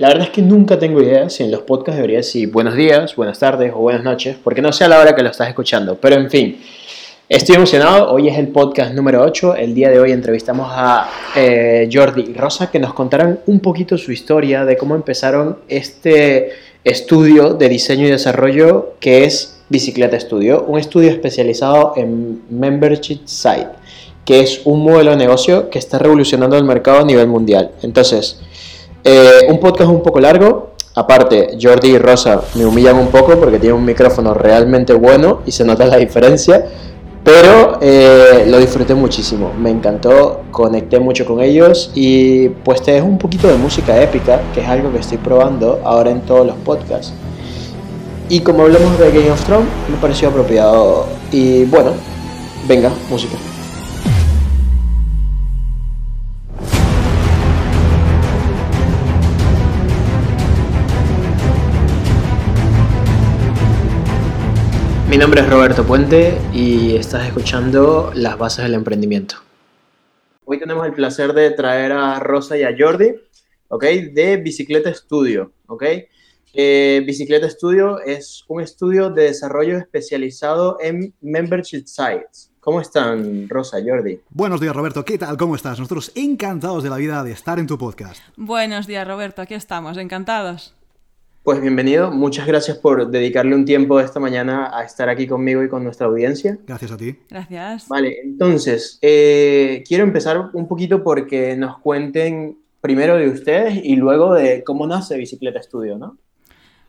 La verdad es que nunca tengo idea si en los podcasts debería decir buenos días, buenas tardes o buenas noches, porque no sé a la hora que lo estás escuchando. Pero en fin, estoy emocionado. Hoy es el podcast número 8. El día de hoy entrevistamos a eh, Jordi y Rosa que nos contarán un poquito su historia de cómo empezaron este estudio de diseño y desarrollo que es Bicicleta Studio, un estudio especializado en Membership Site, que es un modelo de negocio que está revolucionando el mercado a nivel mundial. Entonces, eh, un podcast un poco largo. Aparte, Jordi y Rosa me humillan un poco porque tienen un micrófono realmente bueno y se nota la diferencia. Pero eh, lo disfruté muchísimo, me encantó, conecté mucho con ellos y pues te dejo un poquito de música épica, que es algo que estoy probando ahora en todos los podcasts. Y como hablamos de Game of Thrones, me pareció apropiado. Y bueno, venga, música. Mi nombre es Roberto Puente y estás escuchando Las Bases del Emprendimiento. Hoy tenemos el placer de traer a Rosa y a Jordi, ¿ok? De Bicicleta Studio, ¿ok? Eh, Bicicleta Studio es un estudio de desarrollo especializado en membership sites. ¿Cómo están, Rosa, Jordi? Buenos días, Roberto. ¿Qué tal? ¿Cómo estás? Nosotros encantados de la vida de estar en tu podcast. Buenos días, Roberto. Aquí estamos, encantados. Pues bienvenido, muchas gracias por dedicarle un tiempo esta mañana a estar aquí conmigo y con nuestra audiencia. Gracias a ti. Gracias. Vale, entonces, eh, quiero empezar un poquito porque nos cuenten primero de ustedes y luego de cómo nace Bicicleta Estudio, ¿no?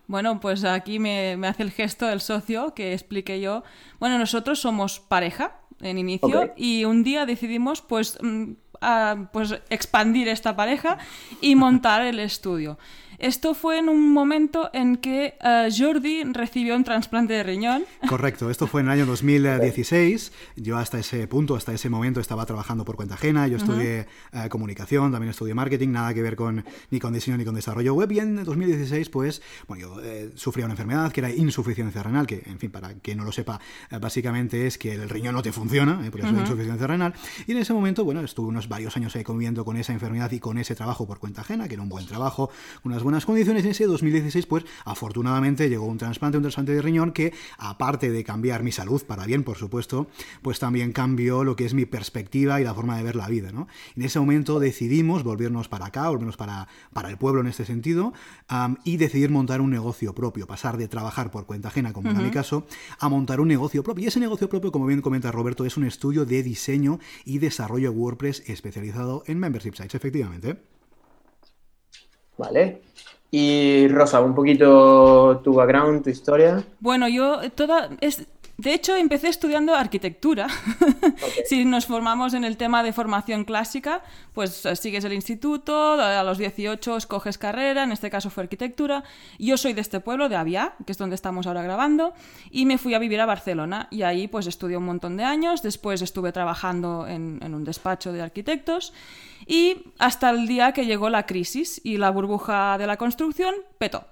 Bueno, pues aquí me, hace el gesto el socio que explique yo. Bueno, nosotros somos pareja en inicio y un día decidimos pues, mm, pues expandir esta pareja y montar el estudio. Esto fue en un momento en que uh, Jordi recibió un trasplante de riñón. Correcto, esto fue en el año 2016. Yo hasta ese punto, hasta ese momento, estaba trabajando por cuenta ajena. Yo estudié eh, comunicación, también estudié marketing, nada que ver con ni con diseño ni con desarrollo web. Y en 2016, pues, bueno, yo eh, sufría una enfermedad que era insuficiencia renal, que, en fin, para quien no lo sepa, básicamente es que el riñón no te funciona, por eso es insuficiencia renal. Y en ese momento, bueno, estuve unos varios años ahí conviviendo con esa enfermedad y con ese trabajo por cuenta ajena, que era un buen trabajo, unas buenas buenas condiciones. En ese 2016, pues afortunadamente llegó un trasplante, un trasplante de riñón que, aparte de cambiar mi salud para bien, por supuesto, pues también cambió lo que es mi perspectiva y la forma de ver la vida. ¿no? En ese momento decidimos volvernos para acá, volvernos para, para el pueblo en este sentido, y decidir montar un negocio propio, pasar de trabajar por cuenta ajena, como en mi caso, a montar un negocio propio. Y ese negocio propio, como bien comenta Roberto, es un estudio de diseño y desarrollo WordPress especializado en membership sites, efectivamente. Vale. Y Rosa, un poquito tu background, tu historia. Bueno, yo toda es de hecho, empecé estudiando arquitectura. si nos formamos en el tema de formación clásica, pues eh, sigues el instituto, a los 18 escoges carrera, en este caso fue arquitectura. Yo soy de este pueblo, de Aviá, que es donde estamos ahora grabando, y me fui a vivir a Barcelona. Y ahí pues estudié un montón de años, después estuve trabajando en, en un despacho de arquitectos, y hasta el día que llegó la crisis y la burbuja de la construcción petó.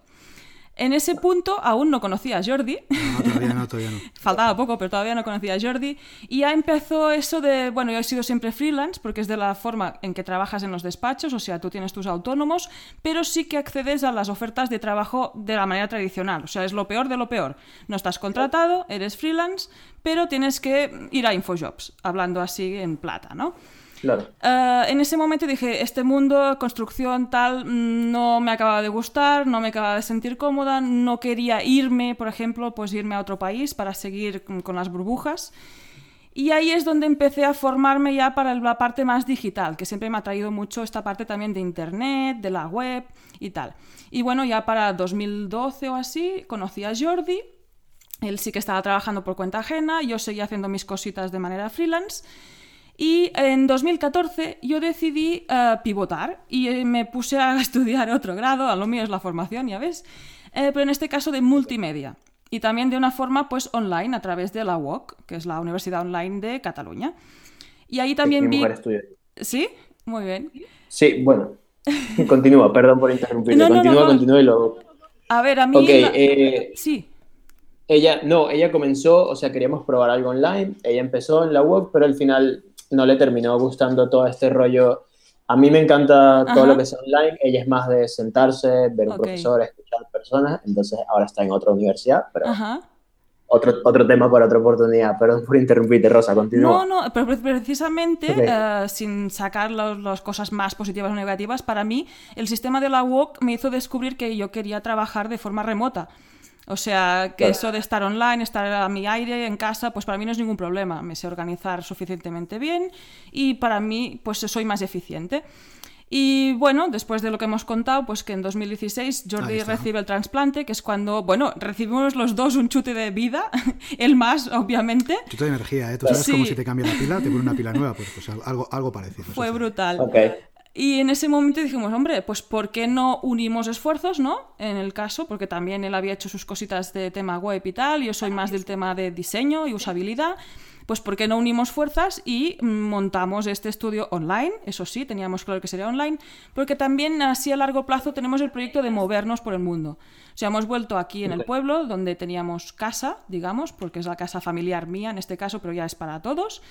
En ese punto aún no conocía a Jordi. No, todavía no, todavía no. Faltaba poco, pero todavía no conocía a Jordi. Y ya empezó eso de, bueno, yo he sido siempre freelance porque es de la forma en que trabajas en los despachos, o sea, tú tienes tus autónomos, pero sí que accedes a las ofertas de trabajo de la manera tradicional. O sea, es lo peor de lo peor. No estás contratado, eres freelance, pero tienes que ir a Infojobs, hablando así en plata, ¿no? Eh, en ese momento dije, este mundo, construcción, tal, mm, no me acababa de gustar, no me acababa de sentir cómoda, no quería irme, por ejemplo, pues irme a otro país para seguir con las burbujas. Y ahí es donde empecé a formarme ya para la parte más digital, que siempre me ha traído mucho esta parte también de Internet, de la web y tal. Y bueno, ya para 2012 o así conocí a Jordi. Él sí que estaba trabajando por cuenta ajena, yo seguía haciendo mis cositas de manera freelance. Y en 2014 yo decidí eh, pivotar y eh, me puse a estudiar otro grado, a lo mío es la formación, ya ves, eh, pero en este caso de multimedia. Y también de una forma pues online a través de la UOC, que es la Universidad Online de Cataluña. Y ahí también vi... ¿Sí? Muy bien. Sí, bueno. Continúa, perdón por interrumpir. continúa, continúa y luego... A ver, a mí... Sí. Ella, no, ella comenzó, o sea, queríamos probar algo online, ella empezó en la web, pero al final no le terminó gustando todo este rollo A mí me encanta todo lo que es online. Ella es más de sentarse, ver un profesor, escuchar personas. Entonces ahora está en otra universidad, pero otro, otro tema para otra oportunidad. Perdón por interrumpirte, Rosa, continúa. No, no, pero precisamente, eh, sin sacar las cosas más positivas o negativas, para mí el sistema de la WOC me hizo descubrir que yo quería trabajar de forma remota. O sea, que eso de estar online, estar a mi aire, en casa, pues para mí no es ningún problema. Me sé organizar suficientemente bien y para mí, pues soy más eficiente. Y bueno, después de lo que hemos contado, pues que en 2016 Jordi recibe el trasplante, que es cuando, bueno, recibimos los dos un chute de vida, el más, obviamente. Chute de energía, ¿eh? Tú sabes cómo si te cambia la pila, te pone una pila nueva, pues, pues algo, algo parecido. Fue brutal. Y en ese momento dijimos, hombre, pues ¿por qué no unimos esfuerzos, no? En el caso, porque también él había hecho sus cositas de tema web y tal, yo soy más del tema de diseño y usabilidad pues ¿por qué no unimos fuerzas y montamos este estudio online? Eso sí, teníamos claro que sería online, porque también así a largo plazo tenemos el proyecto de movernos por el mundo. O sea, hemos vuelto aquí en el pueblo, donde teníamos casa, digamos, porque es la casa familiar mía en este caso, pero ya es para todos.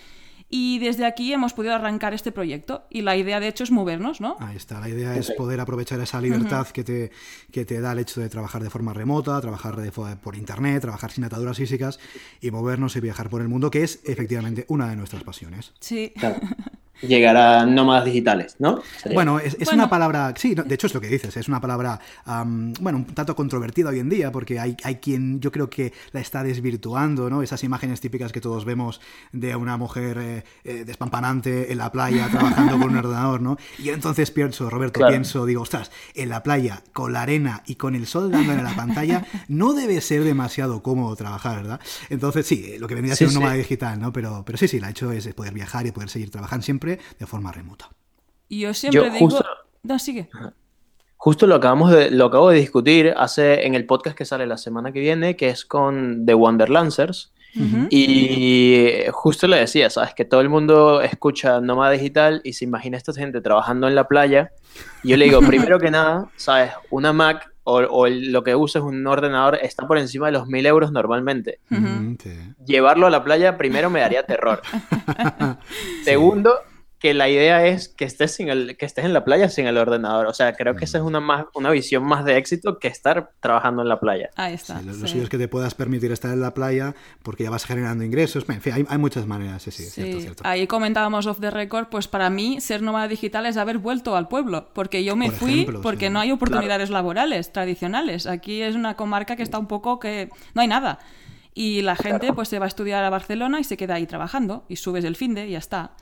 Y desde aquí hemos podido arrancar este proyecto. Y la idea, de hecho, es movernos, ¿no? Ahí está. La idea es poder aprovechar esa libertad que, te, que te da el hecho de trabajar de forma remota, trabajar por internet, trabajar sin ataduras físicas y movernos y viajar por el mundo, que es efectivamente una de nuestras pasiones. Sí. llegar a nómadas digitales, ¿no? Bueno, es, una palabra, sí, de hecho es lo que dices, es una palabra, bueno, un tanto controvertida hoy en día, porque hay, hay quien yo creo que la está desvirtuando, ¿no? Esas imágenes típicas que todos vemos de una mujer eh, eh, despampanante en la playa trabajando con un ordenador, ¿no? Y entonces pienso, Roberto, pienso, digo, ostras, en la playa, con la arena y con el sol dando en la pantalla, no debe ser demasiado cómodo trabajar, ¿verdad? Entonces, sí, lo que vendría a ser un nómada digital, ¿no? Pero, pero sí, sí, la hecho es poder viajar y poder seguir trabajando siempre de forma remota. Y yo siempre digo... No, sigue. Justo lo acabamos de, lo acabo de discutir hace en el podcast que sale la semana que viene, que es con The Wonderlancers. Y justo le decía, ¿sabes? Que todo el mundo escucha Nómada Digital y se imagina a esta gente trabajando en la playa. Y yo le digo, primero que nada, ¿sabes? Una Mac o, lo que usa es un ordenador está por encima de los mil euros normalmente. Llevarlo a la playa primero me daría terror. Segundo, que la idea es que estés, sin el, que estés en la playa sin el ordenador. O sea, creo que esa es una, más, una visión más de éxito que estar trabajando en la playa. Ahí está. lo, suyo es que te puedas permitir estar en la playa porque ya vas generando ingresos. En fin, hay, muchas maneras, sí, sí, Cierto, cierto. Ahí comentábamos off the record, pues para mí ser nómada digital es haber vuelto al pueblo, porque yo me fui porque no hay oportunidades laborales tradicionales. Aquí es una comarca que está un poco que no hay nada. Y la gente pues se va a estudiar a Barcelona y se queda ahí trabajando y subes el fin de y ya está.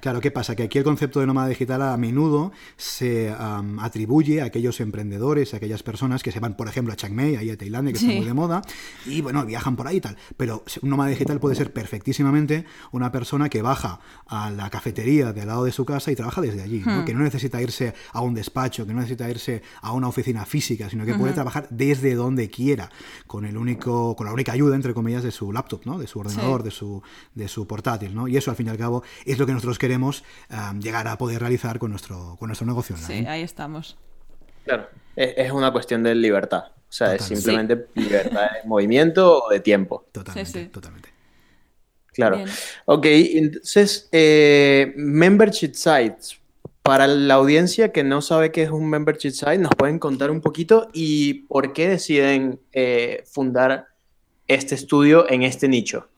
Claro, ¿qué pasa? Que aquí el concepto de nómada digital a menudo se atribuye a aquellos emprendedores, a aquellas personas que se van, por ejemplo, a Chiang Mai, ahí a Tailandia, que está muy de moda, y bueno, viajan por ahí y tal. Pero un nómada digital puede ser perfectísimamente una persona que baja a la cafetería de al lado de su casa y trabaja desde allí, hmm. que no necesita irse a un despacho, que no necesita irse a una oficina física, sino que puede trabajar desde donde quiera, con el único, con la única ayuda, entre comillas, de su laptop, ¿no? de su ordenador, de, su, de su portátil. ¿no? Y eso, al fin y al cabo, es lo que nosotros queremos queremos llegar a poder realizar con nuestro, con nuestro negocio. Sí, ahí estamos. Claro, es una cuestión de libertad. O sea, es simplemente libertad de movimiento o de tiempo. Totalmente, totalmente. Claro. Ok, entonces, eh, membership sites. Para la audiencia que no sabe qué es un membership site, ¿nos pueden contar un poquito y por qué deciden eh, fundar este estudio en este nicho?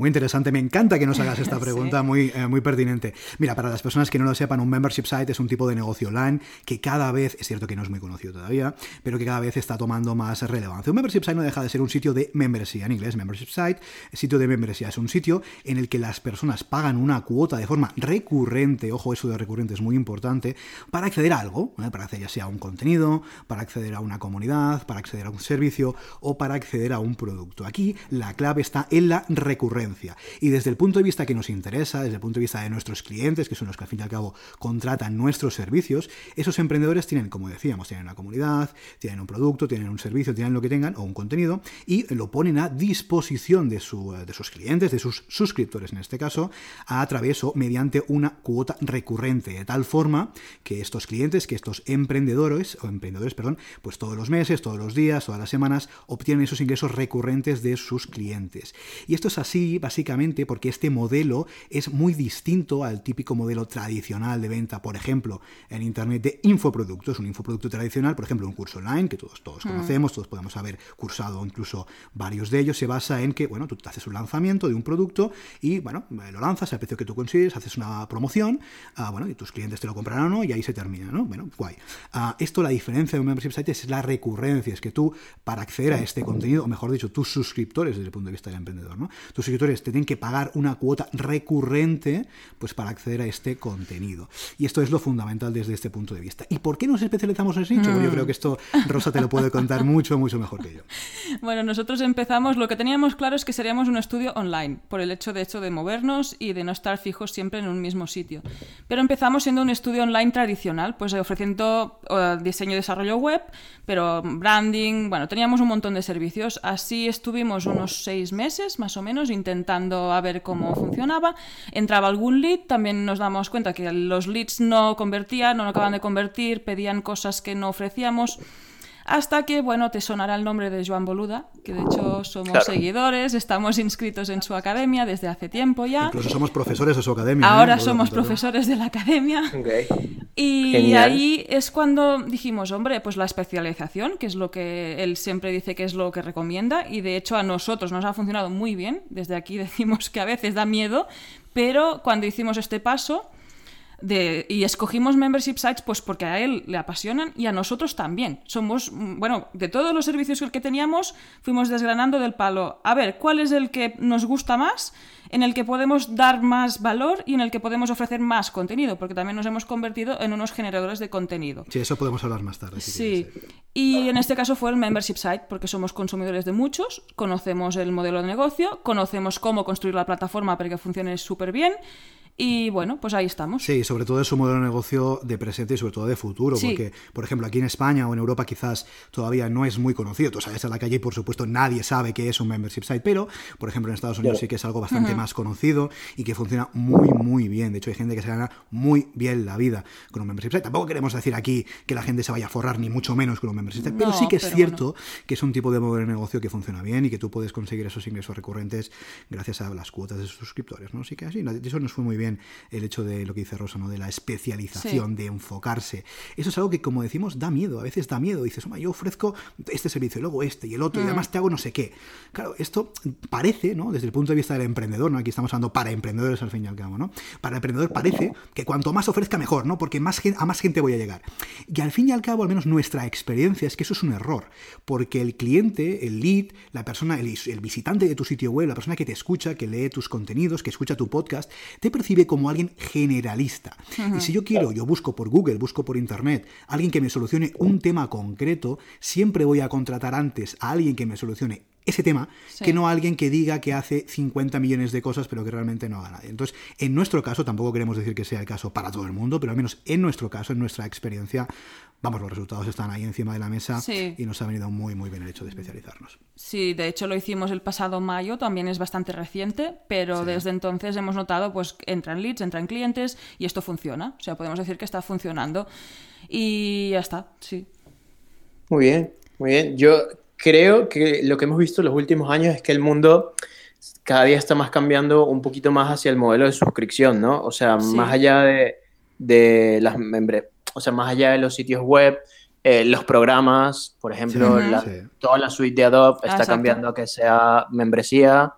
Muy interesante, me encanta que nos hagas esta pregunta, muy, eh, muy pertinente. Mira, para las personas que no lo sepan, un membership site es un tipo de negocio online que cada vez, es cierto que no es muy conocido todavía, pero que cada vez está tomando más relevancia. Un membership site no deja de ser un sitio de membresía, en inglés membership site, sitio de membresía es un sitio en el que las personas pagan una cuota de forma recurrente, ojo, eso de recurrente es muy importante, para acceder a algo, para acceder ya sea a un contenido, para acceder a una comunidad, para acceder a un servicio o para acceder a un producto. Aquí la clave está en la recurrencia. Y desde el punto de vista que nos interesa, desde el punto de vista de nuestros clientes, que son los que al fin y al cabo contratan nuestros servicios, esos emprendedores tienen, como decíamos, tienen una comunidad, tienen un producto, tienen un servicio, tienen lo que tengan, o un contenido, y lo ponen a disposición de, su, de sus clientes, de sus suscriptores en este caso, a través o mediante una cuota recurrente, de tal forma que estos clientes, que estos emprendedores, o emprendedores, perdón, pues todos los meses, todos los días, todas las semanas, obtienen esos ingresos recurrentes de sus clientes. Y esto es así básicamente porque este modelo es muy distinto al típico modelo tradicional de venta, por ejemplo, en Internet de infoproductos. Un infoproducto tradicional, por ejemplo, un curso online que todos, todos conocemos, todos podemos haber cursado incluso varios de ellos, se basa en que, bueno, tú haces un lanzamiento de un producto y, bueno, lo lanzas al precio que tú consigues, haces una promoción, ah, bueno, y tus clientes te lo comprarán o no, y ahí se termina, ¿no? Bueno, guay. Ah, esto, la diferencia de un membership site es la recurrencia, es que tú, para acceder a este contenido, o mejor dicho, tus suscriptores desde el punto de vista del emprendedor, ¿no? Tus suscriptores te tienen que pagar una cuota recurrente, pues para acceder a este contenido. Y esto es lo fundamental desde este punto de vista. ¿Y por qué nos especializamos en nicho? Pues yo creo que esto Rosa te lo puede contar mucho, mucho mejor que yo. Bueno, nosotros empezamos, lo que teníamos claro es que seríamos un estudio online, por el hecho de hecho de movernos y de no estar fijos siempre en un mismo sitio. Pero empezamos siendo un estudio online tradicional, pues ofreciendo uh, diseño y desarrollo web, pero branding, bueno, teníamos un montón de servicios. Así estuvimos unos seis meses, más o menos, intentando a ver cómo funcionaba. Entraba algún lead, también nos damos cuenta que los leads no convertían, no acaban de convertir, pedían cosas que no ofrecíamos. Hasta que, bueno, te sonará el nombre de Joan Boluda, que de hecho somos seguidores, estamos inscritos en su academia desde hace tiempo ya. Incluso somos profesores de su academia. ¿eh? Ahora somos profesores de la academia. Y ahí es cuando dijimos, hombre, pues la especialización, que es lo que él siempre dice que es lo que recomienda, y de hecho a nosotros nos ha funcionado muy bien. Desde aquí decimos que a veces da miedo, pero cuando hicimos este paso y escogimos membership sites pues porque a él le apasionan y a nosotros también. Somos, mm, bueno, de todos los servicios que teníamos, fuimos desgranando del palo. A ver, ¿cuál es el que nos gusta más? en el que podemos dar más valor y en el que podemos ofrecer más contenido, porque también nos hemos convertido en unos generadores de contenido. Sí, eso podemos hablar más tarde. sí, y en este caso fue el membership site, porque somos consumidores de muchos, conocemos el modelo de negocio, conocemos cómo construir la plataforma para que funcione súper bien y bueno, pues ahí estamos. Sí, sobre todo es un modelo de negocio de presente y sobre todo de futuro, porque, por ejemplo, aquí en España o en Europa quizás todavía no es muy conocido. Tú sabes a la calle y, por supuesto, nadie sabe qué es un membership site, pero, por ejemplo, en Estados Unidos sí que es algo bastante más conocido y que funciona muy, muy bien. De hecho, hay gente que se gana muy bien la vida con un membership site. Tampoco queremos decir aquí que la gente se vaya a forrar, ni mucho menos con un membership site, pero sí que es cierto que es un tipo de modelo de negocio que funciona bien y que tú puedes conseguir esos ingresos recurrentes gracias a las cuotas de sus suscriptores. ¿no? Así que así, eso nos fue muy bien el hecho de lo que dice Rosa, ¿no? de la especialización, de enfocarse. Eso es algo que, como decimos, da miedo. A veces da miedo. Dices, yo ofrezco este servicio, y luego este y el otro, y mm. además te hago no sé qué. Claro, esto parece, ¿no? desde el punto de vista del emprendedor, ¿no? aquí estamos hablando para emprendedores al fin y al cabo, ¿no? para el emprendedor parece que cuanto más ofrezca, mejor, ¿no? porque más, a más gente voy a llegar. Y al fin y al cabo, al menos nuestra experiencia es que eso es un error, porque el cliente, el lead, la persona, el, el visitante de tu sitio web, la persona que te escucha, que lee tus contenidos, que escucha tu podcast, te percibe como alguien generalista. Y si yo quiero, yo busco por Google, busco por Internet, alguien que me solucione un tema concreto, siempre voy a contratar antes a alguien que me solucione ese tema que no alguien que diga que hace 50 millones de cosas pero que realmente no haga nadie. Entonces, en nuestro caso, tampoco queremos decir que sea el caso para todo el mundo, pero al menos en nuestro caso, en nuestra experiencia, vamos, los resultados están ahí encima de la mesa y nos ha venido muy, muy bien el hecho de especializarnos. Sí, de hecho lo hicimos el pasado mayo, también es bastante reciente, pero desde entonces hemos notado pues entran leads, entran clientes y esto funciona. O sea, podemos decir que está funcionando y ya está, sí. Muy bien, muy bien. Yo creo que lo que hemos visto en los últimos años es que el mundo cada día está más cambiando un poquito más hacia el modelo de suscripción, ¿no? O sea, más allá de, de las membresías o sea, más allá de los sitios web, eh, los programas, por ejemplo, toda la suite de Adobe está cambiando a que sea membresía.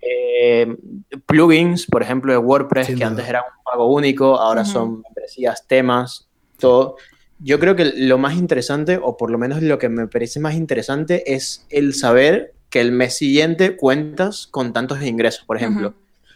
Eh, plugins, por ejemplo, de WordPress, que antes eran un pago único, ahora son membresías, temas, todo. Yo creo que lo más interesante, o por lo menos lo que me parece más interesante, es el saber que el mes siguiente cuentas con tantos ingresos, por ejemplo.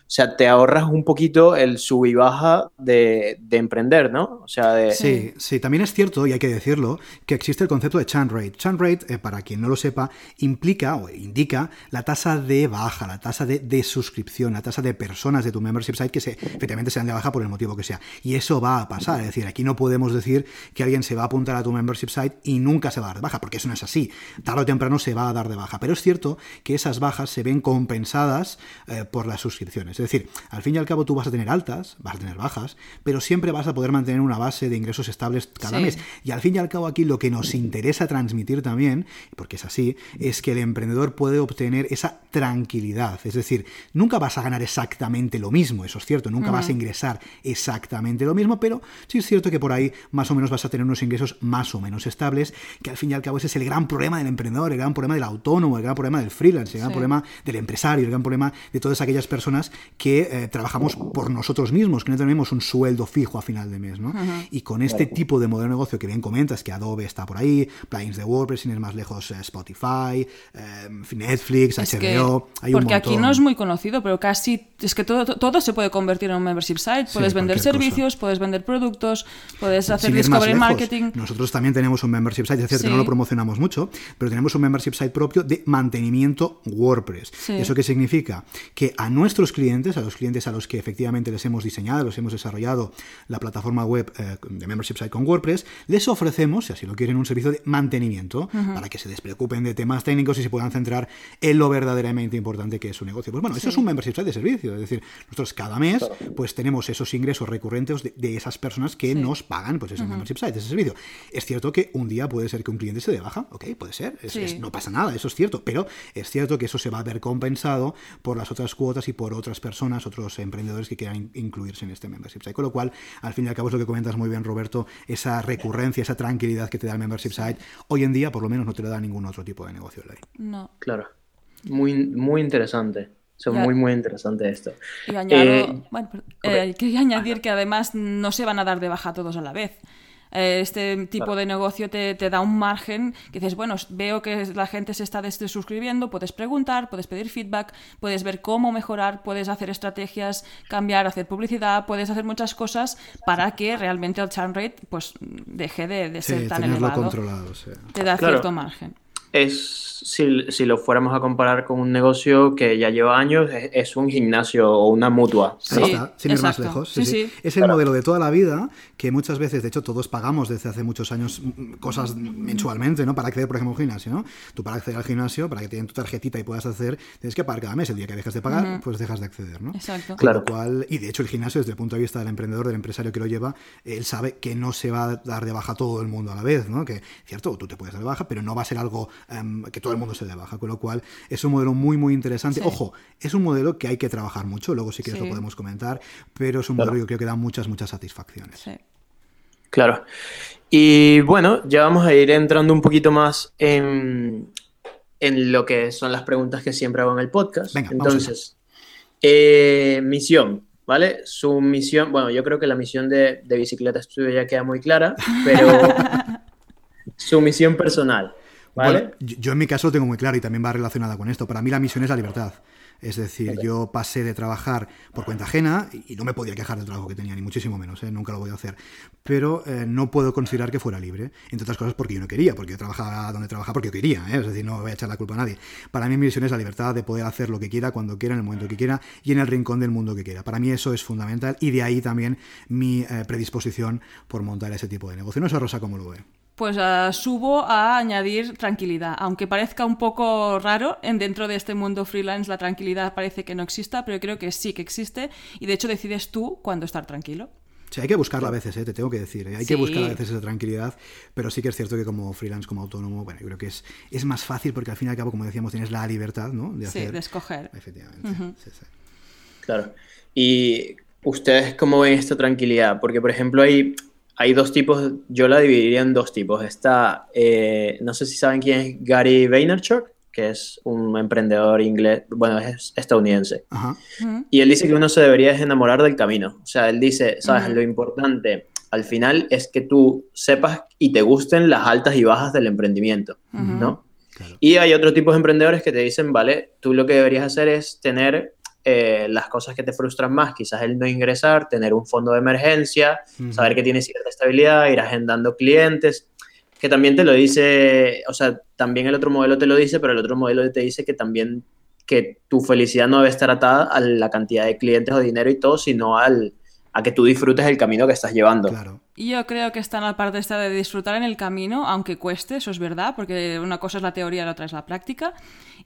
O sea, te ahorras un poquito el sub y baja de, emprender, ¿no? O sea, de... Sí, sí, también es cierto, y hay que decirlo, que existe el concepto de churn rate. Churn rate, eh, para quien no lo sepa, implica o indica la tasa de baja, la tasa de, de, suscripción, la tasa de personas de tu membership site que se, efectivamente sean de baja por el motivo que sea. Y eso va a pasar, es decir, aquí no podemos decir que alguien se va a apuntar a tu membership site y nunca se va a dar de baja, porque eso no es así. Tarde o temprano se va a dar de baja. Pero es cierto que esas bajas se ven compensadas eh, por las suscripciones. Es decir, al fin y al cabo tú vas a tener altas, vas a tener bajas, pero siempre vas a poder mantener una base de ingresos estables cada mes. Y al fin y al cabo aquí lo que nos interesa transmitir también, porque es así, es que el emprendedor puede obtener esa tranquilidad. Es decir, nunca vas a ganar exactamente lo mismo, eso es cierto, nunca vas a ingresar exactamente lo mismo, pero sí es cierto que por ahí más o menos vas a tener unos ingresos más o menos estables, que al fin y al cabo ese es el gran problema del emprendedor, el gran problema del autónomo, el gran problema del freelance, el gran problema del empresario, el gran problema de todas aquellas personas que eh, trabajamos por nosotros mismos, que no tenemos un sueldo fijo a final de mes. ¿no? Y con este tipo de modelo de negocio que bien comentas, que Adobe está por ahí, plugins de WordPress, sin ir más lejos, eh, Spotify, eh, Netflix, HBO. porque aquí no es muy conocido, pero casi es que todo, todo se puede convertir en un membership site. Puedes vender servicios, puedes vender productos, puedes hacer discovery marketing. Nosotros también tenemos un membership site, es cierto que no lo promocionamos mucho, pero tenemos un membership site propio de mantenimiento WordPress. ¿Eso qué significa? Que a nuestros clientes, a los clientes a los que efectivamente les hemos diseñado, los hemos desarrollado la plataforma web eh, de membership site con WordPress, les ofrecemos, si así lo quieren, un servicio de mantenimiento para que se despreocupen de temas técnicos y se puedan centrar en lo verdaderamente importante que es su negocio. Pues bueno, eso es un membership site de servicio, es decir, nosotros cada mes pues tenemos esos ingresos recurrentes de, esas personas que nos pagan pues ese membership site, ese servicio. Es cierto que un día puede ser que un cliente se dé baja, ok, puede ser, no pasa nada, eso es cierto, pero es cierto que eso se va a ver compensado por las otras cuotas y por otras personas, otros emprendedores que quieran incluirse en este membership site. Con lo cual, al fin y al cabo es lo que comentas muy bien, Roberto, esa recurrencia, esa tranquilidad que te da el membership site, hoy en día por lo menos no te lo da ningún otro tipo de negocio online. No. Claro. Muy, muy interesante. Son muy, muy interesante esto. Y añado, eh, bueno, eh, quería añadir que además no se van a dar de baja todos a la vez. Eh, este tipo de negocio te, da un margen que dices, bueno, veo que la gente se está suscribiendo, puedes preguntar, puedes pedir feedback, puedes ver cómo mejorar, puedes hacer estrategias, cambiar, hacer publicidad, puedes hacer muchas cosas para que realmente el churn rate pues deje de, ser tan elevado. Controlado, Te da cierto margen es, si, si, lo fuéramos a comparar con un negocio que ya lleva años, es, un gimnasio o una mutua. Sí, está, sin ir más lejos. Es el modelo de toda la vida que muchas veces, de hecho, todos pagamos desde hace muchos años mm, cosas mensualmente, ¿no? Para acceder, por ejemplo, a un gimnasio, ¿no? Tú para acceder al gimnasio, para que tengan tu tarjetita y puedas hacer, tienes que pagar cada mes. El día que dejas de pagar, pues dejas de acceder, ¿no? Exacto. Claro. Cual, y de hecho, el gimnasio, desde el punto de vista del emprendedor, del empresario que lo lleva, él sabe que no se va a dar de baja todo el mundo a la vez, ¿no? Que, cierto, tú te puedes dar de baja, pero no va a ser algo em, que todo el mundo se dé baja, con lo cual es un modelo muy, muy interesante. Ojo, es un modelo que hay que trabajar mucho, luego si quieres lo podemos comentar, pero es un modelo que creo que da muchas, muchas satisfacciones. Claro. Y bueno, ya vamos a ir entrando un poquito más en, en lo que son las preguntas que siempre hago en el podcast. Entonces, eh, misión, ¿vale? Su misión, bueno, yo creo que la misión de, de Bicicleta Estudio ya queda muy clara, pero su misión personal yo en mi caso lo tengo muy claro y también va relacionada con esto. Para mí la misión es la libertad. Es decir, yo pasé de trabajar por cuenta ajena y no me podía quejar del trabajo que tenía, ni muchísimo menos, ¿eh? nunca lo voy a hacer. Pero eh, no puedo considerar que fuera libre, entre otras cosas porque yo no quería, porque yo trabajaba donde trabajaba porque yo quería, ¿eh? es decir, no voy a echar la culpa a nadie. Para mí mi misión es la libertad de poder hacer lo que quiera, cuando quiera, en el momento que quiera y en el rincón del mundo que quiera. Para mí eso es fundamental y de ahí también mi predisposición por montar ese tipo de negocio. No sé, Rosa, cómo lo ve pues uh, subo a añadir tranquilidad. Aunque parezca un poco raro, en dentro de este mundo freelance la tranquilidad parece que no exista, pero creo que sí que existe y de hecho decides tú cuándo estar tranquilo. Sí, hay que buscarla a veces, ¿eh? te tengo que decir. ¿eh? Hay que buscar a veces esa tranquilidad, pero sí que es cierto que como freelance, como autónomo, bueno, yo creo que es, es más fácil porque al fin y al cabo, como decíamos, tienes la libertad, ¿no? De hacer... Sí, de escoger. Efectivamente. sí, sí. Claro. ¿Y ustedes cómo ven esta tranquilidad? Porque, por ejemplo, hay hay dos tipos, yo la dividiría en dos tipos. Está, eh, no sé si saben quién es Gary Vaynerchuk, que es un emprendedor inglés, bueno, es estadounidense. Y él dice que uno se debería enamorar del camino. O sea, él dice, sabes, lo importante al final es que tú sepas y te gusten las altas y bajas del emprendimiento, ¿no? Y hay otro tipo de emprendedores que te dicen, vale, tú lo que deberías hacer es tener eh, las cosas que te frustran más, quizás el no ingresar, tener un fondo de emergencia, saber que tienes cierta estabilidad, ir agendando clientes, que también te lo dice, o sea, también el otro modelo te lo dice, pero el otro modelo te dice que también que tu felicidad no debe estar atada a la cantidad de clientes o dinero y todo, sino al, a que tú disfrutes el camino que estás llevando. Claro. Yo creo que está en la parte esta de disfrutar en el camino, aunque cueste, eso es verdad, porque una cosa es la teoría y la otra es la práctica.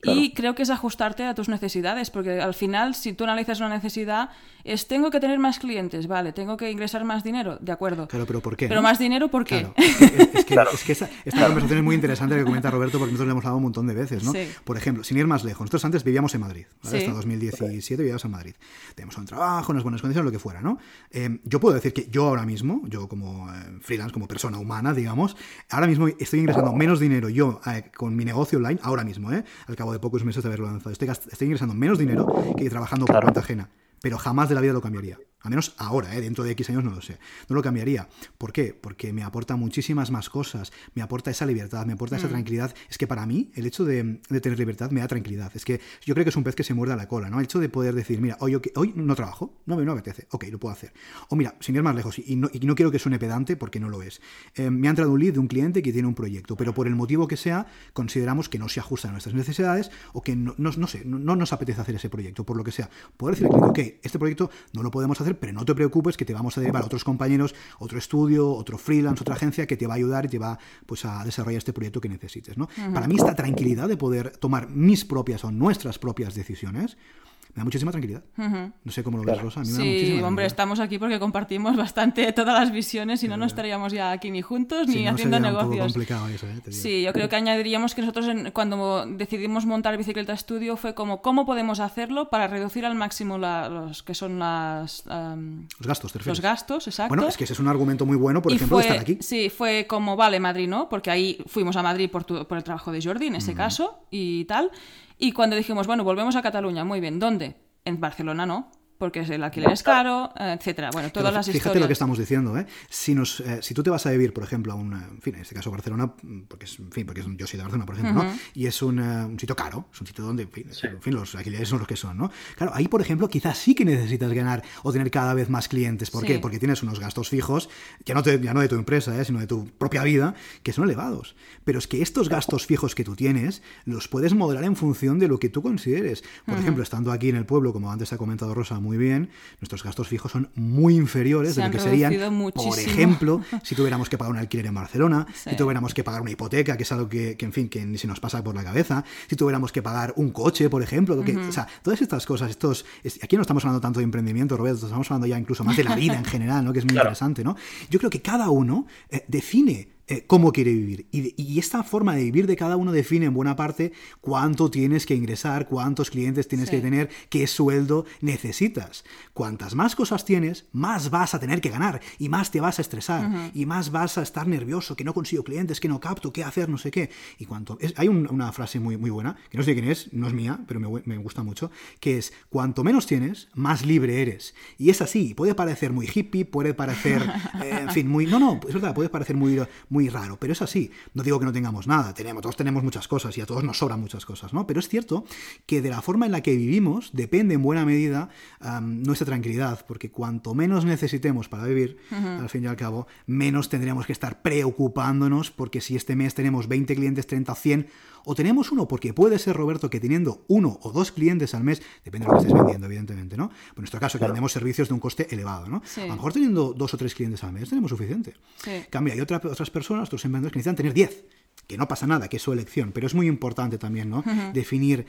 Y creo que es ajustarte a tus necesidades, porque al final, si tú analizas una necesidad, es tengo que tener más clientes, vale, tengo que ingresar más dinero, de acuerdo. Claro, pero ¿por qué? Pero más dinero, ¿por qué? Es que, es que esta, conversación es muy interesante que comenta Roberto, porque nosotros le hemos hablado un montón de veces, ¿no? Por ejemplo, sin ir más lejos, nosotros antes vivíamos en Madrid, ¿vale? Hasta 2017 vivíamos en Madrid. Teníamos un trabajo, unas buenas condiciones, lo que fuera, ¿no? Eh, yo puedo decir que yo ahora mismo, yo como eh, freelance, como persona humana, digamos, ahora mismo estoy ingresando menos dinero yo eh, con mi negocio online, ahora mismo, ¿eh? Al cabo de pocos meses de haberlo lanzado. Estoy, estoy ingresando menos dinero que trabajando por cuenta ajena pero jamás de la vida lo cambiaría. Al menos ahora, ¿eh? dentro de X años no lo sé. No lo cambiaría. ¿Por qué? Porque me aporta muchísimas más cosas. Me aporta esa libertad, me aporta esa mm. tranquilidad. Es que para mí, el hecho de, tener libertad me da tranquilidad. Es que yo creo que es un pez que se muerde a la cola, ¿no? El hecho de poder decir, mira, hoy, hoy no trabajo, no me, no apetece, ok, lo puedo hacer. O mira, sin ir más lejos, y no, quiero que suene pedante porque no lo es. Eh, me ha entrado un lead de un cliente que tiene un proyecto, pero por el motivo que sea, consideramos que no se ajusta a nuestras necesidades o que no, no, sé, no, nos apetece hacer ese proyecto, por lo que sea. Poder cliente, ok, este proyecto no lo podemos hacer, pero no te preocupes que te vamos a derivar a otros compañeros, otro estudio, otro freelance, otra agencia que te va a ayudar y te va pues, a desarrollar este proyecto que necesites. ¿no? Para mí esta tranquilidad de poder tomar mis propias o nuestras propias decisiones, me da muchísima tranquilidad. No sé cómo lo ves, Rosa. A mí me sí, hombre, estamos aquí porque compartimos bastante todas las visiones y no nos estaríamos ya aquí ni juntos ni haciendo negocios. Eso, ¿eh? Sí, yo creo que añadiríamos que nosotros cuando decidimos montar Bicicleta Studio fue como cómo podemos hacerlo para reducir al máximo los que son las... los gastos, ¿te Los gastos, exacto. Bueno, es que ese es un argumento muy bueno, por ejemplo, de estar aquí. Sí, fue como, vale, Madrid, ¿no? Porque ahí fuimos a Madrid por, por el trabajo de Jordi, en ese caso, y tal. Y cuando dijimos, bueno, volvemos a Cataluña, muy bien, ¿dónde? En Barcelona no porque el alquiler es caro, etcétera. Bueno, todas las fíjate historias. lo que estamos diciendo, ¿eh? Si, nos, eh, si tú te vas a vivir, por ejemplo, a un, en fin, en este caso Barcelona, porque es, en fin, porque yo soy de Barcelona, por ejemplo, ¿no? Y es un, un, sitio caro, es un sitio donde, en fin, los alquileres son los que son, ¿no? Claro, ahí, por ejemplo, quizás sí que necesitas ganar o tener cada vez más clientes. ¿Por qué? Porque tienes unos gastos fijos, ya no, ya no de tu empresa, ¿eh? sino de tu propia vida, que son elevados. Pero es que estos gastos fijos que tú tienes, los puedes modelar en función de lo que tú consideres. Por ejemplo, estando aquí en el pueblo, como antes ha comentado Rosa muy bien, nuestros gastos fijos son muy inferiores de lo que serían, por ejemplo, si tuviéramos que pagar un alquiler en Barcelona, si tuviéramos que pagar una hipoteca, que es algo que, en fin, que ni se nos pasa por la cabeza, si tuviéramos que pagar un coche, por ejemplo, que, o sea, todas estas cosas, estos, aquí no estamos hablando tanto de emprendimiento, Roberto, estamos hablando ya incluso más de la vida en general, ¿no? que es muy interesante, ¿no? Yo creo que cada uno eh, define eh, cómo quiere vivir. Y, esta forma de vivir de cada uno define en buena parte cuánto tienes que ingresar, cuántos clientes tienes que tener, qué sueldo necesitas. Cuantas más cosas tienes, más vas a tener que ganar y más te vas a estresar y más vas a estar nervioso, que no consigo clientes, que no capto, qué hacer, no sé qué. Y cuanto hay una frase muy, muy buena, que no sé quién es, no es mía, pero me, gusta mucho, que es, cuanto menos tienes, más libre eres. Y es así, puede parecer muy hippie, puede parecer, eh, en fin, muy... No, no, es verdad, puede parecer muy muy raro, pero es así. No digo que no tengamos nada, tenemos, todos tenemos muchas cosas y a todos nos sobran muchas cosas, ¿no? Pero es cierto que de la forma en la que vivimos depende en buena medida nuestra tranquilidad, porque cuanto menos necesitemos para vivir, al fin y al cabo, menos tendríamos que estar preocupándonos porque si este mes tenemos 20 clientes, 30, 100 o tenemos uno, porque puede ser, Roberto, que teniendo uno o dos clientes al mes, depende de lo que estés vendiendo, evidentemente, ¿no? En nuestro caso, que vendemos servicios de un coste elevado, ¿no? A lo mejor teniendo dos o tres clientes al mes tenemos suficiente. Cambia, hay otras personas, otros emprendedores que necesitan tener diez que no pasa nada, que es su elección, pero es muy importante también, ¿no? Definir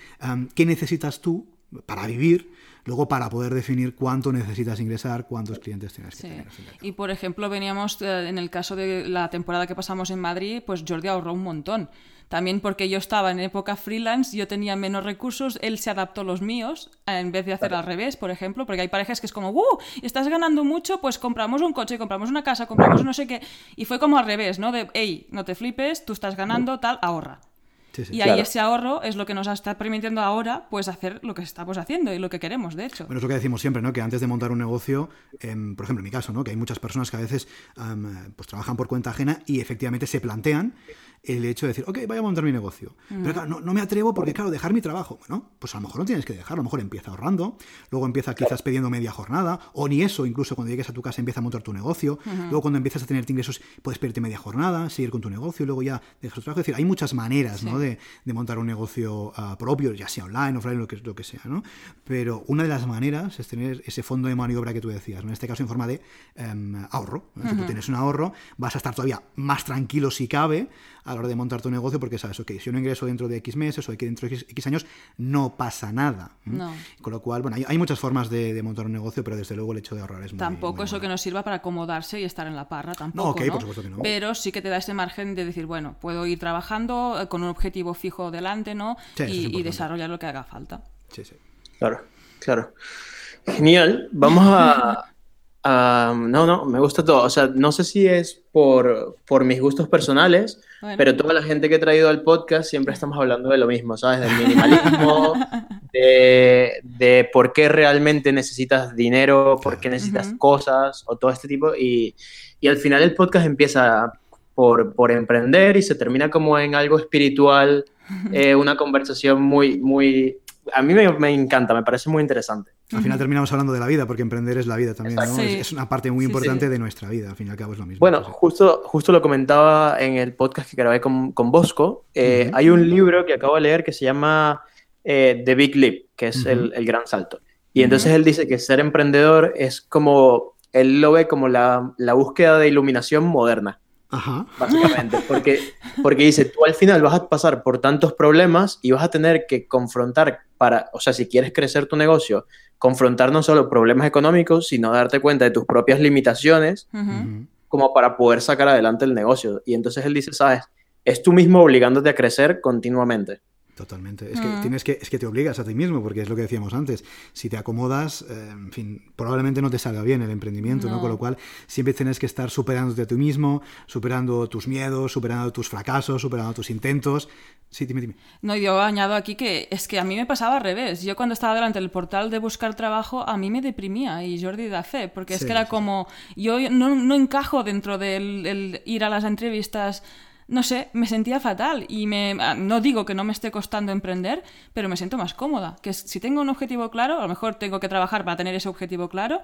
qué necesitas tú para vivir, luego para poder definir cuánto necesitas ingresar, cuántos clientes tienes que tener. Y por ejemplo, veníamos eh, en el caso de la temporada que pasamos en Madrid, pues Jordi ahorró un montón. También porque yo estaba en época freelance, yo tenía menos recursos, él se adaptó a los míos, en vez de hacer al revés, por ejemplo, porque hay parejas que es como, ¡uh! Estás ganando mucho, pues compramos un coche, compramos una casa, compramos no sé qué. Y fue como al revés, ¿no? De, hey, no te flipes, tú estás ganando, tal, ahorra y ahí ese ahorro es lo que nos está permitiendo ahora pues hacer lo que estamos haciendo y lo que queremos, de hecho. Bueno, es lo que decimos siempre, ¿no? Que antes de montar un negocio, em, por ejemplo, en mi caso, ¿no? Que hay muchas personas que a veces pues trabajan por cuenta ajena y efectivamente se plantean el hecho de decir, ok, voy a montar mi negocio. Pero claro, no, no, me atrevo porque, claro, dejar mi trabajo. Bueno, pues a lo mejor no tienes que dejarlo, a lo mejor empieza ahorrando, luego empieza quizás pidiendo media jornada, o ni eso, incluso cuando llegues a tu casa empieza a montar tu negocio, luego cuando empiezas a tener ingresos puedes pedirte media jornada, seguir con tu negocio, luego ya dejas tu trabajo. Es decir, hay muchas maneras ¿no? de, de, montar un negocio uh, propio, ya sea online, offline, lo que, lo que sea, ¿no? Pero una de las maneras es tener ese fondo de maniobra que tú decías, ¿no? en este caso en forma de um, ahorro. ¿no? Si tú tienes un ahorro, vas a estar todavía más tranquilo si cabe a la hora de montar tu negocio porque sabes, ok, si yo no ingreso dentro de X meses o de dentro de X, X años, no pasa nada. No. Con lo cual, bueno, hay, hay muchas formas de, de, montar un negocio, pero desde luego el hecho de ahorrar es muy Tampoco muy eso bueno. que nos sirva para acomodarse y estar en la parra, tampoco. No, ok, ¿no? por supuesto que no. Pero sí que te da ese margen de decir, bueno, puedo ir trabajando eh, con un objetivo fijo delante, ¿no? Sí, y, y desarrollar lo que haga falta. Sí, sí. Claro, claro. Genial. Vamos a, No, no, me gusta todo. O sea, no sé si es por, por mis gustos personales, Bueno. pero toda la gente que he traído al podcast siempre estamos hablando de lo mismo, ¿sabes? Del minimalismo, de, de por qué realmente necesitas dinero, por qué necesitas cosas, o todo este tipo. Y, y al final el podcast empieza por, por emprender y se termina como en algo espiritual, eh, una conversación muy, muy... A mí me, me encanta, me parece muy interesante. Al final terminamos hablando de la vida, porque emprender es la vida también, ¿no? Sí. es una parte muy Sí, importante sí. de nuestra vida, al fin y al cabo es lo mismo. Bueno, Sí, sí. justo, justo lo comentaba en el podcast que grabé con, con Bosco. Eh, Ujú. Hay un libro que acabo de leer que se llama eh, The Big Leap, que es Ujú. el, el gran salto. Y entonces él dice que ser emprendedor es como, él lo ve como la, la búsqueda de iluminación moderna, Ajá. básicamente. Porque, porque dice, tú al final vas a pasar por tantos problemas y vas a tener que confrontar para, o sea, si quieres crecer tu negocio, confrontar no solo problemas económicos, sino darte cuenta de tus propias limitaciones como para poder sacar adelante el negocio. Y entonces él dice, sabes, es tú mismo obligándote a crecer continuamente. Totalmente. Es que Mm. tienes que, es que te obligas a ti mismo, porque es lo que decíamos antes. Si te acomodas, eh, en fin, probablemente no te salga bien el emprendimiento, ¿no? No. Con lo cual, siempre tienes que estar superándote a ti mismo, superando tus miedos, superando tus fracasos, superando tus intentos. Sí, dime, dime. No, yo añado aquí que es que a mí me pasaba al revés. Yo cuando estaba delante del portal de buscar trabajo, a mí me deprimía y Jordi da fe, porque es que era sí, como, yo no, no encajo dentro del el ir a las entrevistas, no sé, me sentía fatal y me, ah, no digo que no me esté costando emprender, pero me siento más cómoda, que si tengo un objetivo claro, a lo mejor tengo que trabajar para tener ese objetivo claro,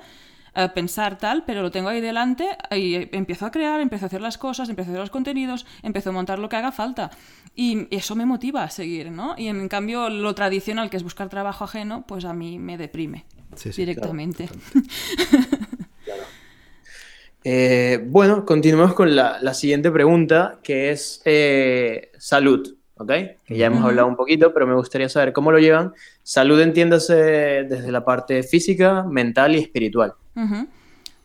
eh, pensar tal, pero lo tengo ahí delante y empiezo a crear, empiezo a hacer las cosas, empiezo a hacer los contenidos, empiezo a montar lo que haga falta. Y eso me motiva a seguir, ¿no? Y en cambio lo tradicional, que es buscar trabajo ajeno, pues a mí me deprime Sí, sí, directamente. Eh, bueno, continuemos con la, la siguiente pregunta, que es eh, salud, ¿ok? Que ya hemos hablado un poquito, pero me gustaría saber cómo lo llevan. Salud entiéndase desde la parte física, mental y espiritual.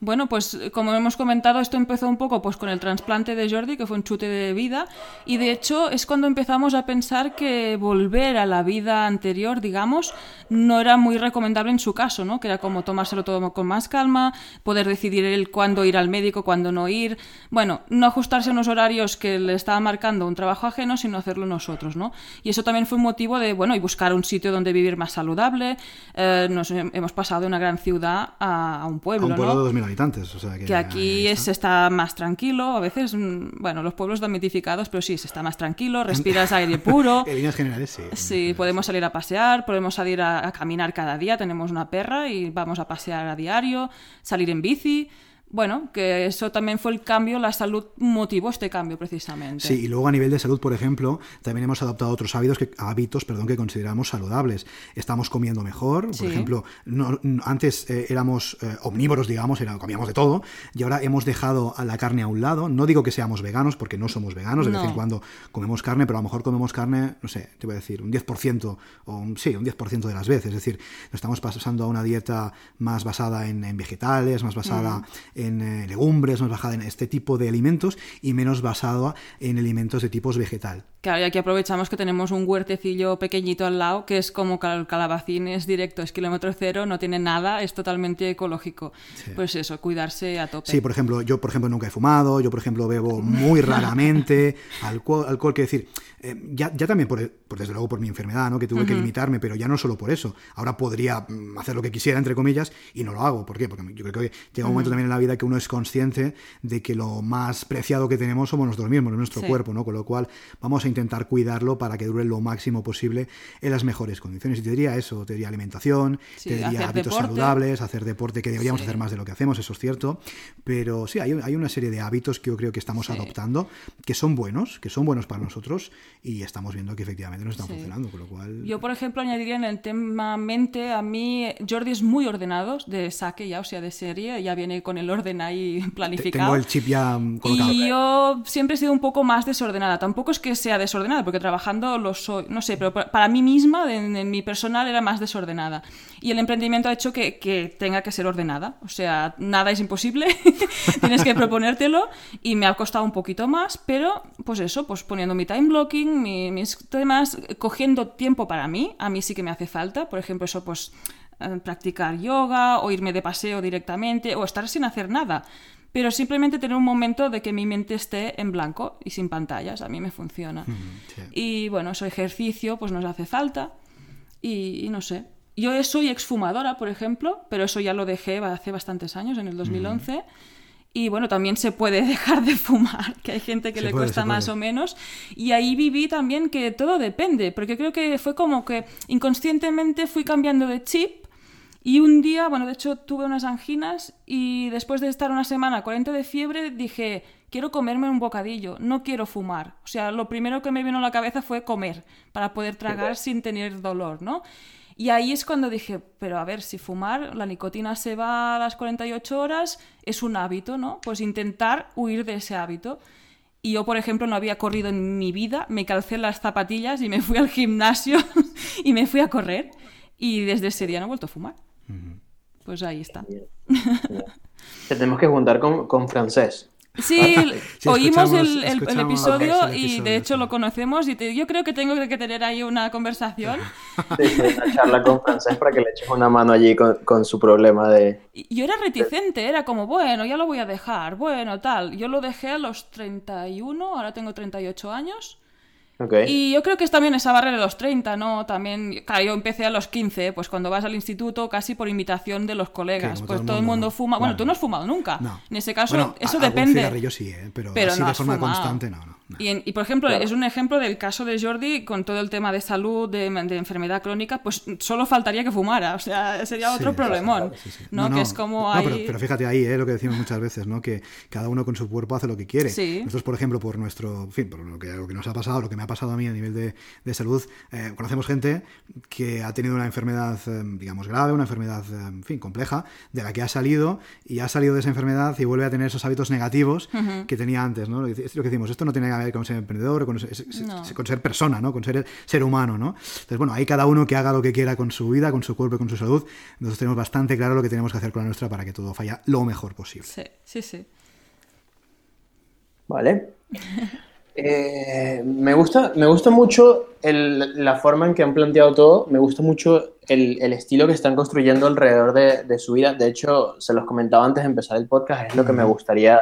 Bueno, pues como hemos comentado, esto empezó un poco pues, con el trasplante de Jordi, que fue un chute de vida, y de hecho es cuando empezamos a pensar que volver a la vida anterior, digamos, no era muy recomendable en su caso, ¿no? Que era como tomárselo todo con más calma, poder decidir él cuándo ir al médico, cuándo no ir, bueno, no ajustarse a unos horarios que le estaba marcando un trabajo ajeno, sino hacerlo nosotros, ¿no? Y eso también fue un motivo de, bueno, y buscar un sitio donde vivir más saludable, eh, nos hemos pasado de una gran ciudad a, a un A pueblo, un pueblo ¿no? de 2.000 habitantes. O sea que, que aquí es, está más tranquilo, a veces, mm, bueno, los pueblos están mitificados, pero sí, se está más tranquilo, respiras aire puro. En líneas generales, sí. Sí, podemos salir a pasear, podemos salir a, a caminar cada día, tenemos una perra y vamos a pasear a diario, salir en bici. Bueno, que eso también fue el cambio, la salud motivó este cambio precisamente. Sí, y luego a nivel de salud, por ejemplo, también hemos adoptado otros hábitos que, hábitos perdón, que consideramos saludables. Estamos comiendo mejor, por Sí. ejemplo, no- no- antes eh, éramos eh, omnívoros, digamos, era, comíamos de todo, y ahora hemos dejado a la carne a un lado. No digo que seamos veganos, porque no somos veganos, de vez en No. cuando comemos carne, pero a lo mejor comemos carne, no sé, te voy a decir, un 10%, o un- sí, un 10% de las veces. Es decir, nos estamos pasando a una dieta más basada en, en vegetales, más basada en eh, legumbres, más basada en este tipo de alimentos y menos basada en alimentos de tipos vegetal. Claro, y aquí aprovechamos que tenemos un huertecillo pequeñito al lado, que es como cal- calabacín, es directo, es kilómetro cero, no tiene nada, es totalmente ecológico. Sí. Pues eso, cuidarse a tope. Sí, por ejemplo, yo por ejemplo nunca he fumado, yo por ejemplo bebo muy raramente alcohol, alcohol quiero decir, eh, ya, ya también por, por, desde luego por mi enfermedad, ¿no? que tuve que limitarme, pero ya no solo por eso. Ahora podría mm, hacer lo que quisiera, entre comillas, y no lo hago. ¿Por qué? Porque yo creo que llega un momento también en la vida que uno es consciente de que lo más preciado que tenemos somos nosotros mismos, nuestro cuerpo, ¿no? Con lo cual vamos a intentar cuidarlo para que dure lo máximo posible en las mejores condiciones. Y te diría eso, te diría alimentación, te diría hábitos saludables, hacer deporte, que deberíamos hacer más de lo que hacemos, eso es cierto. Pero sí, hay, hay una serie de hábitos que yo creo que estamos adoptando que son buenos, que son buenos para nosotros y estamos viendo que efectivamente no están funcionando, con lo cual... Yo, por ejemplo, añadiría en el tema mente, a mí Jordi es muy ordenado, de saque ya, o sea, de serie, ya viene con el orden ahí planificado. Tengo el chip ya colocado. Y yo siempre he sido un poco más desordenada. Tampoco es que sea desordenada, porque trabajando lo soy, no sé, pero para mí misma, en, mi personal, era más desordenada. Y el emprendimiento ha hecho que, tenga que ser ordenada. O sea, nada es imposible, tienes que proponértelo y me ha costado un poquito más, pero pues eso, pues poniendo mi time blocking, mis temas, cogiendo tiempo para mí, a mí sí que me hace falta. Por ejemplo, eso pues eh, practicar yoga o irme de paseo directamente o estar sin hacer nada. Pero simplemente tener un momento de que mi mente esté en blanco y sin pantallas, a mí me funciona. Y bueno, eso ejercicio pues nos hace falta y, no sé. Yo soy exfumadora, por ejemplo, pero eso ya lo dejé hace bastantes años, en el 2011. Y bueno, también se puede dejar de fumar, que hay gente que le cuesta más o menos. Y ahí viví también que todo depende, porque creo que fue como que inconscientemente fui cambiando de chip y un día, bueno, de hecho tuve unas anginas y después de estar una semana 40 de fiebre dije, quiero comerme un bocadillo, no quiero fumar. O sea, lo primero que me vino a la cabeza fue comer para poder tragar sin tener dolor, ¿no? Y ahí es cuando dije, pero a ver, si fumar, la nicotina se va a las 48 horas, es un hábito, ¿no? Pues intentar huir de ese hábito. Y yo, por ejemplo, no había corrido en mi vida, me calcé las zapatillas y me fui al gimnasio y me fui a correr. Y desde ese día no he vuelto a fumar. Pues ahí está. tenemos que juntar con, con francés. Sí, oímos el, episodio y de hecho lo conocemos y yo creo que tengo que tener ahí una conversación. Sí, una charla con francés para que le eches una mano allí con, con, su problema de... Yo era reticente, era como, bueno, ya lo voy a dejar, bueno, tal. Yo lo dejé a los 31, ahora tengo 38 años. Y yo creo que es también esa barrera de los 30, ¿no? También, claro, yo empecé a los 15, pues cuando vas al instituto casi por invitación de los colegas, pues todo el mundo, fuma. Bueno, tú no has fumado nunca. En ese caso, eso depende. Yo sí, ¿eh? pero, así de forma constante no, no. Y, por ejemplo, es un ejemplo del caso de Jordi con todo el tema de salud, de, enfermedad crónica, pues solo faltaría que fumara, o sea, sería otro problemón, ¿no? Que es como pero, fíjate ahí, ¿eh? lo que decimos muchas veces, ¿no? Que cada uno con su cuerpo hace lo que quiere. Nosotros, por ejemplo, por nuestro, en fin, por lo que, lo que nos ha pasado, lo que me ha pasado a mí a nivel de, de salud, eh, conocemos gente que ha tenido una enfermedad, eh, digamos, grave, una enfermedad, eh, en fin, compleja, de la que ha salido y ha salido de esa enfermedad y vuelve a tener esos hábitos negativos que tenía antes, ¿no? Es lo que decimos, esto no tiene que ver con ser emprendedor, con, ser persona, ¿no? Con ser ser humano, ¿no? Entonces, bueno, hay cada uno que haga lo que quiera con su vida, con su cuerpo y con su salud. Nosotros tenemos bastante claro lo que tenemos que hacer con la nuestra para que todo vaya lo mejor posible. Sí, sí, sí. Vale. Eh, me, gusta, me gusta mucho la forma en que han planteado todo, me gusta mucho el, estilo que están construyendo alrededor de, de, su vida. De hecho, se los comentaba antes de empezar el podcast, es lo que me gustaría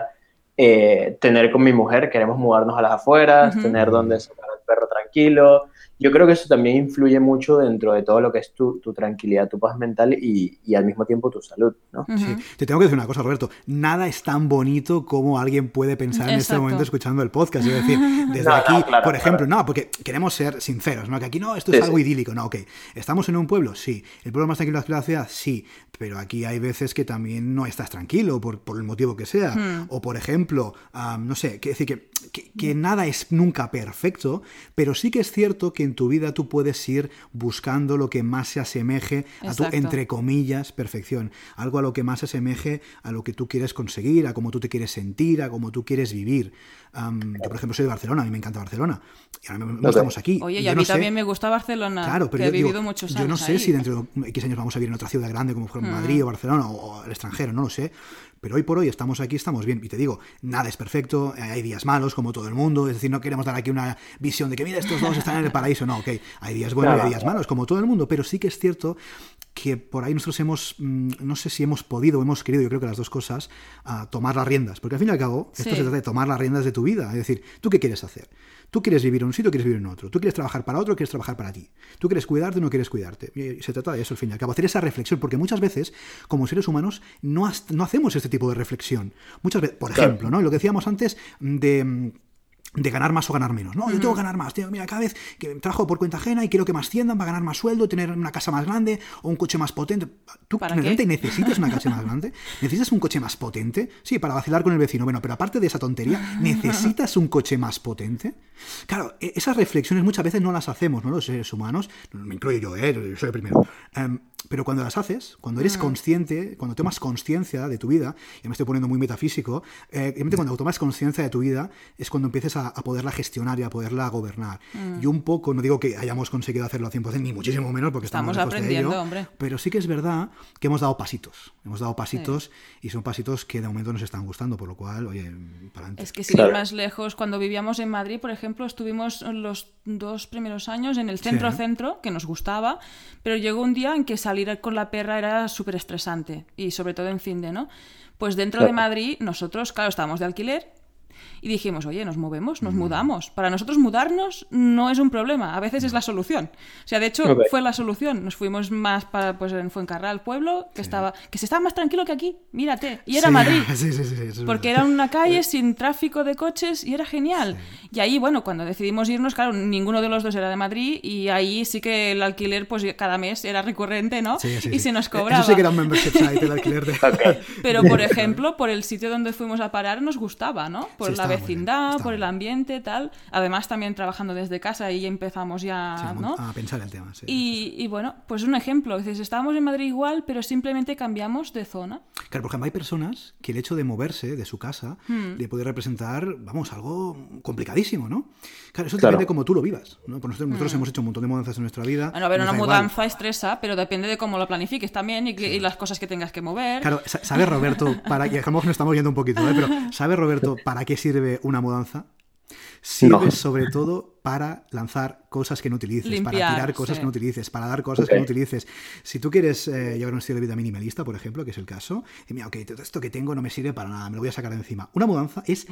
eh, tener con mi mujer, queremos mudarnos a las afueras, tener donde sacar al perro tranquilo. Yo creo que eso también influye mucho dentro de todo lo que es tu, tu tranquilidad, tu paz mental y, y, al mismo tiempo tu salud, ¿no? sí. Te tengo que decir una cosa, Roberto. Nada es tan bonito como alguien puede pensar en este momento escuchando el podcast. Es decir, desde aquí, por ejemplo, no, porque queremos ser sinceros, ¿no? Que aquí no, esto es algo idílico, no, ok. ¿Estamos en un pueblo? Sí. ¿El pueblo más tranquilo de la ciudad? Sí. Pero aquí hay veces que también no estás tranquilo por, por el motivo que sea. Hmm. O, por ejemplo, no sé, que decir que, que, nada es nunca perfecto, pero sí que es cierto que en tu vida tú puedes ir buscando lo que más se asemeje a tu, entre comillas, perfección. Algo a lo que más se asemeje a lo que tú quieres conseguir, a cómo tú te quieres sentir, a cómo tú quieres vivir. yo, por ejemplo, soy de Barcelona, a mí me encanta Barcelona. Y ahora no estamos aquí. Oye, y a mí también me gusta Barcelona. Claro, pero yo, he vivido muchos años. Yo no sé si dentro de X años vamos a vivir en otra ciudad grande como fuera Madrid o Barcelona o, el extranjero, no lo sé. Pero hoy por hoy estamos aquí, estamos bien. Y te digo, nada es perfecto, hay días malos como todo el mundo. Es decir, no queremos dar aquí una visión de que, mira, estos dos están en el paraíso. No, ok, hay días buenos y hay días malos como todo el mundo. Pero sí que es cierto que por ahí nosotros hemos, mm, no sé si hemos podido o hemos querido, yo creo que las dos cosas, a tomar las riendas. Porque al fin y al cabo, esto Sí. se trata de tomar las riendas de tu vida. Es decir, ¿tú qué quieres hacer? ¿Tú quieres vivir en un sitio o quieres vivir en otro? ¿Tú quieres trabajar para otro o quieres trabajar para ti? ¿Tú quieres cuidarte o no quieres cuidarte? Y se trata de eso al fin y al cabo, hacer esa reflexión, porque muchas veces, como seres humanos, no, no hacemos este tipo de reflexión. Muchas veces, por Claro. ejemplo, ¿no? lo que decíamos antes de... mm, de ganar más o ganar menos. No, yo tengo que ganar más. Tío, mira, cada vez que trabajo por cuenta ajena y quiero que me asciendan para ganar más sueldo, tener una casa más grande o un coche más potente. ¿Tú ¿Para realmente qué? necesitas una casa más grande? ¿Necesitas un coche más potente? Sí, para vacilar con el vecino. Bueno, pero aparte de esa tontería, ¿necesitas un coche más potente? Claro, e- esas reflexiones muchas veces no las hacemos, ¿no? Los seres humanos, me incluyo yo, ¿eh? Yo soy el primero. Em, pero cuando las haces, cuando eres consciente, cuando tomas conciencia de tu vida, ya me estoy poniendo muy metafísico, eh, realmente cuando tomas conciencia de tu vida es cuando empieces a, a poderla gestionar y a poderla gobernar. Y un poco, no digo que hayamos conseguido hacerlo al 100%, ni muchísimo menos, porque estamos, Estamos lejos de ello, aprendiendo, hombre. pero sí que es verdad que hemos dado pasitos. Hemos dado pasitos y son pasitos que de momento nos están gustando, por lo cual, oye, para adelante. Es que sin Claro. ir más lejos, cuando vivíamos en Madrid, por ejemplo, estuvimos los dos primeros años en el centro-centro, que nos gustaba, pero llegó un día en que salir con la perra era súper estresante, y sobre todo en fin de, ¿no? Pues dentro de Claro. Madrid, nosotros, claro, estábamos de alquiler y dijimos, oye, nos movemos, nos mudamos. Para nosotros mudarnos no es un problema, a veces es la solución. O sea, de hecho, Ok. fue la solución. Nos fuimos más para, pues, en Fuencarral, pueblo, que, estaba, que se estaba más tranquilo que aquí, mírate, y era Sí, Madrid. Sí, sí, sí. sí, Porque verdad. era una calle sin tráfico de coches y era genial. Y ahí, bueno, cuando decidimos irnos, claro, ninguno de los dos era de Madrid y ahí sí que el alquiler, pues cada mes era recurrente, ¿no? Sí, sí, y sí. se nos cobraba. Eso sí que era un membership site, el alquiler de... Pero, por ejemplo, por el sitio donde fuimos a parar nos gustaba, ¿no? Por Sí, la vecindad, por el ambiente, tal. Además, también trabajando desde casa y empezamos ya, Sí, ¿no? A pensar el tema, sí. Y, y bueno, pues un ejemplo. Dices, estábamos en Madrid igual, pero simplemente cambiamos de zona. Claro, por ejemplo, hay personas que el hecho de moverse de su casa Hmm. le puede representar, vamos, algo complicadísimo, ¿no? Claro, eso Claro. depende de cómo tú lo vivas, ¿no? Pues nosotros, nosotros hemos hecho un montón de mudanzas en nuestra vida. Hmm. Bueno, a ver, una da igual. mudanza estresa, pero depende de cómo lo planifiques también y, y las cosas que tengas que mover. Claro, sa- ¿sabe Roberto, para que a lo mejor nos estamos yendo un poquito, ¿eh? pero ¿sabe Roberto para qué sirve una mudanza? Sirve No. sobre todo para lanzar cosas que no utilices, para tirar cosas sí. que no utilices, para dar cosas que no utilices. Si tú quieres eh, llevar un estilo de vida minimalista, por ejemplo, que es el caso, y mira, ok, todo esto que tengo no me sirve para nada, me lo voy a sacar de encima. Una mudanza es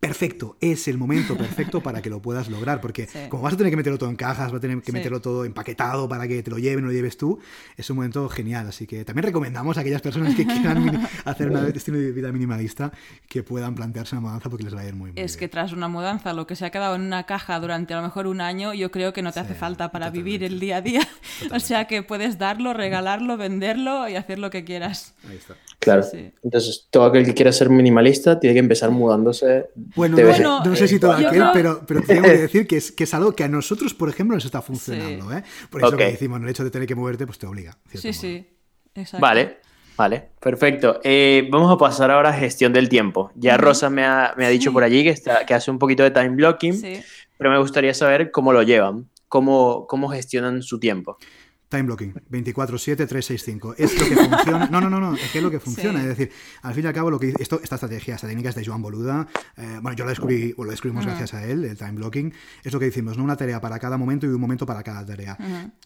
perfecto, es el momento perfecto para que lo puedas lograr, porque Sí. como vas a tener que meterlo todo en cajas, vas a tener que Sí. meterlo todo empaquetado para que te lo lleven o lo lleves tú, es un momento genial. Así que también recomendamos a aquellas personas que quieran hacer un estilo de vida minimalista que puedan plantearse una mudanza porque les va a ir muy, muy Es que bien. tras una mudanza, lo que se ha quedado en una caja durante a lo mejor un año, yo creo que no te hace falta para totalmente. vivir el día a día. O sea que puedes darlo, regalarlo, venderlo y hacer lo que quieras. Ahí está. Claro. Sí. Entonces, todo aquel que quiera ser minimalista tiene que empezar mudándose. Bueno, no, Bueno, sé si todo aquel, creo- pero, pero tengo que decir que es, que es algo que a nosotros, por ejemplo, nos está funcionando. ¿eh? Por eso que decimos, el hecho de tener que moverte, pues te obliga. Sí, modo. sí. Exacto. Vale, vale, perfecto. Eh, vamos a pasar ahora a gestión del tiempo. Ya Rosa me ha, me ha dicho Sí. por allí que, está, que hace un poquito de time blocking, Sí. Pero me gustaría saber cómo lo llevan, cómo, cómo gestionan su tiempo. Time blocking, 24-7-365. Es lo que funciona. No, no, no, no, es que es lo que funciona. Sí. Es decir, al fin y al cabo, lo que esto, esta estrategia, esta técnica es de Joan Boluda. eh, bueno, yo la descubrí, o lo descubrimos gracias a él, el time blocking. Es lo que decimos, ¿no? Una tarea para cada momento y un momento para cada tarea.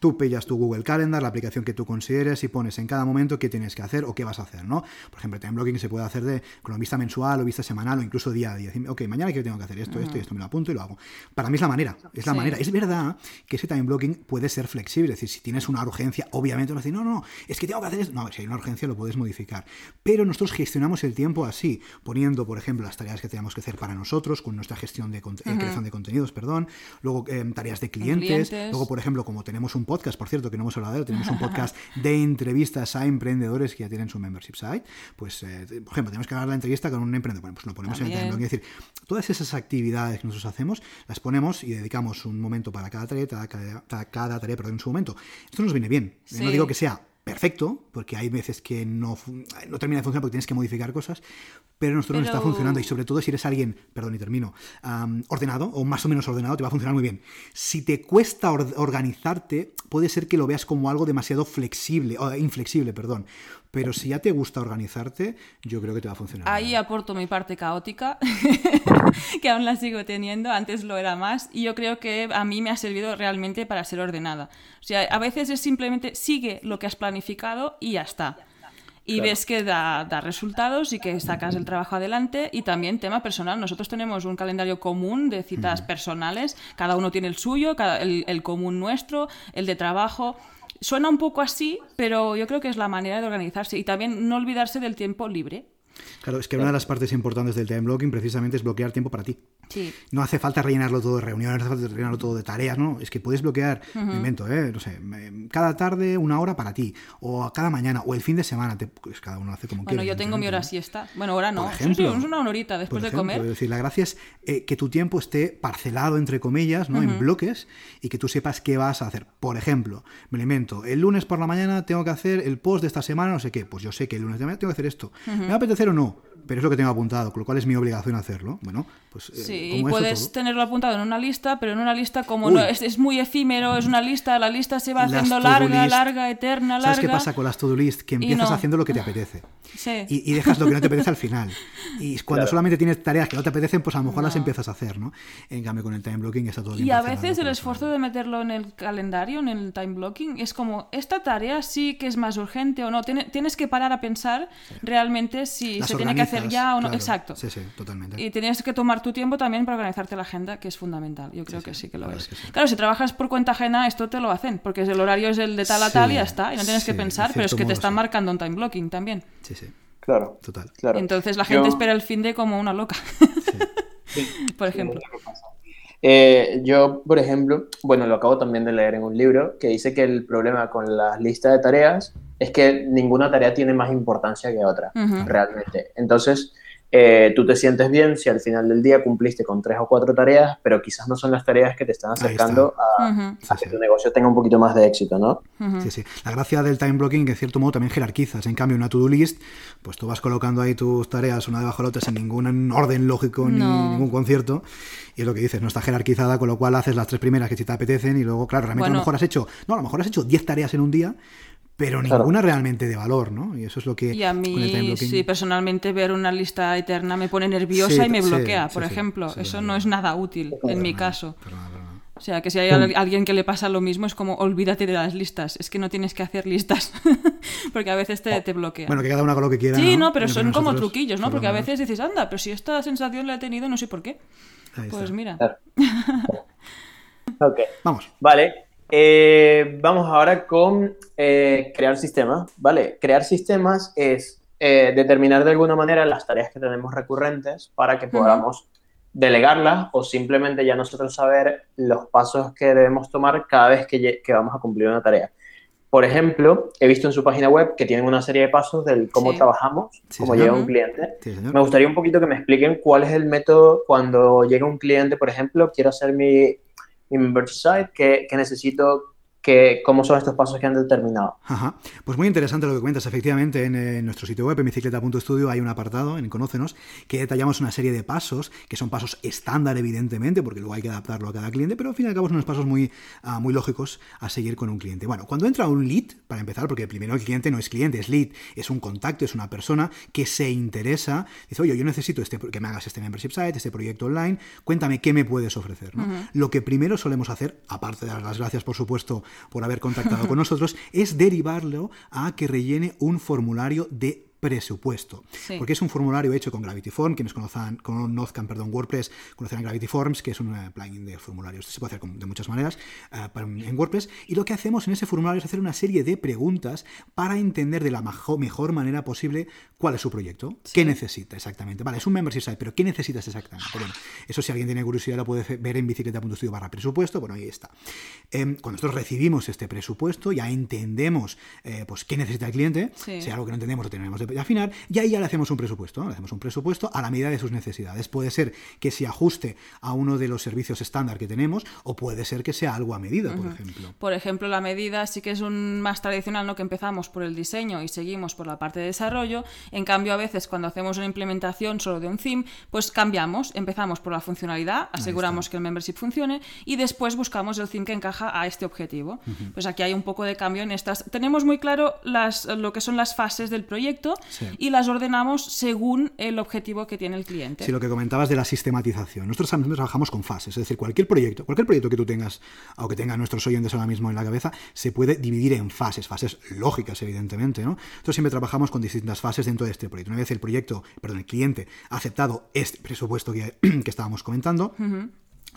Tú pillas tu Google Calendar, la aplicación que tú consideres, y pones en cada momento qué tienes que hacer o qué vas a hacer, ¿no? Por ejemplo, time blocking se puede hacer de con vista mensual o vista semanal o incluso día a día. Decir, ok, mañana que tengo que hacer esto, esto y esto, me lo apunto y lo hago. Para mí es la manera, es la Sí. manera. Es verdad que ese time blocking puede ser flexible, es decir, si tienes una urgencia, obviamente vas a decir, no, no, no, es que tengo que hacer esto. No, si hay una urgencia lo puedes modificar. Pero nosotros gestionamos el tiempo así, poniendo, por ejemplo, las tareas que tenemos que hacer para nosotros, con nuestra gestión de eh, creación de contenidos, perdón, luego eh, tareas de clientes, clientes. luego, por ejemplo, como tenemos un podcast, por cierto, que no hemos hablado de él, tenemos un podcast de entrevistas a emprendedores que ya tienen su membership site, pues, eh, por ejemplo, tenemos que hablar la entrevista con un emprendedor, bueno, pues lo ponemos en el blocking. Es decir, todas esas actividades que nosotros hacemos, las ponemos y dedicamos un momento para cada tarea, cada, cada- cada tarea, perdón, en su momento. Esto nos viene bien. Sí. No digo que sea perfecto, porque hay veces que no, no termina de funcionar porque tienes que modificar cosas, pero nosotros nos está Pero- funcionando y sobre todo si eres alguien, perdón y termino, ordenado o más o menos ordenado, te va a funcionar muy bien. Si te cuesta or- organizarte, puede ser que lo veas como algo demasiado flexible, o inflexible, perdón. Pero si ya te gusta organizarte, yo creo que te va a funcionar. Ahí aporto mi parte caótica, que aún la sigo teniendo, antes lo era más, y yo creo que a mí me ha servido realmente para ser ordenada. O sea, a veces es simplemente sigue lo que has planificado y ya está. Y ves que da, da, resultados y que sacas el trabajo adelante. Y también tema personal. Nosotros tenemos un calendario común de citas personales. Cada uno tiene el suyo, cada, el, el común nuestro, el de trabajo. Suena un poco así, pero yo creo que es la manera de organizarse. Y también no olvidarse del tiempo libre. Claro, es que una de las partes importantes del time blocking precisamente es bloquear tiempo para ti. Sí. No hace falta rellenarlo todo de reuniones, no hace falta rellenarlo todo de tareas, ¿no? Es que puedes bloquear, me invento, ¿eh? No sé, cada tarde una hora para ti, o cada mañana, o el fin de semana, te, pues cada uno hace como bueno, quiere. yo tengo mi hora siesta. Bueno, ahora no, Por ejemplo, es una horita después por de comer. Es decir, la gracia es eh, que tu tiempo esté parcelado, entre comillas, ¿no? En bloques, y que tú sepas qué vas a hacer. Por ejemplo, me lo invento, el lunes por la mañana tengo que hacer el post de esta semana, no sé qué, pues yo sé que el lunes de mañana tengo que hacer esto. ¿Me va a apetecer o no? Pero es lo que tengo apuntado, con lo cual es mi obligación hacerlo. Bueno, pues. eh, Sí, y como puedes todo. tenerlo apuntado en una lista, pero en una lista como no, es, es muy efímero, es una lista, la lista se va Las haciendo larga, list. larga, eterna, larga. ¿Sabes qué pasa con las to-do list? Que empiezas no. haciendo lo que te apetece. Sí. Y, y dejas lo que no te apetece al final. Y cuando Claro. solamente tienes tareas que no te apetecen, pues a lo mejor las empiezas a hacer, ¿no? En cambio, con el time blocking está todo bien Y a veces el esfuerzo de meterlo en el calendario, en el time blocking, es como, esta tarea sí que es más urgente o no. Tiene- Tienes que parar a pensar realmente si las se tiene que hacer ya o no. claro. Exacto. Sí, sí, totalmente. Y tienes que tomar tu tiempo también para organizarte la agenda, que es fundamental. Yo creo que sí que lo es. que. Claro, si trabajas por cuenta ajena, esto te lo hacen, porque el horario es el de tal a Sí, tal y ya está. Y no tienes que pensar, en pero es que te están sí. marcando un time blocking también. Sí, sí, Claro, total. claro. Entonces la gente Yo- espera el fin de como una loca. por ejemplo. Eh, yo, por ejemplo, bueno, lo acabo también de leer en un libro que dice que el problema con las listas de tareas es que ninguna tarea tiene más importancia que otra, realmente. Entonces, eh, tú te sientes bien si al final del día cumpliste con tres o cuatro tareas, pero quizás no son las tareas que te están está. acercando a, que sí. tu negocio tenga un poquito más de éxito, ¿no? Sí, sí. La gracia del time blocking, que en cierto modo también jerarquizas. En cambio, una to-do list, pues tú vas colocando ahí tus tareas una debajo de la otra sin ningún orden lógico ni No. ningún concierto. Y es lo que dices, no está jerarquizada, con lo cual haces las tres primeras que si te apetecen y luego, claro, realmente a lo mejor has hecho, no, a lo mejor has hecho 10 tareas en un día, pero Claro. ninguna realmente de valor, ¿no? Y eso es lo que Y a con el time mí, blocking- sí, personalmente ver una lista eterna me pone nerviosa Sí, y me bloquea, sí, por sí, ejemplo. sí, Eso sí, no es nada útil en mi caso. perdona, perdona. O sea, que si hay al- alguien que le pasa lo mismo, es como olvídate de las listas. Es que no tienes que hacer listas. Porque a veces te, te bloquea. Bueno, que cada uno haga lo que quiera. sí, no, pero son como truquillos, ¿no? Porque a veces dices, anda, pero si esta sensación la he tenido, no sé por qué. Ahí Pues está. mira. Claro. Ok. Vamos. Vale. Eh, vamos ahora con eh, crear sistemas. Vale, crear sistemas es eh, determinar de alguna manera las tareas que tenemos recurrentes para que podamos delegarlas o simplemente ya nosotros saber los pasos que debemos tomar cada vez que, vamos a cumplir una tarea. Por ejemplo, he visto en su página web que tienen una serie de pasos del cómo Sí. trabajamos, Sí, cómo señor. llega un cliente. Sí. Me gustaría un poquito que me expliquen cuál es el método cuando llega un cliente, por ejemplo, quiero hacer mi, mi membership site, ¿qué, qué necesito? ¿Qué, ¿Cómo son estos pasos que han determinado? Ajá. Pues muy interesante lo que cuentas. Efectivamente, en, eh, nuestro sitio web, en bicicleta.studio, hay un apartado en Conócenos que detallamos una serie de pasos, que son pasos estándar, evidentemente, porque luego hay que adaptarlo a cada cliente, pero al fin y al cabo son unos pasos muy, ah, muy lógicos a seguir con un cliente. Bueno, cuando entra un lead, para empezar, porque primero el cliente no es cliente, es lead, es un contacto, es una persona que se interesa, dice, oye, yo necesito este, que me hagas este membership site, este proyecto online, cuéntame qué me puedes ofrecer. ¿no? Lo que primero solemos hacer, aparte de dar las gracias, por supuesto, por haber contactado con nosotros, es derivarlo a que rellene un formulario de presupuesto. Sí. Porque es un formulario hecho con Gravity Form, quienes conozcan, conozcan perdón, WordPress, conocerán Gravity Forms, que es un plugin de formularios. Se puede hacer de muchas maneras eh, en WordPress. Y lo que hacemos en ese formulario es hacer una serie de preguntas para entender de la mejor manera posible cuál es su proyecto, qué necesita exactamente. Vale, es un membership site, pero ¿qué necesitas exactamente? Bueno, eso si alguien tiene curiosidad lo puede ver en bicicleta.studio barra presupuesto. Bueno, ahí está. Em, cuando nosotros recibimos este presupuesto, ya entendemos eh, pues, qué necesita el cliente. Sí. Si hay algo que no entendemos, lo tenemos de afinar. Y ahí ya le hacemos un presupuesto. ¿no? Le hacemos un presupuesto a la medida de sus necesidades. Puede ser que se ajuste a uno de los servicios estándar que tenemos, o puede ser que sea algo a medida, por ejemplo. Por ejemplo, la medida sí que es un más tradicional, ¿no? Que empezamos por el diseño y seguimos por la parte de desarrollo. En cambio, a veces cuando hacemos una implementación solo de un theme, pues cambiamos. Empezamos por la funcionalidad, aseguramos que el membership funcione y después buscamos el theme que encaja encaja a este objetivo. Pues aquí hay un poco de cambio en estas. Tenemos muy claro las, lo que son las fases del proyecto y las ordenamos según el objetivo que tiene el cliente. Sí, lo que comentabas de la sistematización. Nosotros también trabajamos con fases, es decir, cualquier proyecto, cualquier proyecto que tú tengas o que tengan nuestros oyentes ahora mismo en la cabeza, se puede dividir en fases, fases lógicas, evidentemente, ¿no? Nosotros siempre trabajamos con distintas fases dentro de este proyecto. Una vez el proyecto, perdón, el cliente ha aceptado este presupuesto que, que estábamos comentando,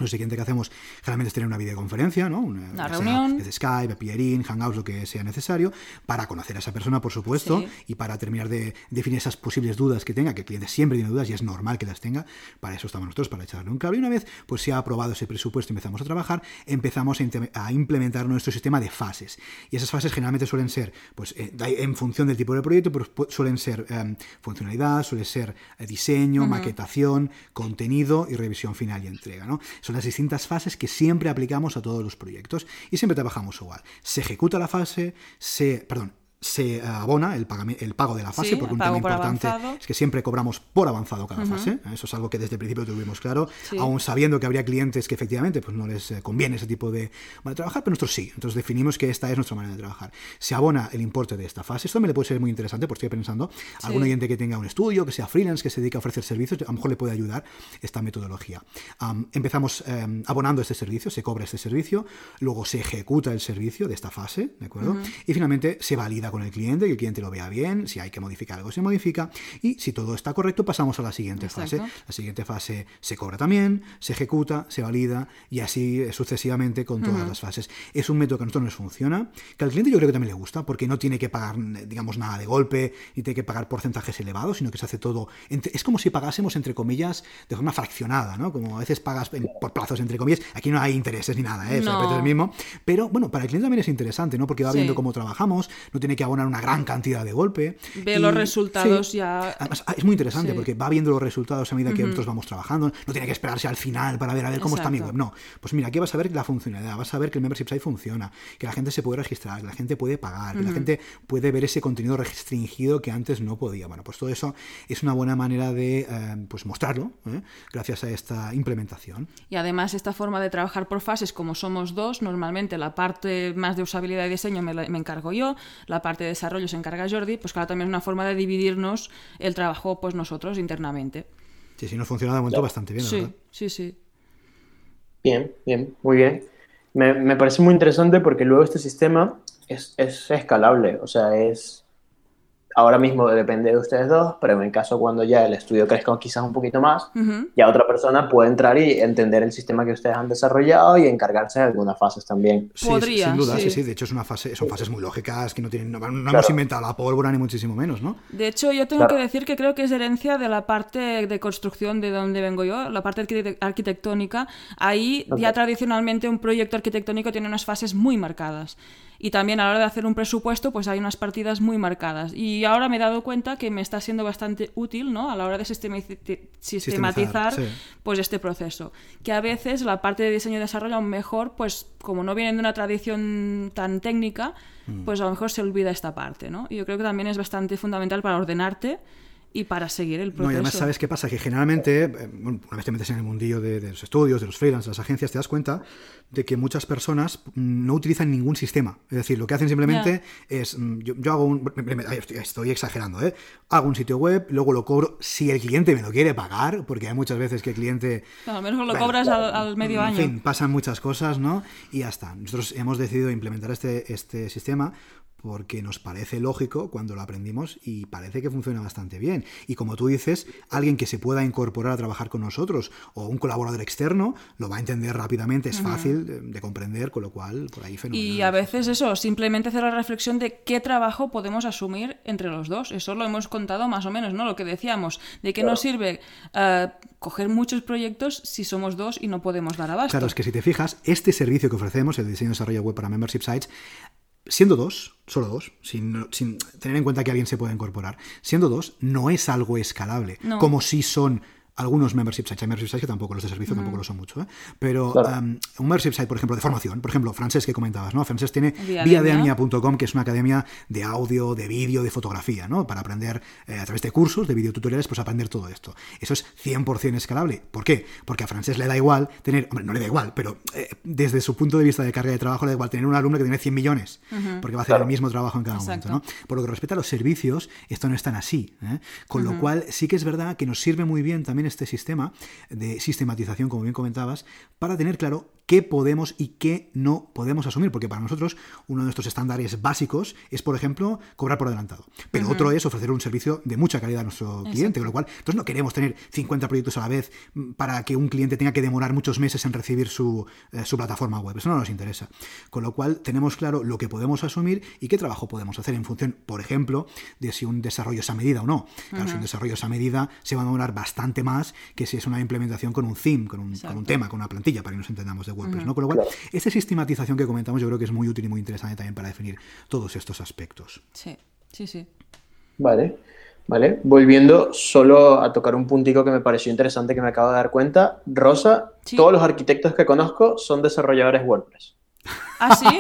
lo siguiente que hacemos generalmente es tener una videoconferencia, ¿no? Una, reunión. Desde Skype, Peerin, Hangouts, lo que sea necesario, para conocer a esa persona, por supuesto, y para terminar de definir esas posibles dudas que tenga, que el cliente siempre tiene dudas y es normal que las tenga. Para eso estamos nosotros, para echarle un cable. Y una vez pues se ha aprobado ese presupuesto y empezamos a trabajar, empezamos a, implementar nuestro sistema de fases. Y esas fases generalmente suelen ser, pues eh, en función del tipo de proyecto, pero suelen ser em, funcionalidad, suele ser eh, diseño, maquetación, contenido y revisión final y entrega, ¿no? Son las distintas fases que siempre aplicamos a todos los proyectos y siempre trabajamos igual. Se ejecuta la fase, se, perdón, se abona el, el pago de la fase, porque un tema importante es que siempre cobramos por avanzado cada fase. Eso es algo que desde el principio tuvimos claro, aún sabiendo que habría clientes que efectivamente pues, no les eh, conviene ese tipo de trabajar, pero nosotros sí. Entonces definimos que esta es nuestra manera de trabajar. Se abona el importe de esta fase. Esto me le puede ser muy interesante, porque estoy pensando, algún oyente que tenga un estudio, que sea freelance, que se dedique a ofrecer servicios, a lo mejor le puede ayudar esta metodología. empezamos em, abonando este servicio, se cobra este servicio, luego se ejecuta el servicio de esta fase, ¿de acuerdo? Y finalmente se valida con el cliente, que el cliente lo vea bien, si hay que modificar algo se modifica y si todo está correcto pasamos a la siguiente fase. La siguiente fase se cobra también, se ejecuta, se valida y así sucesivamente con todas las fases. Es un método que a nosotros nos funciona, que al cliente yo creo que también le gusta porque no tiene que pagar, digamos, nada de golpe y tiene que pagar porcentajes elevados, sino que se hace todo. es como si pagásemos, entre comillas, de forma fraccionada, ¿no? Como a veces pagas por plazos, entre comillas. Aquí no hay intereses ni nada, ¿eh? es el mismo. Pero bueno, para el cliente también es interesante, ¿no? Porque va viendo cómo trabajamos, no tiene que abonar una gran cantidad de golpe. Ve los resultados ya. Además, ah, es muy interesante porque va viendo los resultados a medida que nosotros vamos trabajando. No tiene que esperarse al final para ver a ver cómo está mi web. No. Pues mira, aquí vas a ver la funcionalidad, vas a ver que el membership site funciona, que la gente se puede registrar, que la gente puede pagar, que la gente puede ver ese contenido restringido que antes no podía. Bueno, pues todo eso es una buena manera de eh, pues mostrarlo ¿eh? gracias a esta implementación. Y además esta forma de trabajar por fases, como somos dos, normalmente la parte más de usabilidad y diseño me, me encargo yo, la parte de desarrollo se encarga Jordi, pues claro, también es una forma de dividirnos el trabajo pues nosotros internamente. Sí, sí, nos funciona de momento bastante bien, Sí, sí, sí. Bien, bien, muy bien. Me, me, parece muy interesante porque luego este sistema es, es escalable, o sea, es ahora mismo depende de ustedes dos, pero en el caso cuando ya el estudio crezca quizás un poquito más, ya otra persona puede entrar y entender el sistema que ustedes han desarrollado y encargarse de algunas fases también. Sí, sin duda, sí. sí. De hecho, es una fase, son fases muy lógicas que no tienen, no, hemos inventado la pólvora ni muchísimo menos, ¿no? De hecho, yo tengo que decir que creo que es herencia de la parte de construcción de donde vengo yo, la parte arquitectónica. Ahí ya tradicionalmente un proyecto arquitectónico tiene unas fases muy marcadas y también a la hora de hacer un presupuesto pues hay unas partidas muy marcadas y ahora me he dado cuenta que me está siendo bastante útil ¿no? a la hora de sistematizar, pues este proceso que a veces la parte de diseño y desarrollo aún mejor pues como no vienen de una tradición tan técnica mm. pues a lo mejor se olvida esta parte ¿no? y yo creo que también es bastante fundamental para ordenarte y para seguir el proceso. No, y además, ¿sabes qué pasa? Que generalmente, eh, una vez te metes en el mundillo de, los estudios, de los freelance, de las agencias, te das cuenta de que muchas personas no utilizan ningún sistema. Es decir, lo que hacen simplemente es, mm, yo, hago un, estoy, exagerando, ¿eh? Hago un sitio web, luego lo cobro si el cliente me lo quiere pagar, porque hay muchas veces que el cliente... al menos lo cobras al, medio año. En fin, pasan muchas cosas, ¿no? Y ya está. Nosotros hemos decidido implementar este, este sistema porque nos parece lógico cuando lo aprendimos y parece que funciona bastante bien. Y como tú dices, alguien que se pueda incorporar a trabajar con nosotros o un colaborador externo lo va a entender rápidamente, es fácil de, comprender, con lo cual por ahí fenomenal. Y a veces eso, simplemente hacer la reflexión de qué trabajo podemos asumir entre los dos. Eso lo hemos contado más o menos, ¿no? Lo que decíamos, de qué nos sirve uh, coger muchos proyectos si somos dos y no podemos dar abasto. Claro, es que si te fijas, este servicio que ofrecemos, el diseño y desarrollo web para membership sites, siendo dos, solo dos, sin, tener en cuenta que alguien se puede incorporar, siendo dos, no es algo escalable, como si son algunos membership sites. Hay membership sites que tampoco, los de servicio tampoco lo son mucho. ¿eh? Pero um, un membership site, por ejemplo, de formación, por ejemplo, Francés que comentabas, ¿no? Francés tiene viademia.com, que es una academia de audio, de vídeo, de fotografía, ¿no? Para aprender eh, a través de cursos, de videotutoriales, pues aprender todo esto. Eso es 100% escalable. ¿Por qué? Porque a Francés le da igual tener, hombre, no le da igual, pero eh, desde su punto de vista de carga de trabajo le da igual tener un alumno que tiene 100 millones, porque va a hacer el mismo trabajo en cada momento, ¿no? Por lo que respecta a los servicios, esto no es tan así. Con lo cual, sí que es verdad que nos sirve muy bien también este sistema de sistematización, como bien comentabas, para tener claro qué podemos y qué no podemos asumir, porque para nosotros uno de nuestros estándares básicos es, por ejemplo, cobrar por adelantado, pero otro es ofrecer un servicio de mucha calidad a nuestro cliente, con lo cual entonces no queremos tener 50 proyectos a la vez mm, para que un cliente tenga que demorar muchos meses en recibir su, eh, su plataforma web, eso no nos interesa, con lo cual tenemos claro lo que podemos asumir y qué trabajo podemos hacer en función, por ejemplo, de si un desarrollo es a medida o no. Claro, si un desarrollo es a medida, se va a demorar bastante más que si es una implementación con un theme, con un, con un tema, con una plantilla, para que nos entendamos de WordPress, ¿no? Con lo cual, esta sistematización que comentamos yo creo que es muy útil y muy interesante también para definir todos estos aspectos. Sí, sí, sí. Vale, vale. Volviendo solo a tocar un puntico que me pareció interesante que me acabo de dar cuenta. Rosa, todos los arquitectos que conozco son desarrolladores WordPress. ¿Ah, sí?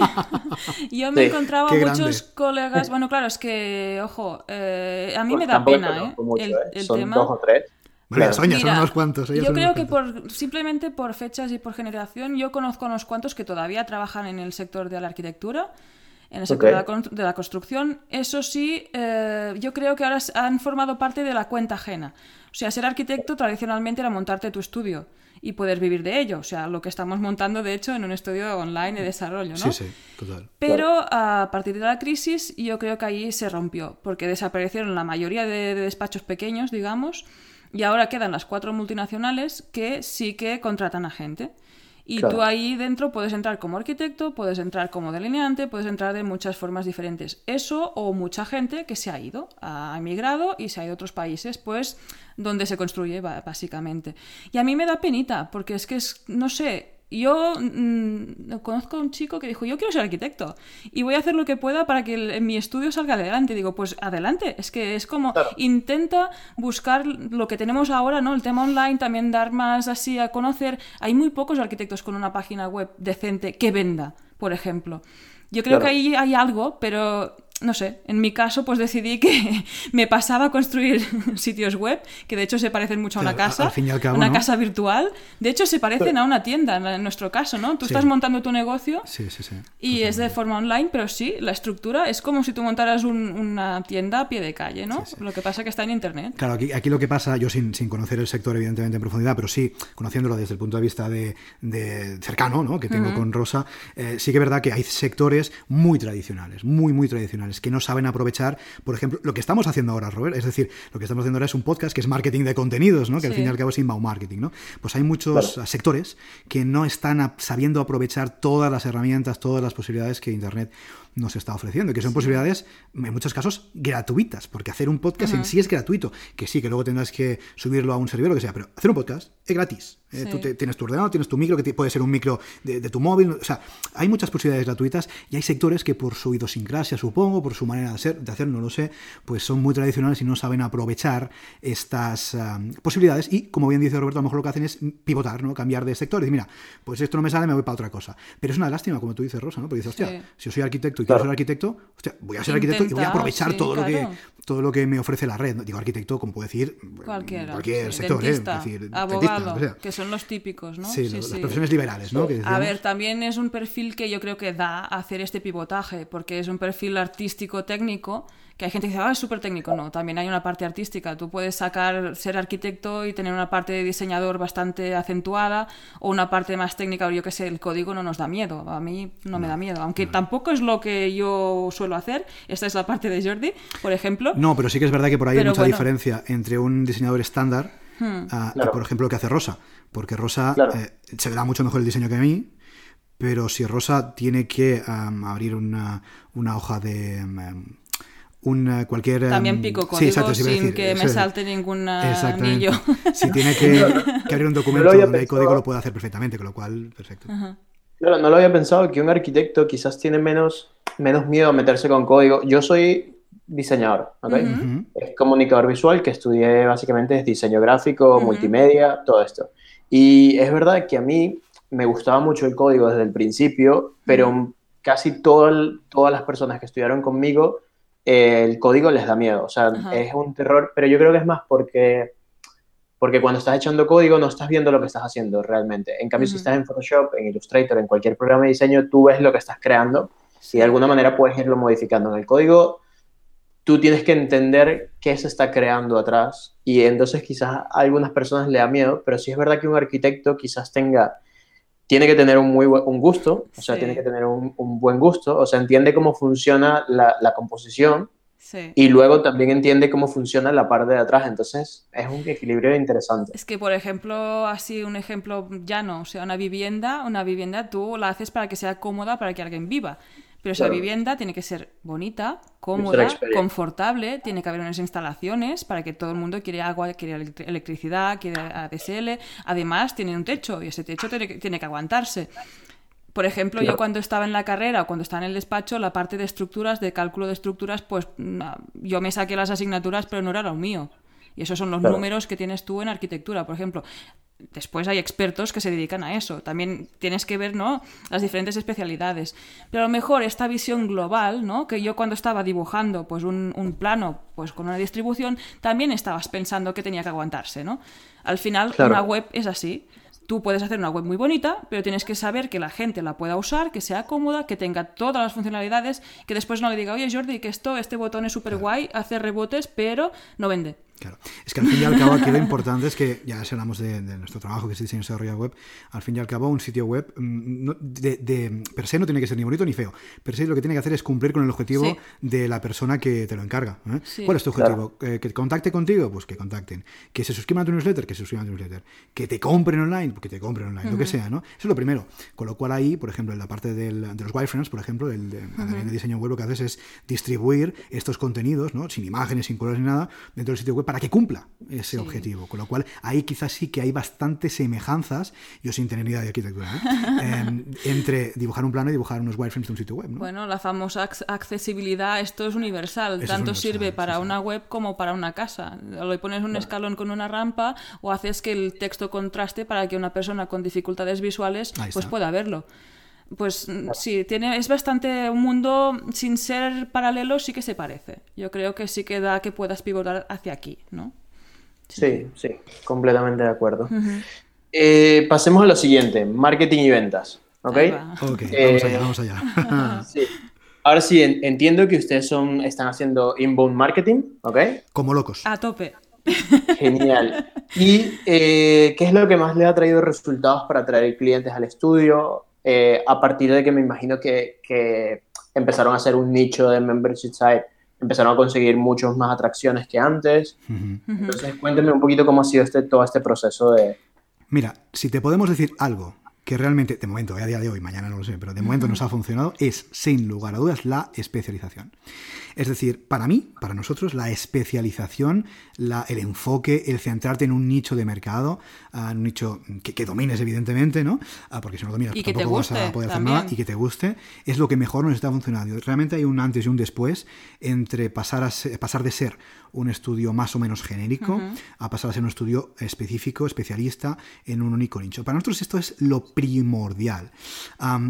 Yo me encontraba muchos colegas. Bueno, claro, es que, ojo, eh, a mí pues me da pena, ¿eh? el, ¿eh? son dos o tres. Son unos cuantos. yo creo que por, simplemente por fechas y por generación, yo conozco unos cuantos que todavía trabajan en el sector de la arquitectura, en el sector de, la, construcción. Eso sí, eh, yo creo que ahora han formado parte de la cuenta ajena. O sea, ser arquitecto tradicionalmente era montarte tu estudio y poder vivir de ello. O sea, lo que estamos montando, de hecho, en un estudio online de desarrollo, ¿no? Sí, sí, total. Pero a partir de la crisis, yo creo que ahí se rompió, porque desaparecieron la mayoría de despachos pequeños, digamos, y ahora quedan las cuatro multinacionales que sí que contratan a gente. Y tú ahí dentro puedes entrar como arquitecto, puedes entrar como delineante, puedes entrar de muchas formas diferentes. Eso o mucha gente que se ha ido, ha emigrado y se ha ido a otros países, pues donde se construye básicamente. Y a mí me da penita, porque es que es, no sé, yo mm, conozco a un chico que dijo, yo quiero ser arquitecto y voy a hacer lo que pueda para que mi estudio salga adelante. digo, pues adelante. Es que es como, intenta buscar lo que tenemos ahora, ¿no? El tema online, también dar más así a conocer. Hay muy pocos arquitectos con una página web decente que venda, por ejemplo. Yo creo que ahí hay algo, pero no sé, en mi caso pues decidí que me pasaba a construir sitios web, que de hecho se parecen mucho a una casa, una casa virtual. De hecho se parecen a una tienda en nuestro caso, ¿no? Tú estás montando tu negocio y es de forma online, pero sí, la estructura es como si tú montaras una tienda a pie de calle, ¿no? Lo que pasa que está en internet. Claro, aquí, aquí lo que pasa, yo sin, sin, conocer el sector evidentemente en profundidad, pero sí conociéndolo desde el punto de vista de, cercano, ¿no? Que tengo con Rosa, eh, sí que es verdad que hay sectores muy tradicionales, muy, muy tradicionales que no saben aprovechar, por ejemplo, lo que estamos haciendo ahora, Robert. Es decir, lo que estamos haciendo ahora es un podcast que es marketing de contenidos, ¿no? Que al fin y al cabo es inbound marketing, ¿no? Pues hay muchos sectores que no están sabiendo aprovechar todas las herramientas, todas las posibilidades que Internet nos está ofreciendo, que son posibilidades, en muchos casos, gratuitas, porque hacer un podcast en sí es gratuito, que sí, que luego tendrás que subirlo a un servidor, lo que sea, pero hacer un podcast es gratis. Eh, tú tienes tu ordenador, tienes tu micro, que puede ser un micro de, tu móvil, o sea, hay muchas posibilidades gratuitas y hay sectores que por su idiosincrasia, supongo, por su manera de hacer, de hacer no lo sé, pues son muy tradicionales y no saben aprovechar estas posibilidades y, como bien dice Roberto, a lo mejor lo que hacen es pivotar, ¿no? Cambiar de sector y decir, mira, pues esto no me sale, me voy para otra cosa. Pero es una lástima, como tú dices, Rosa, ¿no? Porque dices, hostia, si yo soy arquitecto y quiero ser arquitecto, voy a ser arquitecto y voy a aprovechar todo lo que todo lo que me ofrece la red. Digo arquitecto, como puedo decir, Cualquiera, cualquier sector, ¿eh? decir, abogado, que son los típicos, ¿no? Sí, las profesiones liberales, ¿no? a ver, también es un perfil que yo creo que da a hacer este pivotaje, porque es un perfil artístico técnico que hay gente que dice, ah, es súper técnico. No, también hay una parte artística. Tú puedes sacar, ser arquitecto y tener una parte de diseñador bastante acentuada o una parte más técnica, yo que sé, el código no nos da miedo. A mí no, me da miedo, aunque tampoco es lo que yo suelo hacer. Esta es la parte de Jordi, por ejemplo. No, pero sí que es verdad que por ahí hay mucha diferencia entre un diseñador estándar hmm. y, por ejemplo, lo que hace Rosa. Porque Rosa eh, se le da mucho mejor el diseño que a mí, pero si Rosa tiene que abrir una, una, hoja de un cualquier también em, pico código sin que me salte ningún anillo. Si tiene que, abrir un documento donde hay código lo puede hacer perfectamente con lo cual perfecto. Claro no lo había pensado que un arquitecto quizás tiene menos menos miedo a meterse con código. Yo soy diseñador, ¿ok? Es comunicador visual que estudié básicamente diseño gráfico, multimedia, todo esto. Y es verdad que a mí me gustaba mucho el código desde el principio, pero casi todas las personas que estudiaron conmigo, eh, el código les da miedo. O sea, es un terror, pero yo creo que es más porque, porque cuando estás echando código no estás viendo lo que estás haciendo realmente. En cambio, si estás en Photoshop, en Illustrator, en cualquier programa de diseño, tú ves lo que estás creando y de alguna manera puedes irlo modificando. En el código tú tienes que entender qué se está creando atrás y entonces quizás a algunas personas le da miedo, pero sí es verdad que un arquitecto quizás tenga, tiene que tener un muy un gusto, o sea, tiene que tener un, buen gusto, o sea, entiende cómo funciona la, composición y luego también entiende cómo funciona la parte de atrás, entonces es un equilibrio interesante. Es que, por ejemplo, así un ejemplo llano, o sea, una vivienda, una vivienda tú la haces para que sea cómoda para que alguien viva. Pero esa vivienda tiene que ser bonita, cómoda, confortable, tiene que haber unas instalaciones para que todo el mundo quiere agua, quiere electricidad, quiere ADSL. Además, tiene un techo y ese techo tiene que, tiene que aguantarse. Por ejemplo, yo cuando estaba en la carrera o cuando estaba en el despacho, la parte de estructuras, de cálculo de estructuras, pues mm, yo me saqué las asignaturas, pero no era lo mío. Y esos son los números que tienes tú en arquitectura. Por ejemplo, después hay expertos que se dedican a eso. También tienes que ver, ¿no? Las diferentes especialidades. Pero a lo mejor esta visión global, ¿no? Que yo cuando estaba dibujando pues un, plano pues con una distribución, también estabas pensando que tenía que aguantarse, ¿no? Al final, una web es así. Tú puedes hacer una web muy bonita, pero tienes que saber que la gente la pueda usar, que sea cómoda, que tenga todas las funcionalidades, que después no le diga, oye Jordi, que esto, este botón es súper guay, hace rebotes, pero no vende. Claro. Es que al fin y al cabo aquí lo importante es que, ya si hablamos de, nuestro trabajo que es diseño y desarrollo web, al fin y al cabo un sitio web mm, de, per se no tiene que ser ni bonito ni feo. Per se lo que tiene que hacer es cumplir con el objetivo de la persona que te lo encarga. ¿eh? ¿Cuál es tu objetivo? Eh, ¿Que contacte contigo? Pues que contacten. ¿Que se suscriban a tu newsletter? Que se suscriban a tu newsletter. ¿Que te compren online? Pues que te compren online, lo que sea, ¿no? Eso es lo primero. Con lo cual ahí, por ejemplo, en la parte de los wireframes, por ejemplo, el de, diseño web lo que haces es distribuir estos contenidos, ¿no? Sin imágenes, sin colores ni nada, dentro del sitio web para que cumpla ese objetivo. Con lo cual, ahí quizás sí que hay bastantes semejanzas, yo sin tener ni idea de arquitectura, ¿eh? em, entre dibujar un plano y dibujar unos wireframes de un sitio web. Bueno, la famosa accesibilidad, esto es universal. Tanto sirve para una web como para una casa. Le pones un escalón con una rampa o haces que el texto contraste para que una persona con dificultades visuales pues pueda verlo pues sí, tiene, es bastante un mundo sin ser paralelo, sí que se parece. Yo creo que sí que da que puedas pivotar hacia aquí, ¿no? Sí, sí, completamente de acuerdo. Eh, pasemos a lo siguiente, marketing y ventas. ¿Ok? Ok, eh, vamos allá, vamos allá. sí. Ahora sí, entiendo que ustedes son, están haciendo inbound marketing, ¿ok? Como locos. A tope. Genial. ¿Y eh, qué es lo que más le ha traído resultados para atraer clientes al estudio? A partir de que me imagino que, que, empezaron a hacer un nicho de membership site empezaron a conseguir muchas más atracciones que antes. Entonces, cuénteme un poquito cómo ha sido este, todo este proceso de... Mira, si te podemos decir algo que realmente, de momento, a día de hoy, mañana no lo sé, pero de momento nos ha funcionado, es, sin lugar a dudas, la especialización. Es decir, para mí, para nosotros, la especialización, la, el enfoque, el centrarte en un nicho de mercado, uh, un nicho que, domines, evidentemente, ¿no? Uh, porque si no lo dominas, tampoco vas a poder hacer nada y que te guste, es lo que mejor nos está funcionando. Realmente hay un antes y un después entre pasar, a pasar de ser un estudio más o menos genérico a pasar a ser un estudio específico, especialista en un único nicho. Para nosotros esto es lo primordial.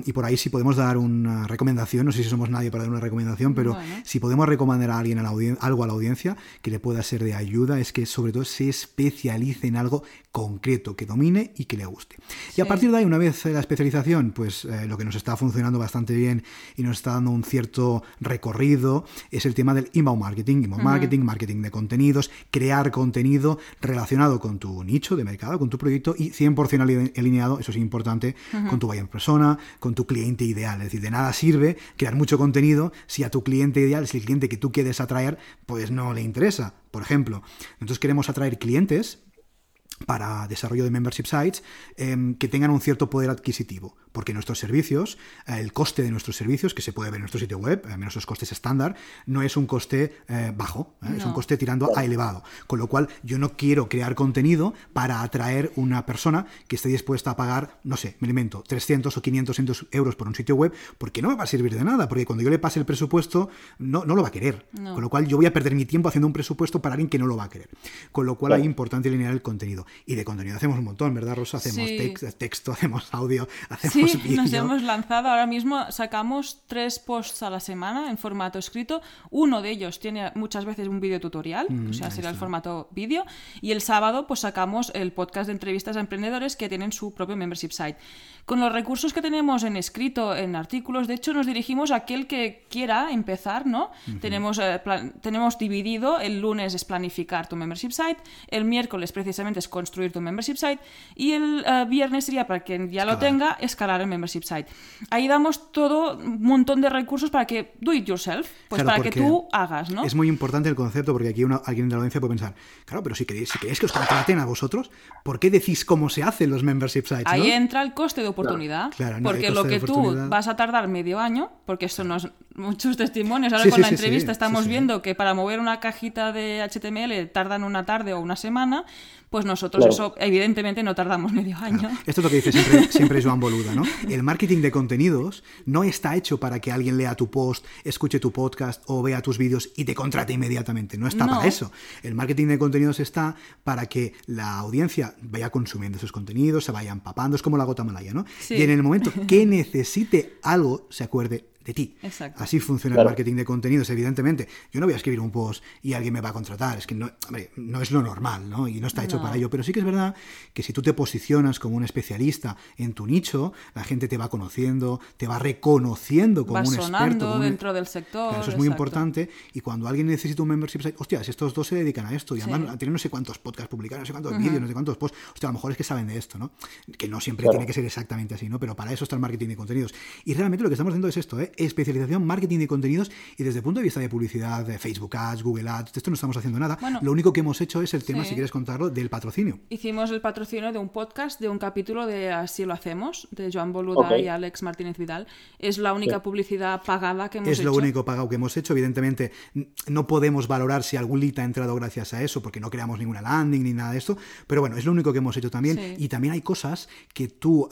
y por ahí si podemos dar una recomendación, no sé si somos nadie para dar una recomendación, pero si podemos recomendar a alguien algo a la audiencia que le pueda ser de ayuda, es que sobre todo se especialice en algo concreto, que domine y que le guste. Y a partir de ahí, una vez la especialización, pues eh, lo que nos está funcionando bastante bien y nos está dando un cierto recorrido es el tema del inbound marketing, inbound marketing, marketing de contenidos, crear contenido relacionado con tu nicho de mercado, con tu proyecto y 100% alineado, eso es importante, con tu buyer persona, con tu cliente ideal. Es decir, de nada sirve crear mucho contenido si a tu cliente ideal, si cliente que tú quieres atraer, pues no le interesa. Por ejemplo, nosotros queremos atraer clientes para desarrollo de membership sites em, que tengan un cierto poder adquisitivo, porque nuestros servicios, el coste de nuestros servicios, que se puede ver en nuestro sitio web, al menos los costes estándar, no es un coste eh, bajo, ¿eh? es un coste tirando a elevado. Con lo cual, yo no quiero crear contenido para atraer una persona que esté dispuesta a pagar, no sé, me alimento, 300 o 500 euros por un sitio web, porque no me va a servir de nada, porque cuando yo le pase el presupuesto, no, no lo va a querer. Con lo cual, yo voy a perder mi tiempo haciendo un presupuesto para alguien que no lo va a querer. Con lo cual, es importante alinear el contenido. Y de contenido hacemos un montón, ¿verdad, Rosa? Hacemos texto, hacemos audio, hacemos sí, nos hemos lanzado. Ahora mismo sacamos tres posts a la semana en formato escrito. Uno de ellos tiene muchas veces un vídeo tutorial, mm, o sea, será el formato vídeo. Y el sábado, pues sacamos el podcast de entrevistas a emprendedores que tienen su propio membership site. Con los recursos que tenemos en escrito, en artículos, de hecho, nos dirigimos a aquel que quiera empezar, ¿no? tenemos, eh, tenemos dividido, el lunes es planificar tu membership site, el miércoles precisamente es construir tu membership site y el eh, viernes sería para quien ya lo tenga, escalar el membership site. Ahí damos todo un montón de recursos para que do it yourself, pues para que tú hagas, ¿no? Es muy importante el concepto porque aquí uno, alguien de la audiencia puede pensar, claro, pero si queréis, si queréis que os contraten a vosotros, ¿por qué decís cómo se hacen los membership sites? Ahí entra el coste de oportunidad. porque lo que tú vas a tardar medio año, porque eso nos muchos testimonios. Ahora con la entrevista estamos viendo que para mover una cajita de HTML tardan una tarde o una semana, pues nosotros eso evidentemente no tardamos medio año. Esto es lo que dice siempre, siempre Joan Boluda, ¿no? El marketing de contenidos no está hecho para que alguien lea tu post, escuche tu podcast o vea tus vídeos y te contrate inmediatamente. No está para eso. El marketing de contenidos está para que la audiencia vaya consumiendo esos contenidos, se vaya empapando, es como la gota malaya, ¿no? Y en el momento que necesite algo, se acuerde, de ti. Así funciona el marketing de contenidos, evidentemente. Yo no voy a escribir un post y alguien me va a contratar, es que no, no es lo normal, ¿no? Y no está hecho para ello, pero sí que es verdad que si tú te posicionas como un especialista en tu nicho, la gente te va conociendo, te va reconociendo como un experto. dentro del sector. eso es muy importante y cuando alguien necesita un membership site, hostias, estos dos se dedican a esto y además tienen no sé cuántos podcasts publicados, no sé cuántos vídeos, no sé cuántos posts, hostia, a lo mejor es que saben de esto, ¿no? Que no siempre tiene que ser exactamente así, ¿no? Pero para eso está el marketing de contenidos. Y realmente lo que estamos haciendo es esto, ¿eh? Especialización, marketing de contenidos y desde el punto de vista de publicidad, de Facebook Ads, Google Ads, de esto no estamos haciendo nada. lo único que hemos hecho es el tema, si quieres contarlo, del patrocinio. Hicimos el patrocinio de un podcast, de un capítulo de Así lo hacemos, de Joan Boluda y Alex Martínez Vidal. Es la única publicidad pagada que hemos hecho. Es lo único pagado que hemos hecho. Evidentemente, no podemos valorar si algún lead ha entrado gracias a eso, porque no creamos ninguna landing ni nada de esto. Pero bueno, es lo único que hemos hecho también. Y también hay cosas que tú,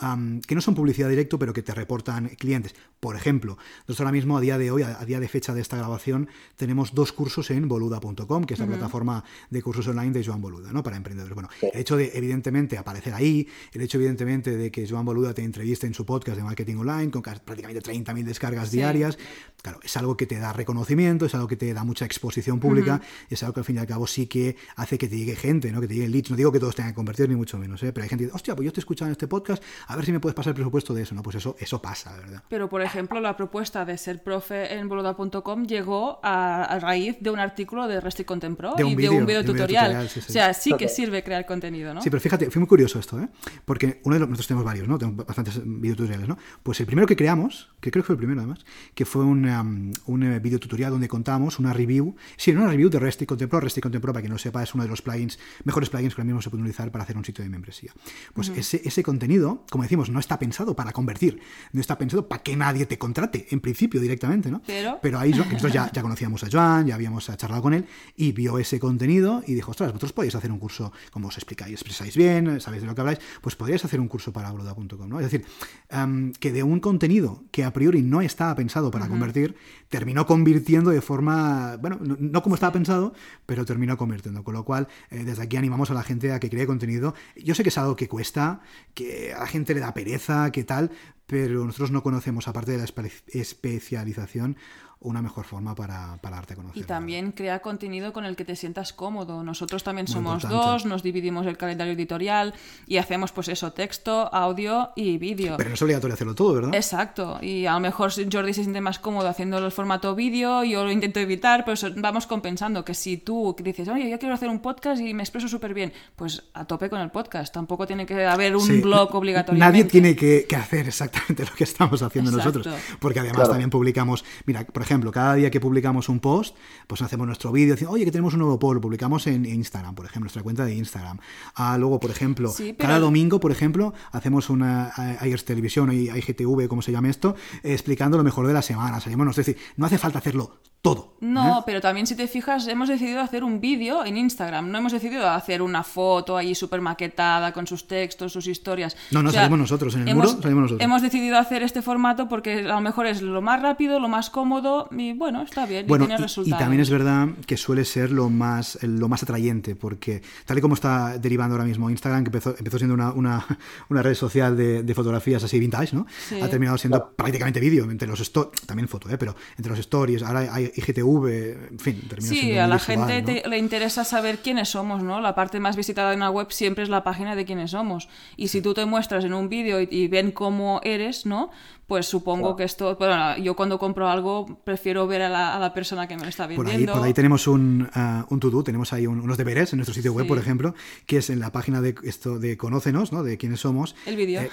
que no son publicidad directo, pero que te reportan clientes. Por ejemplo, nosotros ahora mismo, a día de hoy, a, día de fecha de esta grabación, tenemos dos cursos en boluda.com, que es la plataforma de cursos online de Joan Boluda, ¿no? Para emprendedores. Bueno, el hecho de, evidentemente, aparecer ahí, el hecho, evidentemente, de que Joan Boluda te entreviste en su podcast de marketing online con prácticamente 30.000 descargas diarias, claro, es algo que te da reconocimiento, es algo que te da mucha exposición pública, y es algo que al fin y al cabo sí que hace que te llegue gente, ¿no? Que te llegue leads. No digo que todos tengan que convertir, ni mucho menos, ¿eh? Pero hay gente que dice, hostia, pues yo te he escuchado en este podcast, a ver si me puedes pasar el presupuesto de eso, ¿no? Pues eso, eso pasa, ¿verdad? Pero, por ejemplo, la propuesta de ser profe en boluda.com llegó a, raíz de un artículo de Resti Contempro y de un video tutorial. o sea, sí que sirve crear contenido, ¿no? Sí, pero fíjate, fue muy curioso esto, ¿eh? Porque uno de los, nosotros tenemos varios, ¿no? Tenemos bastantes videotutoriales, ¿no? Pues el primero que creamos, que creo que fue el primero además, que fue un, um, un eh, videotutorial donde contamos una review, sí, una review de Resti Contempro. Resti Contempro, para quien no sepa, es uno de los plugins, mejores plugins que ahora mismo se pueden utilizar para hacer un sitio de membresía. Pues ese, ese contenido, como decimos, no está pensado para convertir, no está pensado para que nadie te contrate, en principio, directamente, ¿no? Pero, ahí nosotros ya, ya conocíamos a Joan, ya habíamos charlado con él y vio ese contenido y dijo, ostras, vosotros podéis hacer un curso, como os explicáis, expresáis bien, sabéis de lo que habláis, pues podríais hacer un curso para boluda.com, ¿no? Es decir, em, que de un contenido que a priori no estaba pensado para convertir, terminó convirtiendo de forma, bueno, no, como estaba pensado, pero terminó convirtiendo. Con lo cual, eh, desde aquí animamos a la gente a que cree contenido. Yo sé que es algo que cuesta, que a la gente le da pereza, que tal, pero nosotros no conocemos, aparte de la especialización, una mejor forma para, para darte a conocer. Y también crea contenido con el que te sientas cómodo. Nosotros también somos dos, nos dividimos el calendario editorial y hacemos pues eso, texto, audio y vídeo. Pero no es obligatorio hacerlo todo, ¿verdad? Exacto. Y a lo mejor Jordi se siente más cómodo haciendo el formato vídeo, yo lo intento evitar, pero vamos compensando que si tú dices, oye, yo quiero hacer un podcast y me expreso súper bien, pues a tope con el podcast. Tampoco tiene que haber un blog obligatorio. Nadie tiene que, hacer exactamente lo que estamos haciendo Exacto. nosotros. Porque además Claro. también publicamos, mira, por ejemplo, cada día que publicamos un post, pues hacemos nuestro vídeo, diciendo, oye, que tenemos un nuevo post, lo publicamos en Instagram, por ejemplo, nuestra cuenta de Instagram. Ah, luego, por ejemplo, Sí, pero- cada domingo, por ejemplo, hacemos una IGTV Televisión, IGTV, como se llame esto, explicando lo mejor de la semana. Salimos, no, es decir, no hace falta hacerlo todo. No, ¿eh? pero también si te fijas, hemos decidido hacer un vídeo en Instagram, no hemos decidido hacer una foto ahí súper maquetada con sus textos, sus historias. No, no, salimos nosotros, en el muro salimos nosotros. Hemos decidido hacer este formato porque a lo mejor es lo más rápido, lo más cómodo y bueno, está bien, Bueno, y tiene y- y, resultados. también es verdad que suele ser lo más, lo más atrayente, porque tal y como está derivando ahora mismo Instagram, que empezó, empezó siendo una, una, una red social de, de fotografías así vintage, ¿no? Sí. Ha terminado siendo prácticamente vídeo, entre los stories, también foto, ¿eh? pero entre los stories, ahora hay IGTV, en fin, termina Sí, siendo a la visual, gente ¿no? te- le interesa saber quiénes somos, ¿no? La parte más visitada de una web siempre es la página de quiénes somos. Y si tú te muestras en un vídeo y, y ven cómo eres, ¿no? Pues supongo que esto... Bueno, yo cuando compro algo prefiero ver a la, a la persona que me lo está Por vendiendo. ahí, por ahí tenemos un, ah, un to-do, tenemos ahí un- unos deberes en nuestro sitio web, Sí. por ejemplo, que es en la página de esto de Conócenos, ¿no? De quiénes somos. El vídeo. Eh.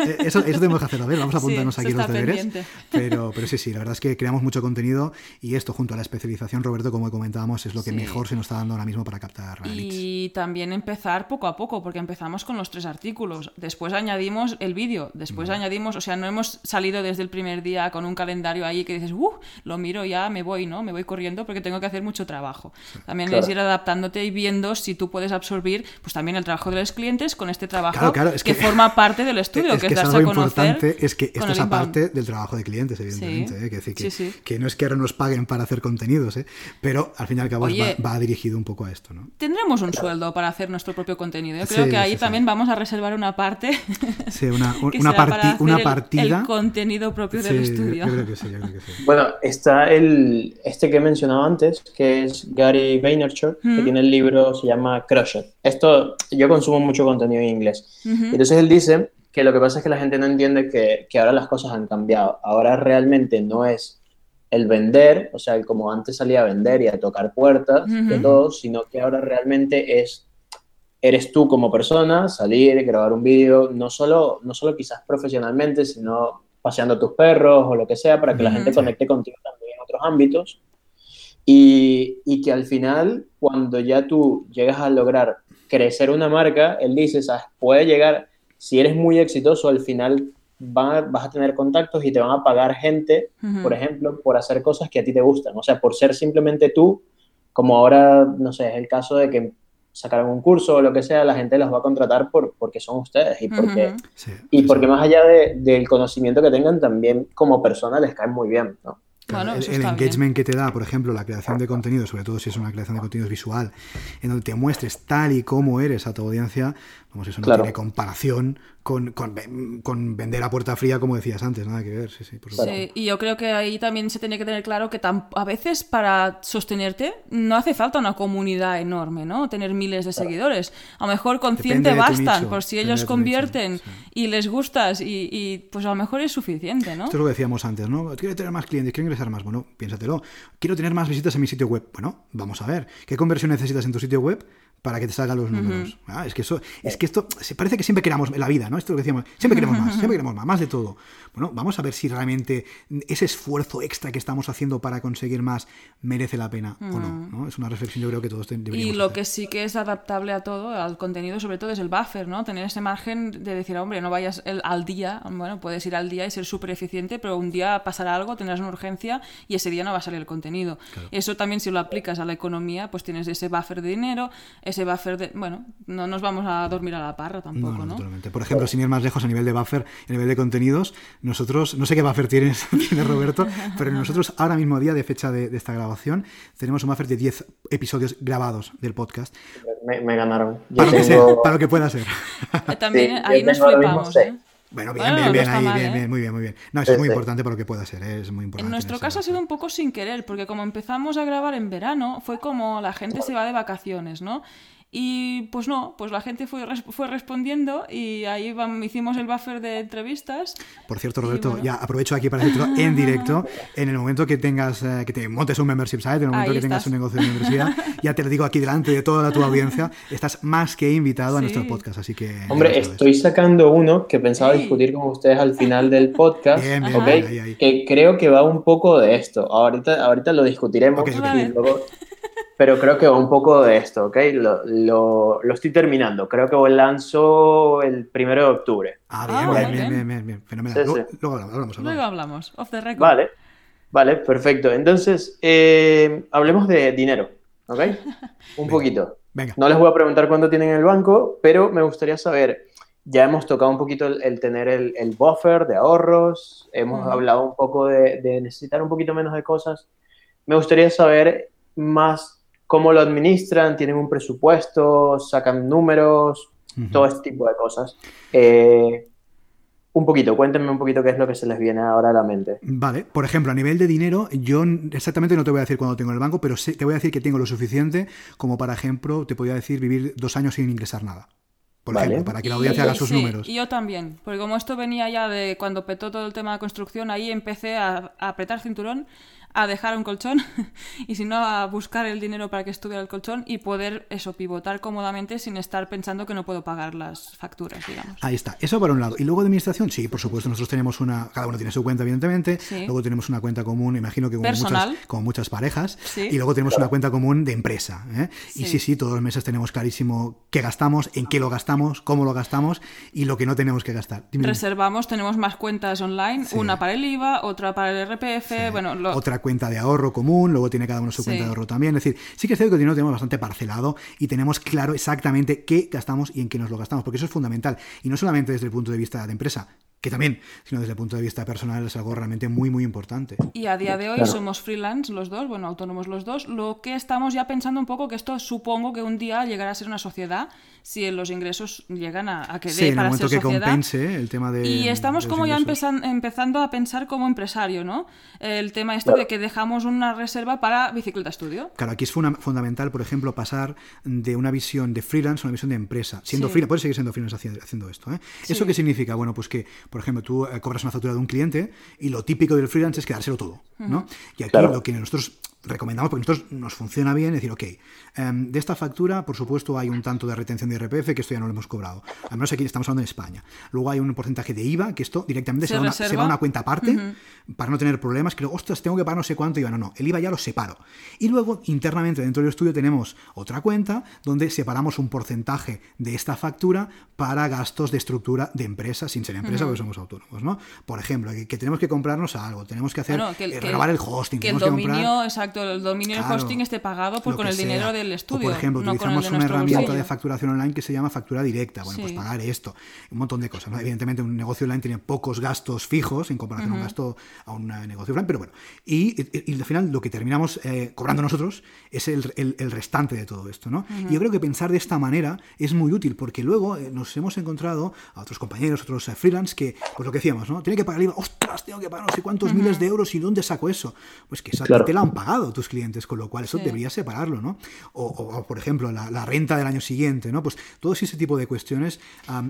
Eh, eso, eso tenemos que hacerlo, a ver, vamos a apuntarnos aquí los deberes. pendiente. Pero, pero sí, sí, la verdad es que creamos mucho contenido y esto junto a la especialización, Roberto, como comentábamos, es lo que Sí. mejor se nos está dando ahora mismo para captar leads. Y también empezar poco a poco, porque empezamos con los tres artículos. Después añadimos el vídeo. Después añadimos, o sea, no hemos salido desde el primer día con un calendario ahí que dices, uh, lo miro ya, me voy, ¿no? Me voy corriendo porque tengo que hacer mucho trabajo. También Claro. es ir adaptándote y viendo si tú puedes absorbir, pues también el trabajo de los clientes con este trabajo Claro, claro, es que, que- forma parte del estudio, es que que es darse algo a conocer. importante, es que esto el es aparte del trabajo de clientes, evidentemente. Sí. ¿eh? Que, decir que, Sí, sí. que no es que ahora nos paguen para hacer contenidos, ¿eh? pero al fin y al cabo Oye, va, va dirigido un poco a esto. ¿no? Tendremos un sueldo para hacer nuestro propio contenido. Yo creo Sí, que ahí sí, sí. también vamos a reservar una parte. Sí, una, una, será parti- una el- partida. El, contenido propio Sí, del estudio. Yo creo que sí, yo creo que sí. Bueno, está el, este que he mencionado antes, que es Gary Vaynerchuk, que tiene el libro, se llama Crush It. Esto, yo consumo mucho contenido en inglés. Ujú. Entonces él dice que lo que pasa es que la gente no entiende que, que ahora las cosas han cambiado. Ahora realmente no es el vender, o sea, como antes salía a vender y a tocar puertas de todo, sino que ahora realmente es, eres tú como persona, salir, grabar un vídeo, no solo, no solo quizás profesionalmente, sino paseando a tus perros o lo que sea, para que la gente conecte contigo también en otros ámbitos. Y, y que al final, cuando ya tú llegas a lograr crecer una marca, él dice, ¿sabes? Puede llegar, si eres muy exitoso, al final va- vas a tener contactos y te van a pagar gente, Ujú. por ejemplo, por hacer cosas que a ti te gustan. O sea, por ser simplemente tú, como ahora, no sé, es el caso de que sacaron un curso o lo que sea, la gente los va a contratar por, porque son ustedes y porque. Sí, y sí, porque sí. más allá de- del conocimiento que tengan, también como persona les caen muy bien, ¿no? Claro, Bueno, el, bien. engagement que te da, por ejemplo, la creación de contenido, sobre todo si es una creación de contenidos visual, en donde te muestres tal y como eres a tu audiencia, vamos, eso no Claro. tiene comparación con, con, con vender a puerta fría, como decías antes, nada que ver, sí, sí, por supuesto. Sí, y yo creo que ahí también se tiene que tener claro que a veces para sostenerte no hace falta una comunidad enorme, ¿no? Tener miles de seguidores. A lo mejor con 100 Depende te bastan, nicho, por si ellos nicho, convierten sí. y les gustas y, y, pues a lo mejor es suficiente, ¿no? Esto es lo que decíamos antes, ¿no? Quiero tener más clientes, quiero ingresar más. Bueno, piénsatelo. Quiero tener más visitas en mi sitio web. Bueno, vamos a ver. ¿Qué conversión necesitas en tu sitio web para que te salgan los números? Ah, es que eso, es que esto, se parece que siempre queramos la vida, ¿no? Esto es lo que decíamos, siempre queremos más, siempre queremos más, más de todo. Bueno, vamos a ver si realmente ese esfuerzo extra que estamos haciendo para conseguir más merece la pena o no, ¿no? Es una reflexión yo creo que todos ten- Y deberíamos lo hacer. que sí que es adaptable a todo, al contenido, sobre todo es el buffer, ¿no? Tener ese margen de decir, hombre, no vayas el- al día, bueno, puedes ir al día y ser súper eficiente, pero un día pasará algo, tendrás una urgencia y ese día no va a salir el contenido. Eso también si lo aplicas a la economía, pues tienes ese buffer de dinero, ese buffer de... Bueno, no nos vamos a dormir a la parra tampoco, No, no, ¿no? totalmente. Por ejemplo, sin ir más lejos a nivel de buffer, a nivel de contenidos, nosotros, no sé qué buffer tienes, tiene Roberto, pero nosotros ahora mismo día de fecha de, de esta grabación tenemos un buffer de 10 episodios grabados del podcast. Me, me ganaron. Yo Para lo, que sea, tengo- para lo que pueda ser. También Sí, ahí nos tengo flipamos. ¿eh? Bueno, bien, Bueno, bien, bien, ahí, mal, bien, ¿eh? bien, muy bien, muy bien. No, eso es muy sí. importante para lo que pueda ser, ¿eh? es muy importante. En nuestro caso ha sido un poco sin querer, porque como empezamos a grabar en verano, fue como la gente se va de vacaciones, ¿no? Y pues no, pues la gente fue, fue respondiendo y ahí hicimos el buffer de entrevistas. Por cierto, Roberto, ya aprovecho aquí para decirlo en directo. En el momento que tengas, eh, que te montes un membership site, en el momento que tengas un negocio de universidad, ya te lo digo aquí delante de toda tu audiencia, estás más que invitado a nuestro podcast. Así que. Hombre, estoy sacando uno que pensaba discutir con ustedes al final del podcast. Que creo que va un poco de esto. Ahorita, ahorita lo discutiremos. Pero creo que va un poco de esto, ¿ok? Lo, lo, lo, estoy terminando. Creo que lanzo el primero de octubre. Ah, bien, ah, bien, bien, bien, bien, Fenomenal. luego, hablamos, Luego hablamos, off the record. Vale, vale, perfecto. Entonces, eh, hablemos de dinero, ¿ok? Un poquito. Venga. No les voy a preguntar cuánto tienen en el banco, pero me gustaría saber, ya hemos tocado un poquito el, tener el, el, buffer de ahorros, hemos hablado un poco de, de necesitar un poquito menos de cosas. Me gustaría saber más cómo lo administran, tienen un presupuesto, sacan números, todo este tipo de cosas. Eh, un poquito, cuéntenme un poquito qué es lo que se les viene ahora a la mente. Vale, por ejemplo, a nivel de dinero, yo exactamente no te voy a decir cuándo tengo en el banco, pero te voy a decir que tengo lo suficiente como, para ejemplo, te podría decir vivir dos años sin ingresar nada. Por ejemplo, para que la audiencia haga sus números. Y yo también, porque como esto venía ya de cuando petó todo el tema de construcción, ahí empecé a apretar cinturón a dejar un colchón y si no a buscar el dinero para que estuviera el colchón y poder eso pivotar cómodamente sin estar pensando que no puedo pagar las facturas, digamos. Ahí está, eso por un lado. Y luego de administración, sí, por supuesto, nosotros tenemos una, cada uno tiene su cuenta, evidentemente, luego tenemos una cuenta común, imagino que como, muchas, parejas, y luego tenemos una cuenta común de empresa. ¿eh? Y sí, sí, todos los meses tenemos clarísimo qué gastamos, en qué lo gastamos, cómo lo gastamos y lo que no tenemos que gastar. Reservamos, tenemos más cuentas online, una para el IVA, otra para el RPF, bueno, otra cuenta de ahorro común, luego tiene cada uno su cuenta de ahorro también. Es decir, sí que es cierto que el dinero lo tenemos bastante parcelado y tenemos claro exactamente qué gastamos y en qué nos lo gastamos, porque eso es fundamental. Y no solamente desde el punto de vista de empresa, que también, sino desde el punto de vista personal es algo realmente muy, muy importante. Y a día de hoy somos freelance los dos, bueno, autónomos los dos, lo que estamos ya pensando un poco que esto supongo que un día llegará a ser una sociedad si los ingresos llegan a, a que dé para ser que compense el tema de y estamos como ya empezando a pensar como empresario no el tema este de que dejamos una reserva para bicicleta estudio. Claro aquí es fundamental por ejemplo pasar de una visión de freelance a una visión de empresa. Siendo freelance puedes seguir siendo freelance haciendo, esto ¿eh? eso qué significa bueno pues que por ejemplo tú eh, cobras una factura de un cliente y lo típico del freelance es quedárselo todo no y aquí lo que nosotros recomendamos, porque nosotros nos funciona bien, decir, ok, em, de esta factura, por supuesto, hay un tanto de retención de IRPF, que esto ya no lo hemos cobrado. Al menos aquí estamos hablando en España. Luego hay un porcentaje de IVA, que esto directamente se, va, a una cuenta aparte, para no tener problemas, que, ostras, tengo que pagar no sé cuánto IVA. No, no, el IVA ya lo separo. Y luego, internamente, dentro del estudio, tenemos otra cuenta donde separamos un porcentaje de esta factura para gastos de estructura de empresa, sin ser empresa, porque somos autónomos, ¿no? Por ejemplo, que, tenemos que comprarnos algo, tenemos que hacer, eh, renovar el hosting, que el dominio, exacto el dominio del hosting esté pagado por, con el dinero del estudio. por ejemplo, utilizamos una herramienta de facturación online que se llama factura directa. Bueno, pues pagar esto, un montón de cosas. Evidentemente, un negocio online tiene pocos gastos fijos en comparación a un gasto a un negocio offline, pero bueno. Y, al final lo que terminamos eh, cobrando nosotros es el, el, restante de todo esto, ¿no? Y yo creo que pensar de esta manera es muy útil porque luego eh, nos hemos encontrado a otros compañeros, otros eh, freelance que, pues lo que decíamos, ¿no? Tiene que pagar el IVA, ostras, tengo que pagar no sé cuántos miles de euros y ¿dónde saco eso? Pues que esa te la han pagado tus clientes, con lo cual eso debería separarlo, ¿no? O, por ejemplo, la, renta del año siguiente, ¿no? Pues todo ese tipo de cuestiones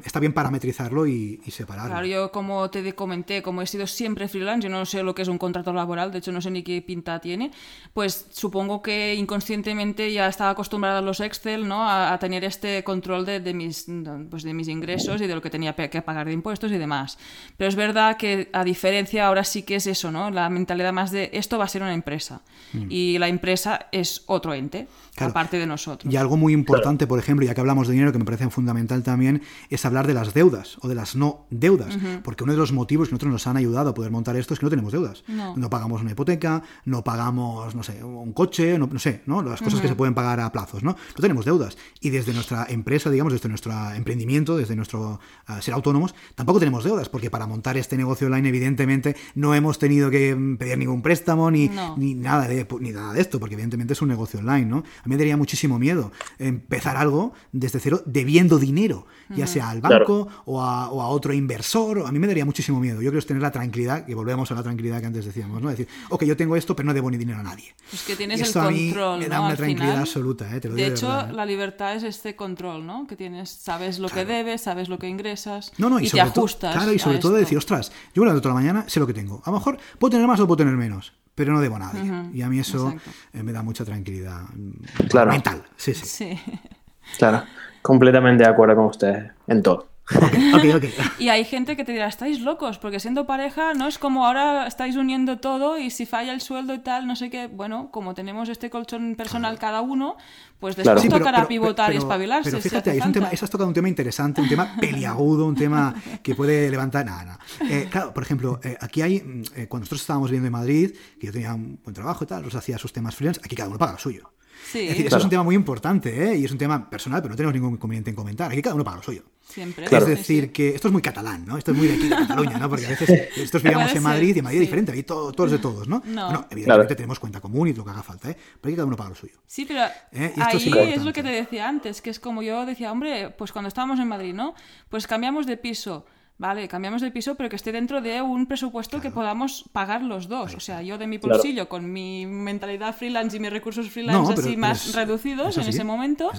está bien parametrizarlo y, separarlo. Claro, yo como te comenté, como he sido siempre freelance, yo no sé lo que es un contrato laboral, de hecho no sé ni qué pinta tiene, pues supongo que inconscientemente ya estaba acostumbrada a los Excel, ¿no? A, tener este control de, de, mis, pues de mis ingresos y de lo que tenía que pagar de impuestos y demás. Pero es verdad que a diferencia ahora sí que es eso, ¿no? La mentalidad más de esto va a ser una empresa. Mm y la empresa es otro ente, aparte de nosotros. Y algo muy importante, por ejemplo, ya que hablamos de dinero, que me parece fundamental también, es hablar de las deudas o de las no deudas. Porque uno de los motivos que nosotros nos han ayudado a poder montar esto es que no tenemos deudas. No, pagamos una hipoteca, no pagamos, no sé, un coche, no, sé, ¿no? Las cosas que se pueden pagar a plazos, ¿no? No tenemos deudas. Y desde nuestra empresa, digamos, desde nuestro emprendimiento, desde nuestro ah, ser autónomos, tampoco tenemos deudas, porque para montar este negocio online, evidentemente, no hemos tenido que pedir ningún préstamo ni, ni nada de de, ni nada de esto, porque evidentemente es un negocio online, ¿no? A mí me daría muchísimo miedo empezar algo desde cero debiendo dinero, ya sea al banco o, a, otro inversor. A mí me daría muchísimo miedo. Yo creo es tener la tranquilidad, que volvemos a la tranquilidad que antes decíamos, ¿no? Decir, ok, yo tengo esto, pero no debo ni dinero a nadie. Es que tienes el control. me da una tranquilidad absoluta, ¿eh? de, hecho, la libertad es este control, ¿no? Que tienes, sabes lo que debes, sabes lo que ingresas y, te ajustas. claro, y sobre todo decir, ostras, yo me toda la mañana, sé lo que tengo. A lo mejor puedo tener más o puedo tener menos pero no debo a nadie. y a mí eso eh, me da mucha tranquilidad claro. mental. Sí, sí. sí. Claro, completamente de acuerdo con ustedes en todo. y hay gente que te dirá, estáis locos, porque siendo pareja no es como ahora estáis uniendo todo y si falla el sueldo y tal, no sé qué, bueno, como tenemos este colchón personal cada uno, pues después tocará pivotar y espabilarse. Pero fíjate, es un tema, has tocado un tema interesante, un tema peliagudo, un tema que puede levantar. Nada, nada. Eh, claro, por ejemplo, eh, aquí hay, mm, eh, cuando nosotros estábamos viviendo en Madrid, que yo tenía un buen trabajo y tal, los hacía sus temas freelance, aquí cada uno paga lo suyo. es decir, eso es un tema muy importante ¿eh? y es un tema personal, pero no tenemos ningún inconveniente en comentar. Aquí cada uno paga lo suyo. Siempre. Es decir, que esto es muy catalán, ¿no? Esto es muy de aquí, de Cataluña, ¿no? Porque a veces nosotros vivíamos en Madrid y en Madrid es diferente, ahí todo, todos de todos, ¿no? no. Bueno, evidentemente tenemos cuenta común y lo que haga falta, ¿eh? Pero aquí cada uno paga lo suyo. Sí, pero ¿Eh? ahí es, lo que te decía antes, que es como yo decía, hombre, pues cuando estábamos en Madrid, ¿no? Pues cambiamos de piso. Vale, cambiamos de piso, pero que esté dentro de un presupuesto que podamos pagar los dos. O sea, yo de mi bolsillo, con mi mentalidad freelance y mis recursos freelance así más reducidos en ese momento,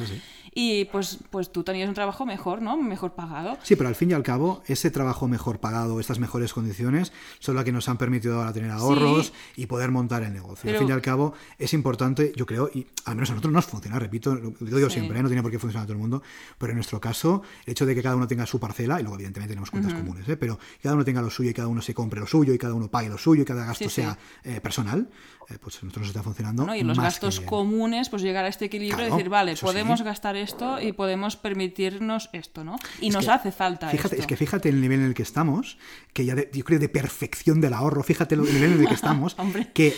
y pues, pues tú tenías un trabajo mejor, ¿no? Mejor pagado. Sí, pero al fin y al cabo, ese trabajo mejor pagado, estas mejores condiciones, son las que nos han permitido ahora tener ahorros y poder montar el negocio. Al fin y al cabo, es importante, yo creo, y al menos a nosotros nos funciona, repito, lo digo siempre, ¿eh? no tiene por qué funcionar a todo el mundo, pero en nuestro caso, el hecho de que cada uno tenga su parcela, y luego evidentemente tenemos cuentas comunes, ¿eh? pero cada uno tenga lo suyo y cada uno se compre lo suyo y cada uno pague lo suyo y cada gasto sea eh, personal, eh, pues nosotros nos está funcionando. y los gastos comunes, pues llegar a este equilibrio y decir, vale, podemos gastar esto y podemos permitirnos esto, ¿no? Y nos hace falta fíjate, Es que fíjate el nivel en el que estamos, que ya yo creo de perfección del ahorro, fíjate el nivel en el que estamos. que,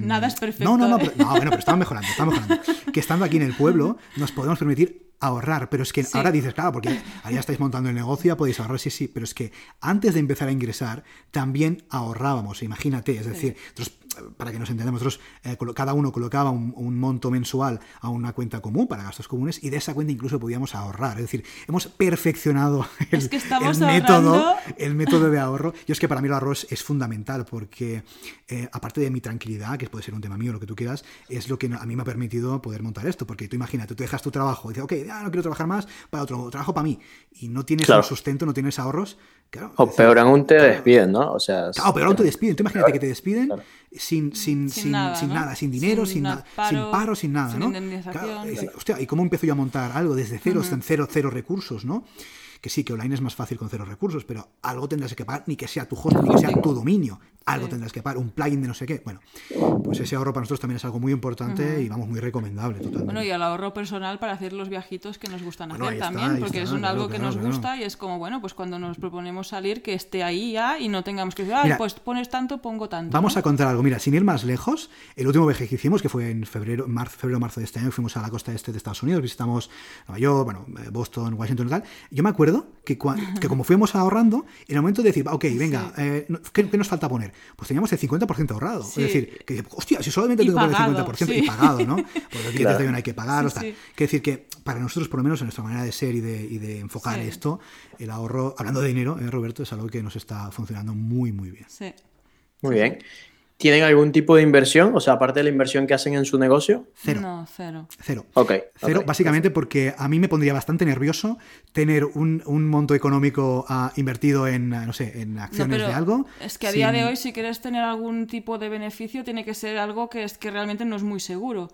Nada es perfecto. No, no, no, ¿eh? no, bueno, pero estamos mejorando, estamos mejorando. Que estando aquí en el pueblo nos podemos permitir ahorrar, pero es que ahora dices, claro, porque allá estáis montando el negocio, podéis ahorrar, sí, sí, pero es que antes de empezar a ingresar también ahorrábamos, imagínate, es decir, para que nos entendamos, nosotros eh, cada uno colocaba un, monto mensual a una cuenta común para gastos comunes y de esa cuenta incluso podíamos ahorrar. Es decir, hemos perfeccionado el, método, el método de ahorro. Y es que para mí el ahorro es, fundamental porque, eh, aparte de mi tranquilidad, que puede ser un tema mío, lo que tú quieras, es lo que a mí me ha permitido poder montar esto. Porque tú imagínate, tú dejas tu trabajo y dices, ok, ya no quiero trabajar más para otro trabajo para mí. Y no tienes un sustento, no tienes ahorros. O peor aún te despiden, ¿no? O sea, claro, peor aún te despiden. Tú imagínate que te despiden sin, sin, sin, nada, sin, nada, sin dinero, sin, sin, paro, sin nada, ¿no? hostia, ¿y cómo empiezo yo a montar algo desde cero, uh cero, cero recursos, ¿no? que sí, que online es más fácil con cero recursos, pero algo tendrás que pagar, ni que sea tu host, ni que sea tu dominio, algo tendrás que pagar, un plugin de no sé qué. Bueno, pues ese ahorro para nosotros también es algo muy importante y vamos, muy recomendable totalmente. Bueno, y el ahorro personal para hacer los viajitos que nos gustan hacer también, porque es un algo que nos gusta y es como, bueno, pues cuando nos proponemos salir, que esté ahí ya y no tengamos que decir, ah, pues pones tanto, pongo tanto. Vamos a contar algo, mira, sin ir más lejos, el último viaje que hicimos, que fue en febrero, marzo, febrero, marzo de este año, fuimos a la costa este de Estados Unidos, visitamos Nueva York, bueno, eh, Boston, Washington y tal. Yo me acuerdo que, que como fuimos ahorrando, en el momento de decir, ok, venga, eh, ¿qué, nos falta poner? Pues teníamos el 50% ahorrado. Es decir, que, hostia, si solamente tengo el 50% y pagado, ¿no? Porque el cliente claro. hay que pagar, sí, Quiere decir que para nosotros, por lo menos en nuestra manera de ser y de, y de enfocar esto, el ahorro, hablando de dinero, eh, Roberto, es algo que nos está funcionando muy, muy bien. Sí. Muy bien. ¿Tienen algún tipo de inversión? O sea, aparte de la inversión que hacen en su negocio. Cero. No, cero. Cero. Ok. Cero, básicamente porque a mí me pondría bastante nervioso tener un, monto económico ah, invertido en, no sé, en acciones de algo. Es que a día de hoy, si quieres tener algún tipo de beneficio, tiene que ser algo que, es, que realmente no es muy seguro.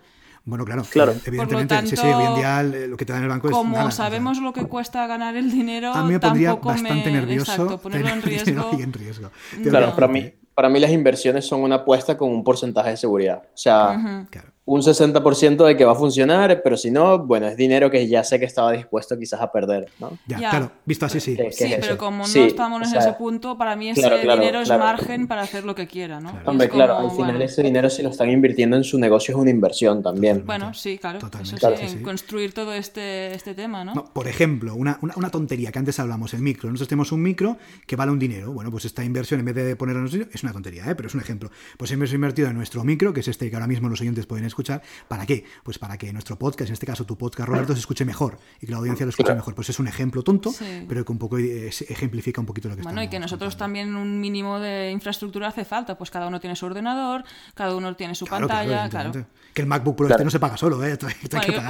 Bueno, claro, claro. evidentemente, sí, sí, hoy en día lo que te da en el banco es Como sabemos lo que cuesta ganar el dinero, a mí me pondría bastante nervioso exacto, ponerlo en riesgo. en riesgo. Claro, para mí para mí las inversiones son una apuesta con un porcentaje de seguridad. O sea, un 60% de que va a funcionar, pero si no, bueno, es dinero que ya sé que estaba dispuesto quizás a perder, ¿no? Ya, claro, visto así sí. Sí, pero como no estamos en ese punto, para mí ese dinero es margen para hacer lo que quiera, ¿no? Hombre, claro, al final ese dinero si lo están invirtiendo en su negocio es una inversión también. Bueno, sí, claro, Totalmente. Eso en construir todo este, este tema, ¿no? Por ejemplo, una, una, tontería que antes hablamos, el micro. Nosotros tenemos un micro que vale un dinero. Bueno, pues esta inversión, en vez de ponerlo en es una tontería, ¿eh? pero es un ejemplo. Pues hemos invertido en nuestro micro, que es este que ahora mismo los oyentes pueden escuchar. ¿Para qué? Pues para que nuestro podcast, en este caso tu podcast, Roberto, se escuche mejor y que la audiencia lo escuche mejor. Pues es un ejemplo tonto, pero que un poco eh, ejemplifica un poquito lo que Bueno, y que nosotros también un mínimo de infraestructura hace falta. Pues cada uno tiene su ordenador, cada uno tiene su pantalla, claro. Que el MacBook Pro este no se paga solo, ¿eh? yo,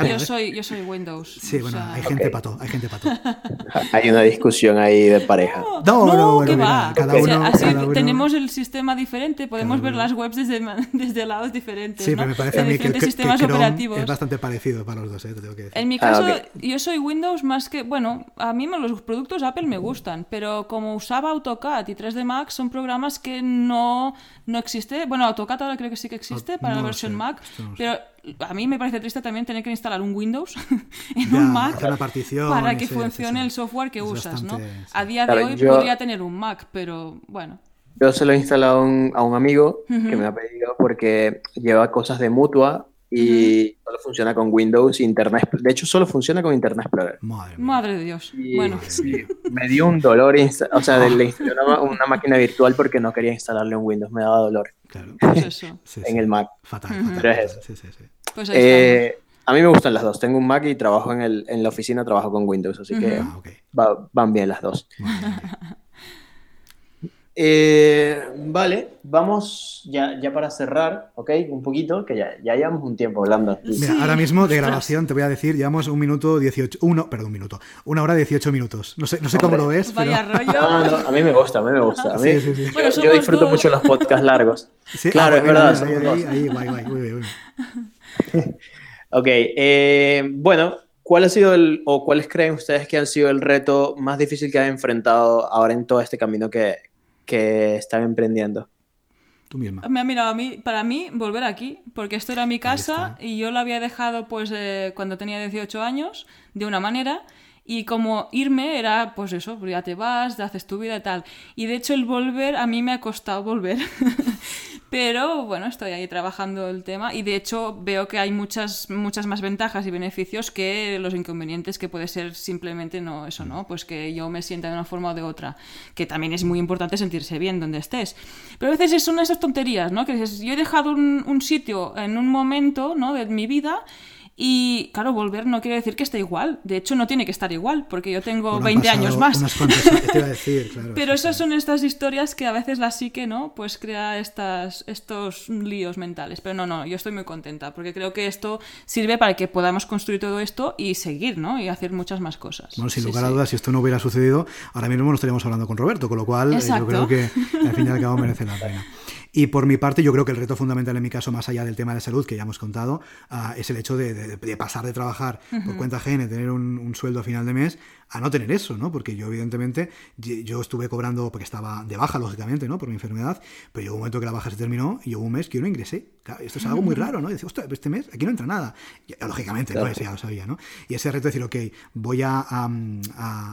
¿eh? soy, yo soy Windows. Sí, bueno, hay gente pato, hay gente pato. hay una discusión ahí de pareja. No, no, no, va. Cada uno, así tenemos el sistema diferente, podemos ver las webs desde, desde lados diferentes. Sí, pero me parece a mí que, el, sistemas operativos. es bastante parecido para los dos, ¿eh? tengo que decir. En mi caso, ah, yo soy Windows más que. Bueno, a mí los productos Apple me gustan, pero como usaba AutoCAD y 3D Max, son programas que no, no existe. Bueno, AutoCAD ahora creo que sí que existe para la versión Mac, pero a mí me parece triste también tener que instalar un Windows en un Mac para que funcione el software que usas, ¿no? A día de hoy podría tener un Mac, pero bueno. Yo se lo he instalado a un amigo que me ha pedido porque lleva cosas de mutua y solo funciona con Windows e Internet. De hecho, solo funciona con Internet Explorer. Madre, de Dios. bueno. me dio un dolor, o sea, le instalé una, máquina virtual porque no quería instalarle un Windows, me daba dolor. Claro. Pues eso. en el Mac. Fatal, fatal. Sí, sí, sí. Pues eh, a mí me gustan las dos. Tengo un Mac y trabajo en, el, en la oficina, trabajo con Windows, así que ah, van bien las dos. Eh, vale, vamos ya, ya para cerrar, ¿ok? Un poquito, que ya, ya llevamos un tiempo hablando. Mira, ahora mismo de grabación te voy a decir, llevamos un minuto 18, uno, perdón, un minuto, una hora 18 minutos. No sé, no sé cómo lo ves. Vaya rollo. a mí me gusta, a mí me gusta. A mí, yo, disfruto mucho los podcasts largos. claro, ah, es verdad. Ahí, ahí, ok, eh, bueno, ¿cuál ha sido el, o cuáles creen ustedes que han sido el reto más difícil que han enfrentado ahora en todo este camino que, que están emprendiendo? Tú misma. Mira, a mí, para mí, volver aquí, porque esto era mi casa y yo la había dejado pues eh, cuando tenía 18 años, de una manera, y como irme era, pues eso, pues ya te vas, te haces tu vida y tal. Y de hecho el volver, a mí me ha costado volver. Pero bueno, estoy ahí trabajando el tema y de hecho veo que hay muchas, muchas más ventajas y beneficios que los inconvenientes que puede ser simplemente no eso, ¿no? Pues que yo me sienta de una forma o de otra. Que también es muy importante sentirse bien donde estés. Pero a veces son esas tonterías, ¿no? Que dices, yo he dejado un, un sitio en un momento, ¿no? De mi vida y claro, volver no quiere decir que esté igual. De hecho, no tiene que estar igual, porque yo tengo 20 años más. Pero esas son estas historias que a veces la psique, ¿no? Pues crea estas, estos líos mentales. Pero no, no, yo estoy muy contenta, porque creo que esto sirve para que podamos construir todo esto y seguir, ¿no? Y hacer muchas más cosas. Bueno, sin lugar a dudas, si esto no hubiera sucedido, ahora mismo no estaríamos hablando con Roberto, con lo cual eh, yo creo que al fin y al cabo merece la pena. Y por mi parte, yo creo que el reto fundamental en mi caso, más allá del tema de salud que ya hemos contado, ah, es el hecho de, pasar de trabajar por cuenta ajena y tener un, un, sueldo a final de mes a no tener eso, ¿no? Porque yo, evidentemente, yo estuve cobrando, porque estaba de baja, lógicamente, ¿no? Por mi enfermedad, pero llegó un momento que la baja se terminó y hubo un mes que yo no ingresé. esto es algo muy raro, ¿no? Y ostras, este mes aquí no entra nada. lógicamente, ¿no? Ese ya lo sabía, ¿no? Y ese reto de decir, ok, voy a,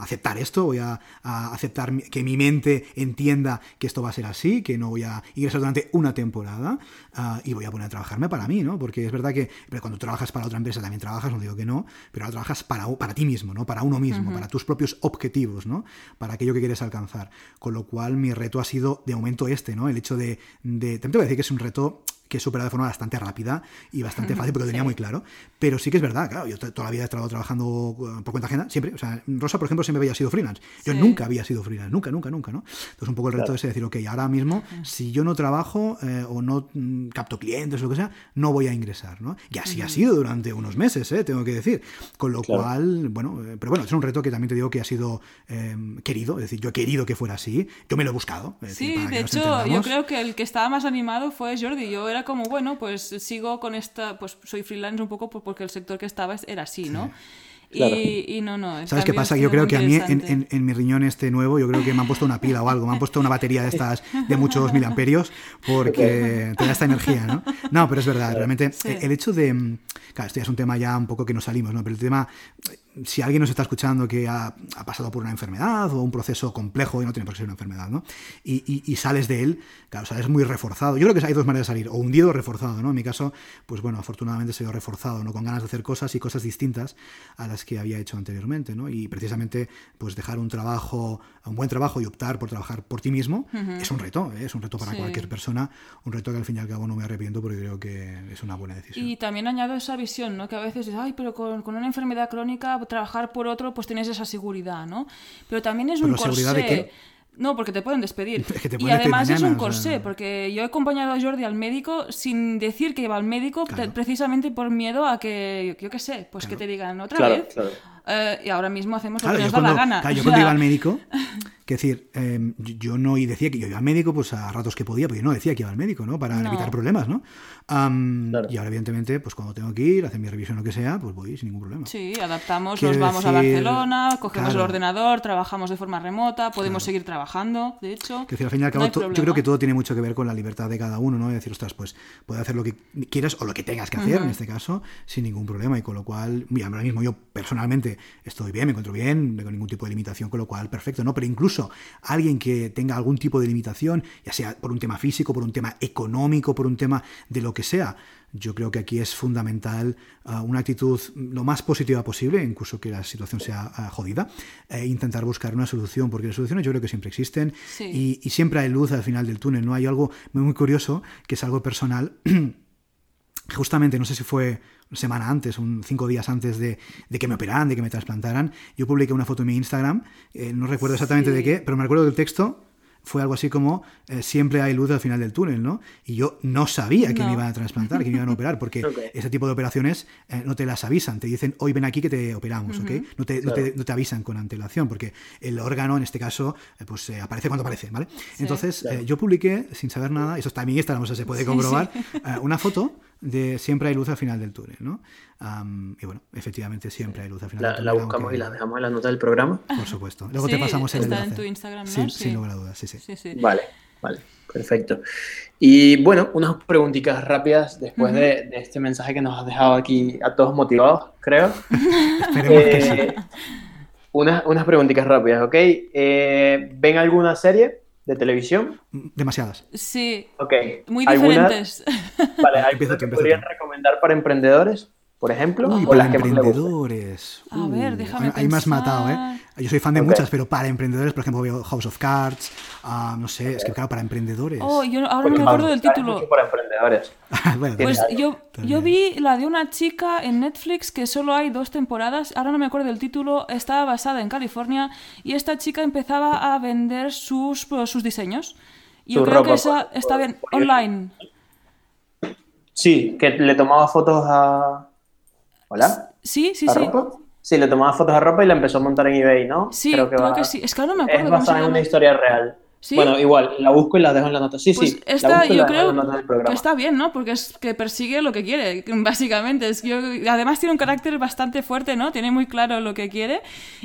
aceptar esto, voy a, aceptar que mi mente entienda que esto va a ser así, que no voy a ingresar durante una temporada ah, y voy a poner a trabajarme para mí, ¿no? Porque es verdad que cuando trabajas para otra empresa también trabajas, no digo que no, pero ahora trabajas para, para ti mismo, ¿no? Para uno mismo, para tus propios objetivos, ¿no? Para aquello que quieres alcanzar. Con lo cual, mi reto ha sido, de momento, este, ¿no? El hecho de. de también te voy a decir que es un reto que he superado de forma bastante rápida y bastante fácil porque lo tenía muy claro. Pero sí que es verdad, claro, yo toda la vida he estado trabajando uh, por cuenta ajena, siempre. O sea, Rosa, por ejemplo, siempre había sido freelance. Yo nunca había sido freelance, nunca, nunca, nunca, ¿no? Entonces, un poco el reto es decir, ok, ahora mismo, si yo no trabajo eh, o no mm, capto clientes o lo que sea, no voy a ingresar, ¿no? Y así ha sido durante unos meses, ¿eh? tengo que decir. Con lo cual, bueno, eh, pero bueno, es un reto que también te digo que ha sido em, querido, es decir, yo he querido que fuera así, yo me lo he buscado. sí, de hecho, yo creo que el que estaba más animado fue Jordi. Yo era como, bueno, pues sigo con esta, pues soy freelance un poco porque el sector que estaba era así, ¿no? Y, no, no. ¿Sabes qué pasa? Yo creo que a mí en, en, mi riñón este nuevo, yo creo que me han puesto una pila o algo, me han puesto una batería de estas de muchos miliamperios porque te da esta energía, ¿no? No, pero es verdad, realmente el hecho de... Claro, esto ya es un tema ya un poco que nos salimos, ¿no? Pero el tema si alguien nos está escuchando que ha, pasado por una enfermedad o un proceso complejo, y no tiene por qué ser una enfermedad, ¿no? Y, sales de él, claro, sales muy reforzado. Yo creo que hay dos maneras de salir, o hundido o reforzado, ¿no? En mi caso, pues bueno, afortunadamente se dio reforzado, ¿no? Con ganas de hacer cosas y cosas distintas a las que había hecho anteriormente, ¿no? Y precisamente, pues dejar un trabajo, un buen trabajo y optar por trabajar por ti mismo es un reto, ¿eh? es un reto para cualquier persona, un reto que al fin y al cabo no me arrepiento porque creo que es una buena decisión. Y también añado esa visión, ¿no? Que a veces dices, ay, pero con, con una enfermedad crónica trabajar por otro, pues tienes esa seguridad, ¿no? Pero también es un corsé. No, porque te pueden despedir. y además es un corsé, porque yo he acompañado a Jordi al médico sin decir que iba al médico, precisamente por miedo a que, yo qué sé, pues que te digan otra vez. Eh, y ahora mismo hacemos lo que nos da la gana. yo cuando iba al médico, Es decir, em, yo no decía que yo iba al médico pues a ratos que podía, porque yo no decía que iba al médico, ¿no? Para evitar problemas, ¿no? Y ahora, evidentemente, pues cuando tengo que ir, hacer mi revisión o lo que sea, pues voy sin ningún problema. Sí, adaptamos, nos vamos a Barcelona, cogemos el ordenador, trabajamos de forma remota, podemos seguir trabajando, de hecho. Que decir, al fin y al cabo, yo creo que todo tiene mucho que ver con la libertad de cada uno, ¿no? Es decir, ostras, pues puedes hacer lo que quieras o lo que tengas que hacer, en este caso, sin ningún problema. Y con lo cual, mira, ahora mismo yo personalmente estoy bien, me encuentro bien, no tengo ningún tipo de limitación, con lo cual, perfecto, ¿no? Pero incluso alguien que tenga algún tipo de limitación, ya sea por un tema físico, por un tema económico, por un tema de lo que sea, yo creo que aquí es fundamental ah, una actitud lo más positiva posible, incluso que la situación sea ah, jodida, e intentar buscar una solución, porque las soluciones yo creo que siempre existen y, siempre hay luz al final del túnel. No hay algo muy, muy curioso, que es algo personal. Justamente, no sé si fue semana antes, un cinco días antes de, que me operaran, de que me trasplantaran, yo publiqué una foto en mi Instagram, eh, no recuerdo exactamente de qué, pero me recuerdo del texto fue algo así como eh, siempre hay luz al final del túnel, ¿no? Y yo no sabía que me iban a trasplantar, que me iban a operar, porque ese tipo de operaciones eh, no te las avisan, te dicen hoy ven aquí que te operamos, ¿ok? No te, no, te, avisan con antelación, porque el órgano en este caso eh, pues aparece cuando aparece, ¿vale? Entonces yo publiqué sin saber nada, eso está en mi Instagram, o sea, se puede comprobar, una foto de siempre hay luz al final del túnel, ¿no? y bueno, efectivamente siempre hay luz al final la, del túnel. La buscamos y la dejamos en la nota del programa. Por supuesto. Luego te pasamos el enlace. en tu Instagram, ¿no? Sí, sin lugar a dudas, sí, sí. Vale, vale, perfecto. Y bueno, unas preguntitas rápidas después de, este mensaje que nos has dejado aquí a todos motivados, creo. Esperemos que sí. Eh, unas, unas preguntitas rápidas, ¿ok? Eh, ¿Ven alguna serie? De televisión? Demasiadas. Sí. Ok. Muy diferentes. Vale, ¿hay que podrían recomendar para emprendedores? Por ejemplo, para emprendedores. A ver, déjame Ahí me has matado, ¿eh? Yo soy fan de muchas, pero para emprendedores, por ejemplo, veo House of Cards, uh, no sé, es que claro, para emprendedores. Oh, yo ahora no me acuerdo del título. Para emprendedores. bueno, pues yo, yo vi la de una chica en Netflix que solo hay dos temporadas, ahora no me acuerdo del título, estaba basada en California y esta chica empezaba a vender sus, sus diseños. Y yo creo que esa está bien, online. Sí, que le tomaba fotos a... ¿Hola? Sí, sí, sí. Sí, le tomaba fotos a ropa y la empezó a montar en eBay, ¿no? Sí, creo que, sí. Es que ahora no me acuerdo. Es basada en una historia real. Bueno, igual, la busco y la dejo en la nota. Sí, pues sí. Esta, yo creo que está bien, ¿no? Porque es que persigue lo que quiere, básicamente. Es, yo, además tiene un carácter bastante fuerte, ¿no? Tiene muy claro lo que quiere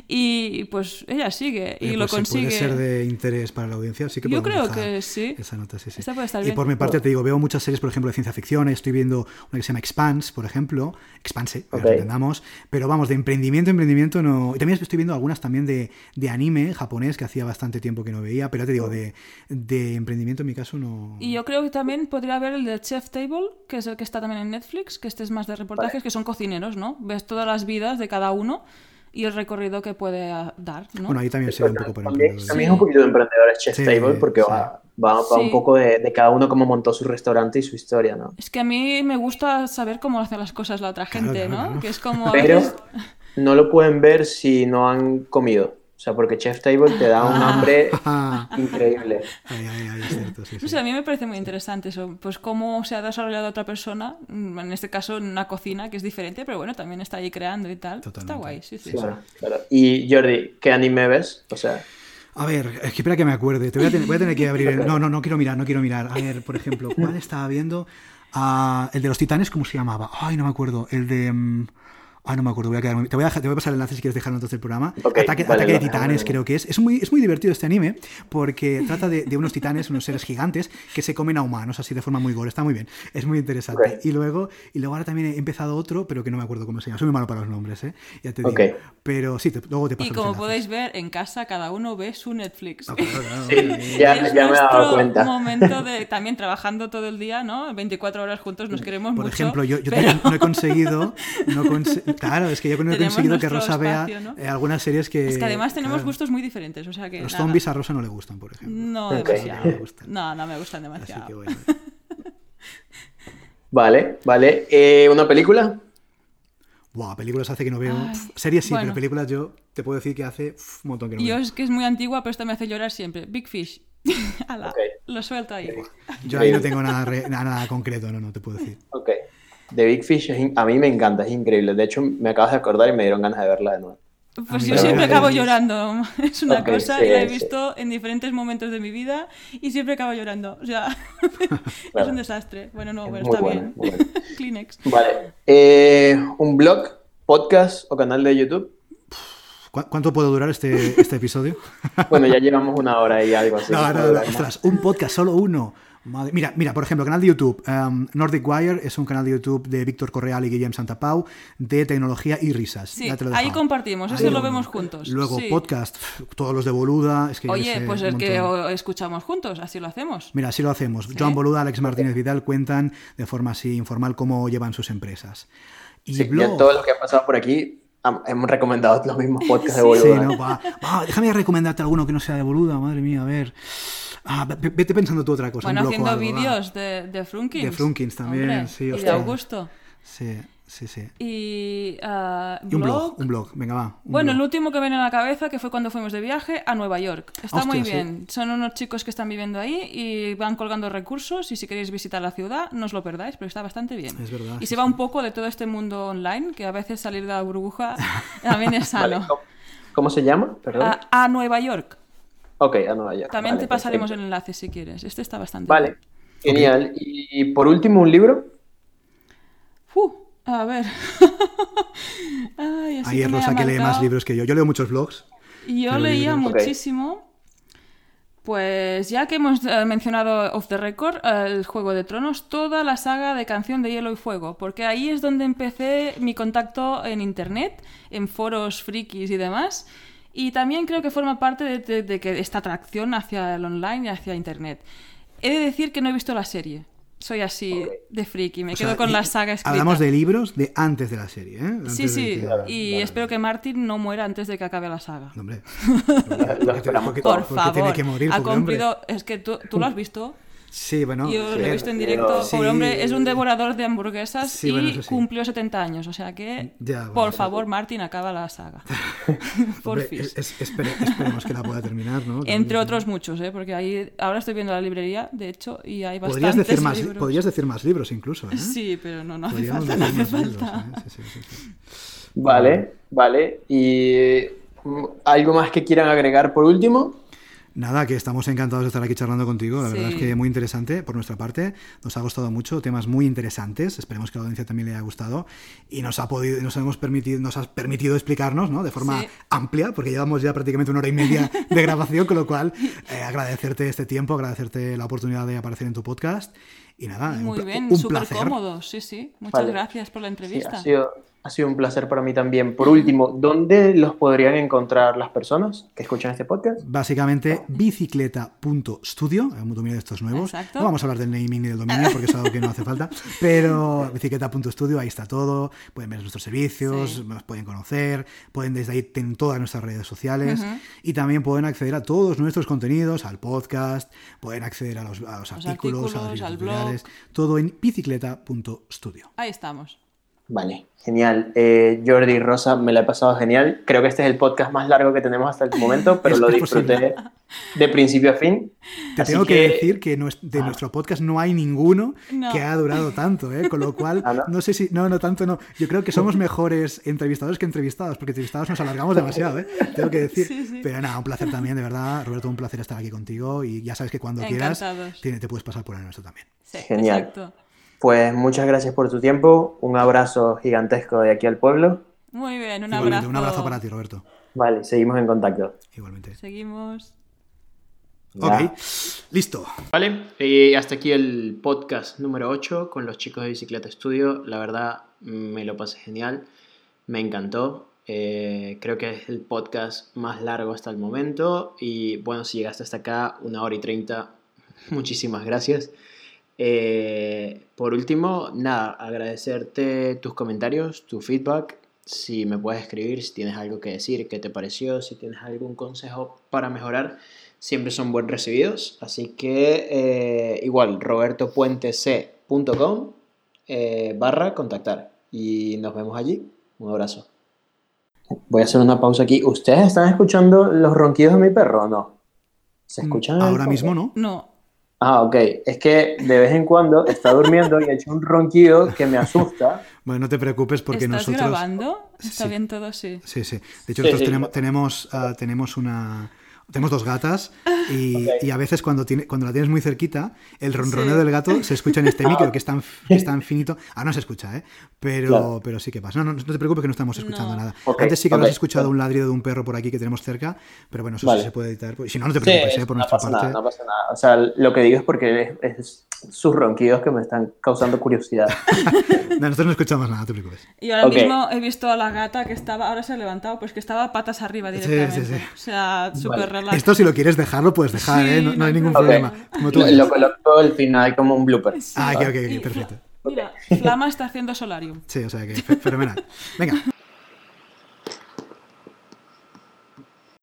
y pues ella sigue y lo consigue. Puede ser de interés para la audiencia, sí que Yo creo que sí. Esa nota, sí, sí. Esta puede estar y por mi parte te digo, veo muchas series, por ejemplo, de ciencia ficción. Estoy viendo una que se llama Expanse, por ejemplo. Expanse, okay. entendamos. Pero vamos, de emprendimiento, emprendimiento no. Y también estoy viendo algunas también de, de anime japonés que hacía bastante tiempo que no veía, pero te digo, de de emprendimiento en mi caso no. Y yo creo que también podría haber el de Chef Table, que es el que está también en Netflix, que este es más de reportajes, que son cocineros, ¿no? Ves todas las vidas de cada uno y el recorrido que puede dar, ¿no? Bueno, ahí también se un poco para también, también es un poquito de emprendedores Chef Table, porque va, va, un poco de, cada uno cómo montó su restaurante y su historia, ¿no? Es que a mí me gusta saber cómo hacen las cosas la otra gente, ¿no? Que es como... Pero no lo pueden ver si no han comido. O sea, porque Chef Table te da un hambre increíble. Ay, ay, ay, es cierto, sí, sí. a mí me parece muy interesante eso, pues cómo se ha desarrollado otra persona, mm, en este caso en una cocina que es diferente, pero bueno, también está ahí creando y tal. Está guay, sí, sí. Claro. Y Jordi, ¿qué anime ves? O sea... A ver, es que espera que me acuerde. Te voy a, tener, voy a tener que abrir el... No, no, no quiero mirar, no quiero mirar. A ver, por ejemplo, ¿cuál estaba viendo? Ah, el de los titanes, ¿cómo se llamaba? Ay, no me acuerdo. El de... Mm, Ah, no me acuerdo, voy a quedarme- te, voy a, dejar- te voy a pasar el enlace si quieres dejarlo antes del programa. Ataque, vale, Ataque de Titanes, creo que es. Es muy, es muy divertido este anime porque trata de, de unos titanes, unos seres gigantes que se comen a humanos así de forma muy gore. Está muy bien, es muy interesante. Y luego y luego ahora también he empezado otro, pero que no me acuerdo cómo se llama. Soy muy malo para los nombres, ¿eh? Ya te digo. Pero sí, te- luego te paso Y como podéis ver, en casa cada uno ve su Netflix. Ah, claro, claro. Sí, ya, es ya me he dado cuenta. momento de también trabajando todo el día, ¿no? 24 horas juntos nos queremos Por mucho. ejemplo, yo, yo pero- no he conseguido. No conse- claro, es que yo no he conseguido que Rosa vea eh, algunas series que. Es que además tenemos claro, gustos muy diferentes, o sea que Los nada. zombies a Rosa no le gustan, por ejemplo. No demasiado. No me gustan. No, no me gustan Así demasiado. que bueno. Vale, vale. Eh, ¿Una película? Buah, películas hace que no veo. Ay, series sí, bueno. pero películas yo te puedo decir que hace pf, un montón que no Yo veo. es que es muy antigua, pero esta me hace llorar siempre. Big Fish. Ala. Lo suelto ahí. Yo ahí no tengo nada, re- nada concreto, no, no te puedo decir. Ok. The Big Fish es a mí me encanta, es increíble. De hecho, me acabas de acordar y me dieron ganas de verla de nuevo. Pues yo siempre acabo Sí. llorando. Es una Ok, cosa sí, y la he sí. visto en diferentes momentos de mi vida y siempre acabo llorando. O sea, es Claro. un desastre. Bueno, no, Es muy está buena, bien. Kleenex. Vale. Eh, ¿Un blog, podcast o canal de YouTube? ¿Cu- ¿Cuánto puede durar este, este episodio? Bueno, ya llevamos una hora y algo así. No, no, no, ostras, un podcast, solo uno. Madre- Mira, mira, por ejemplo, canal de YouTube. um, Nordic Wire es un canal de YouTube de Víctor Correal y Guillem Santapau de tecnología y risas. Sí, lo ahí compartimos, Ahí eso lo vemos juntos. Luego sí. podcast, todos los de Boluda. Es que Oye, pues el que escuchamos juntos, así lo hacemos. Mira, así lo hacemos. Joan Boluda, Alex Martínez Vidal cuentan de forma así informal cómo llevan sus empresas. Y Sí, blog. ya todos los que han pasado por aquí hemos recomendado los mismos podcasts de Sí. Boluda. Sí, no, va, va, déjame recomendarte alguno que no sea de Boluda, madre mía, a ver. Ah, ve- vete pensando tú otra cosa. Bueno, un haciendo vídeos de, de Frunkins. De Frunkins también, Hombre, sí, Y de. Augusto. Sí, sí, sí. Y, ah, Y un blog, un blog, venga, va. Bueno, el blog. último que viene a la cabeza, que fue cuando fuimos de viaje a Nueva York. Está Hostia, muy sí. bien. Son unos chicos que están viviendo ahí y van colgando recursos y si queréis visitar la ciudad, no os lo perdáis, pero está bastante bien. Es verdad, Y sí, se va un poco de todo este mundo online, que a veces salir de la burbuja también es Vale, sano. ¿cómo, cómo se llama? Perdón. a, a Nueva York. Ok, a Nueva York. También Vale, te pasaremos perfecto. el enlace si quieres. Este está bastante Vale, bien. genial. Y por último, un libro. Uh, a ver. Ay, Ahí es Rosa que lee más libros que yo. Yo leo muchos blogs. Yo leía muchísimo. Pues ya que hemos eh, mencionado Off the Record, el Juego de Tronos, toda la saga de Canción de Hielo y Fuego, porque ahí es donde empecé mi contacto en Internet, en foros frikis y demás. Y también creo que forma parte de, de- de que esta atracción hacia el online y hacia Internet. He de decir que no he visto la serie. Soy así de friki, me O quedo sea, con la saga escrita. Hablamos de libros de antes de la serie, ¿eh? Antes Sí, de sí, que- y espero que Martin no muera antes de que acabe la saga. No, hombre. Lo esperamos porque- todos. Por porque favor, tiene que morir, ha hombre. cumplido. Es que tú, tú lo has visto. Sí, bueno. Yo lo he visto en directo. Sí. Pobre hombre, es un devorador de hamburguesas Sí, y bueno, eso sí. cumplió 70 años. O sea que, Ya, bueno, por sí. favor, Martin, acaba la saga. por Hombre, fin. es- es- espere- esperemos que la pueda terminar, ¿no? Entre otros muchos, ¿eh? porque ahí ahora estoy viendo la librería, de hecho, y hay bastantes Podrías decir, más, libros. podrías decir más libros incluso, ¿eh? Sí, pero no, no hace Podríamos falta. No decir hace más libros, falta. ¿eh? Sí, sí, sí, sí. Vale, vale. ¿Y mm, algo más que quieran agregar por último? Nada, que estamos encantados de estar aquí charlando contigo. La verdad es Sí. que muy interesante por nuestra parte. Nos ha gustado mucho, temas muy interesantes. Esperemos que a la audiencia también le haya gustado. Y nos ha podido, nos hemos permitido, nos has permitido explicarnos, ¿no? De forma Sí. amplia, porque llevamos ya prácticamente una hora y media de grabación, con lo cual eh, agradecerte este tiempo, agradecerte la oportunidad de aparecer en tu podcast. Y nada, un Muy bien, un súper placer. cómodo. Sí, sí. Muchas Vale. gracias por la Sí, entrevista. ha sido, ha sido un placer para mí también. Por último, ¿dónde los podrían encontrar las personas que escuchan este podcast? Básicamente, bicicleta.studio, un dominio de estos nuevos. Exacto. No vamos a hablar del naming ni del dominio porque es algo que no hace falta, pero bicicleta.studio, ahí está todo. Pueden ver nuestros servicios, Sí. nos pueden conocer, pueden desde ahí tener todas nuestras redes sociales y también pueden acceder a todos nuestros contenidos, al podcast, pueden acceder a los, a los Los artículos, a los artículos, al todo en bicicleta.studio. Ahí estamos. Vale, genial. Eh, Jordi y Rosa, me la he pasado genial. Creo que este es el podcast más largo que tenemos hasta el momento, pero lo disfruté de principio a fin. Te Así tengo que, decir que de nuestro podcast no hay ninguno No. que ha durado tanto, ¿eh? Con lo cual, Ah, ¿no? no sé si. No, no tanto, no. Yo creo que somos mejores entrevistadores que entrevistados, porque entrevistados nos alargamos demasiado, ¿eh? Tengo que decir. Sí, sí. Pero nada, un placer también, de verdad. Roberto, un placer estar aquí contigo y ya sabes que cuando quieras Encantados. te, te puedes pasar por el nuestro también. Sí, Genial. exacto. Pues muchas gracias por tu tiempo. Un abrazo gigantesco de aquí al pueblo Muy bien, un Igualmente, abrazo. un abrazo para ti, Roberto. Vale, seguimos en contacto. Igualmente. Seguimos. Ok, listo. Vale, y hasta aquí el podcast número 8 con los chicos de Bicicleta Estudio. La verdad, me lo pasé genial, me encantó. Eh, creo que es el podcast más largo hasta el momento. Y bueno, si llegaste hasta acá, una hora y treinta, muchísimas gracias. Eh, por último, nada, agradecerte tus comentarios, tu feedback. Si me puedes escribir, si tienes algo que decir, qué te pareció, si tienes algún consejo para mejorar siempre son buen recibidos. Así que eh, igual, robertopuentec.com eh, barra contactar. Y nos vemos allí. Un abrazo. Voy a hacer una pausa aquí. ¿Ustedes están escuchando los ronquidos de mi perro o no? ¿Se escuchan? en el Ahora mismo no. No. Ah, ok. Es que de vez en cuando está durmiendo y ha hecho un ronquido que me asusta. Bueno, no te preocupes porque ¿Estás nosotros... grabando? ¿Está Sí. bien todo? Sí. Sí, sí. De hecho, Sí, nosotros sí. tenemos, tenemos, ah, tenemos una... Tenemos dos gatas y, Ok. y a veces cuando, tiene, cuando la tienes muy cerquita, el ronroneo Sí. del gato se escucha en este micro, que es tan, que es tan finito. Ah, no se escucha, ¿eh? Pero, Claro. pero sí que pasa. No, no, no te preocupes que no estamos escuchando No. nada. Ok, Antes sí que ok, habrás escuchado un ladrido de un perro por aquí que tenemos cerca, pero bueno, eso Vale. sí se puede editar. Si no, no te Sí, preocupes, ¿eh? Por no nuestra pasa parte. nada, no pasa nada. O sea, lo que digo es porque es, es sus ronquidos que me están causando curiosidad. No, nosotros no escuchamos nada, no te preocupes. Y ahora Ok. mismo he visto a la gata que estaba, ahora se ha levantado, pues que estaba patas arriba Sí, directamente. sí, sí. O sea, súper Esto si lo quieres dejar, lo puedes dejar, Sí, ¿eh? No, no hay ningún problema. Como tú lo, lo coloco al final como un blooper. Ah, ok, ok, perfecto. Mira, Flama está haciendo solarium. Sí, o sea que fe- fenomenal. Venga,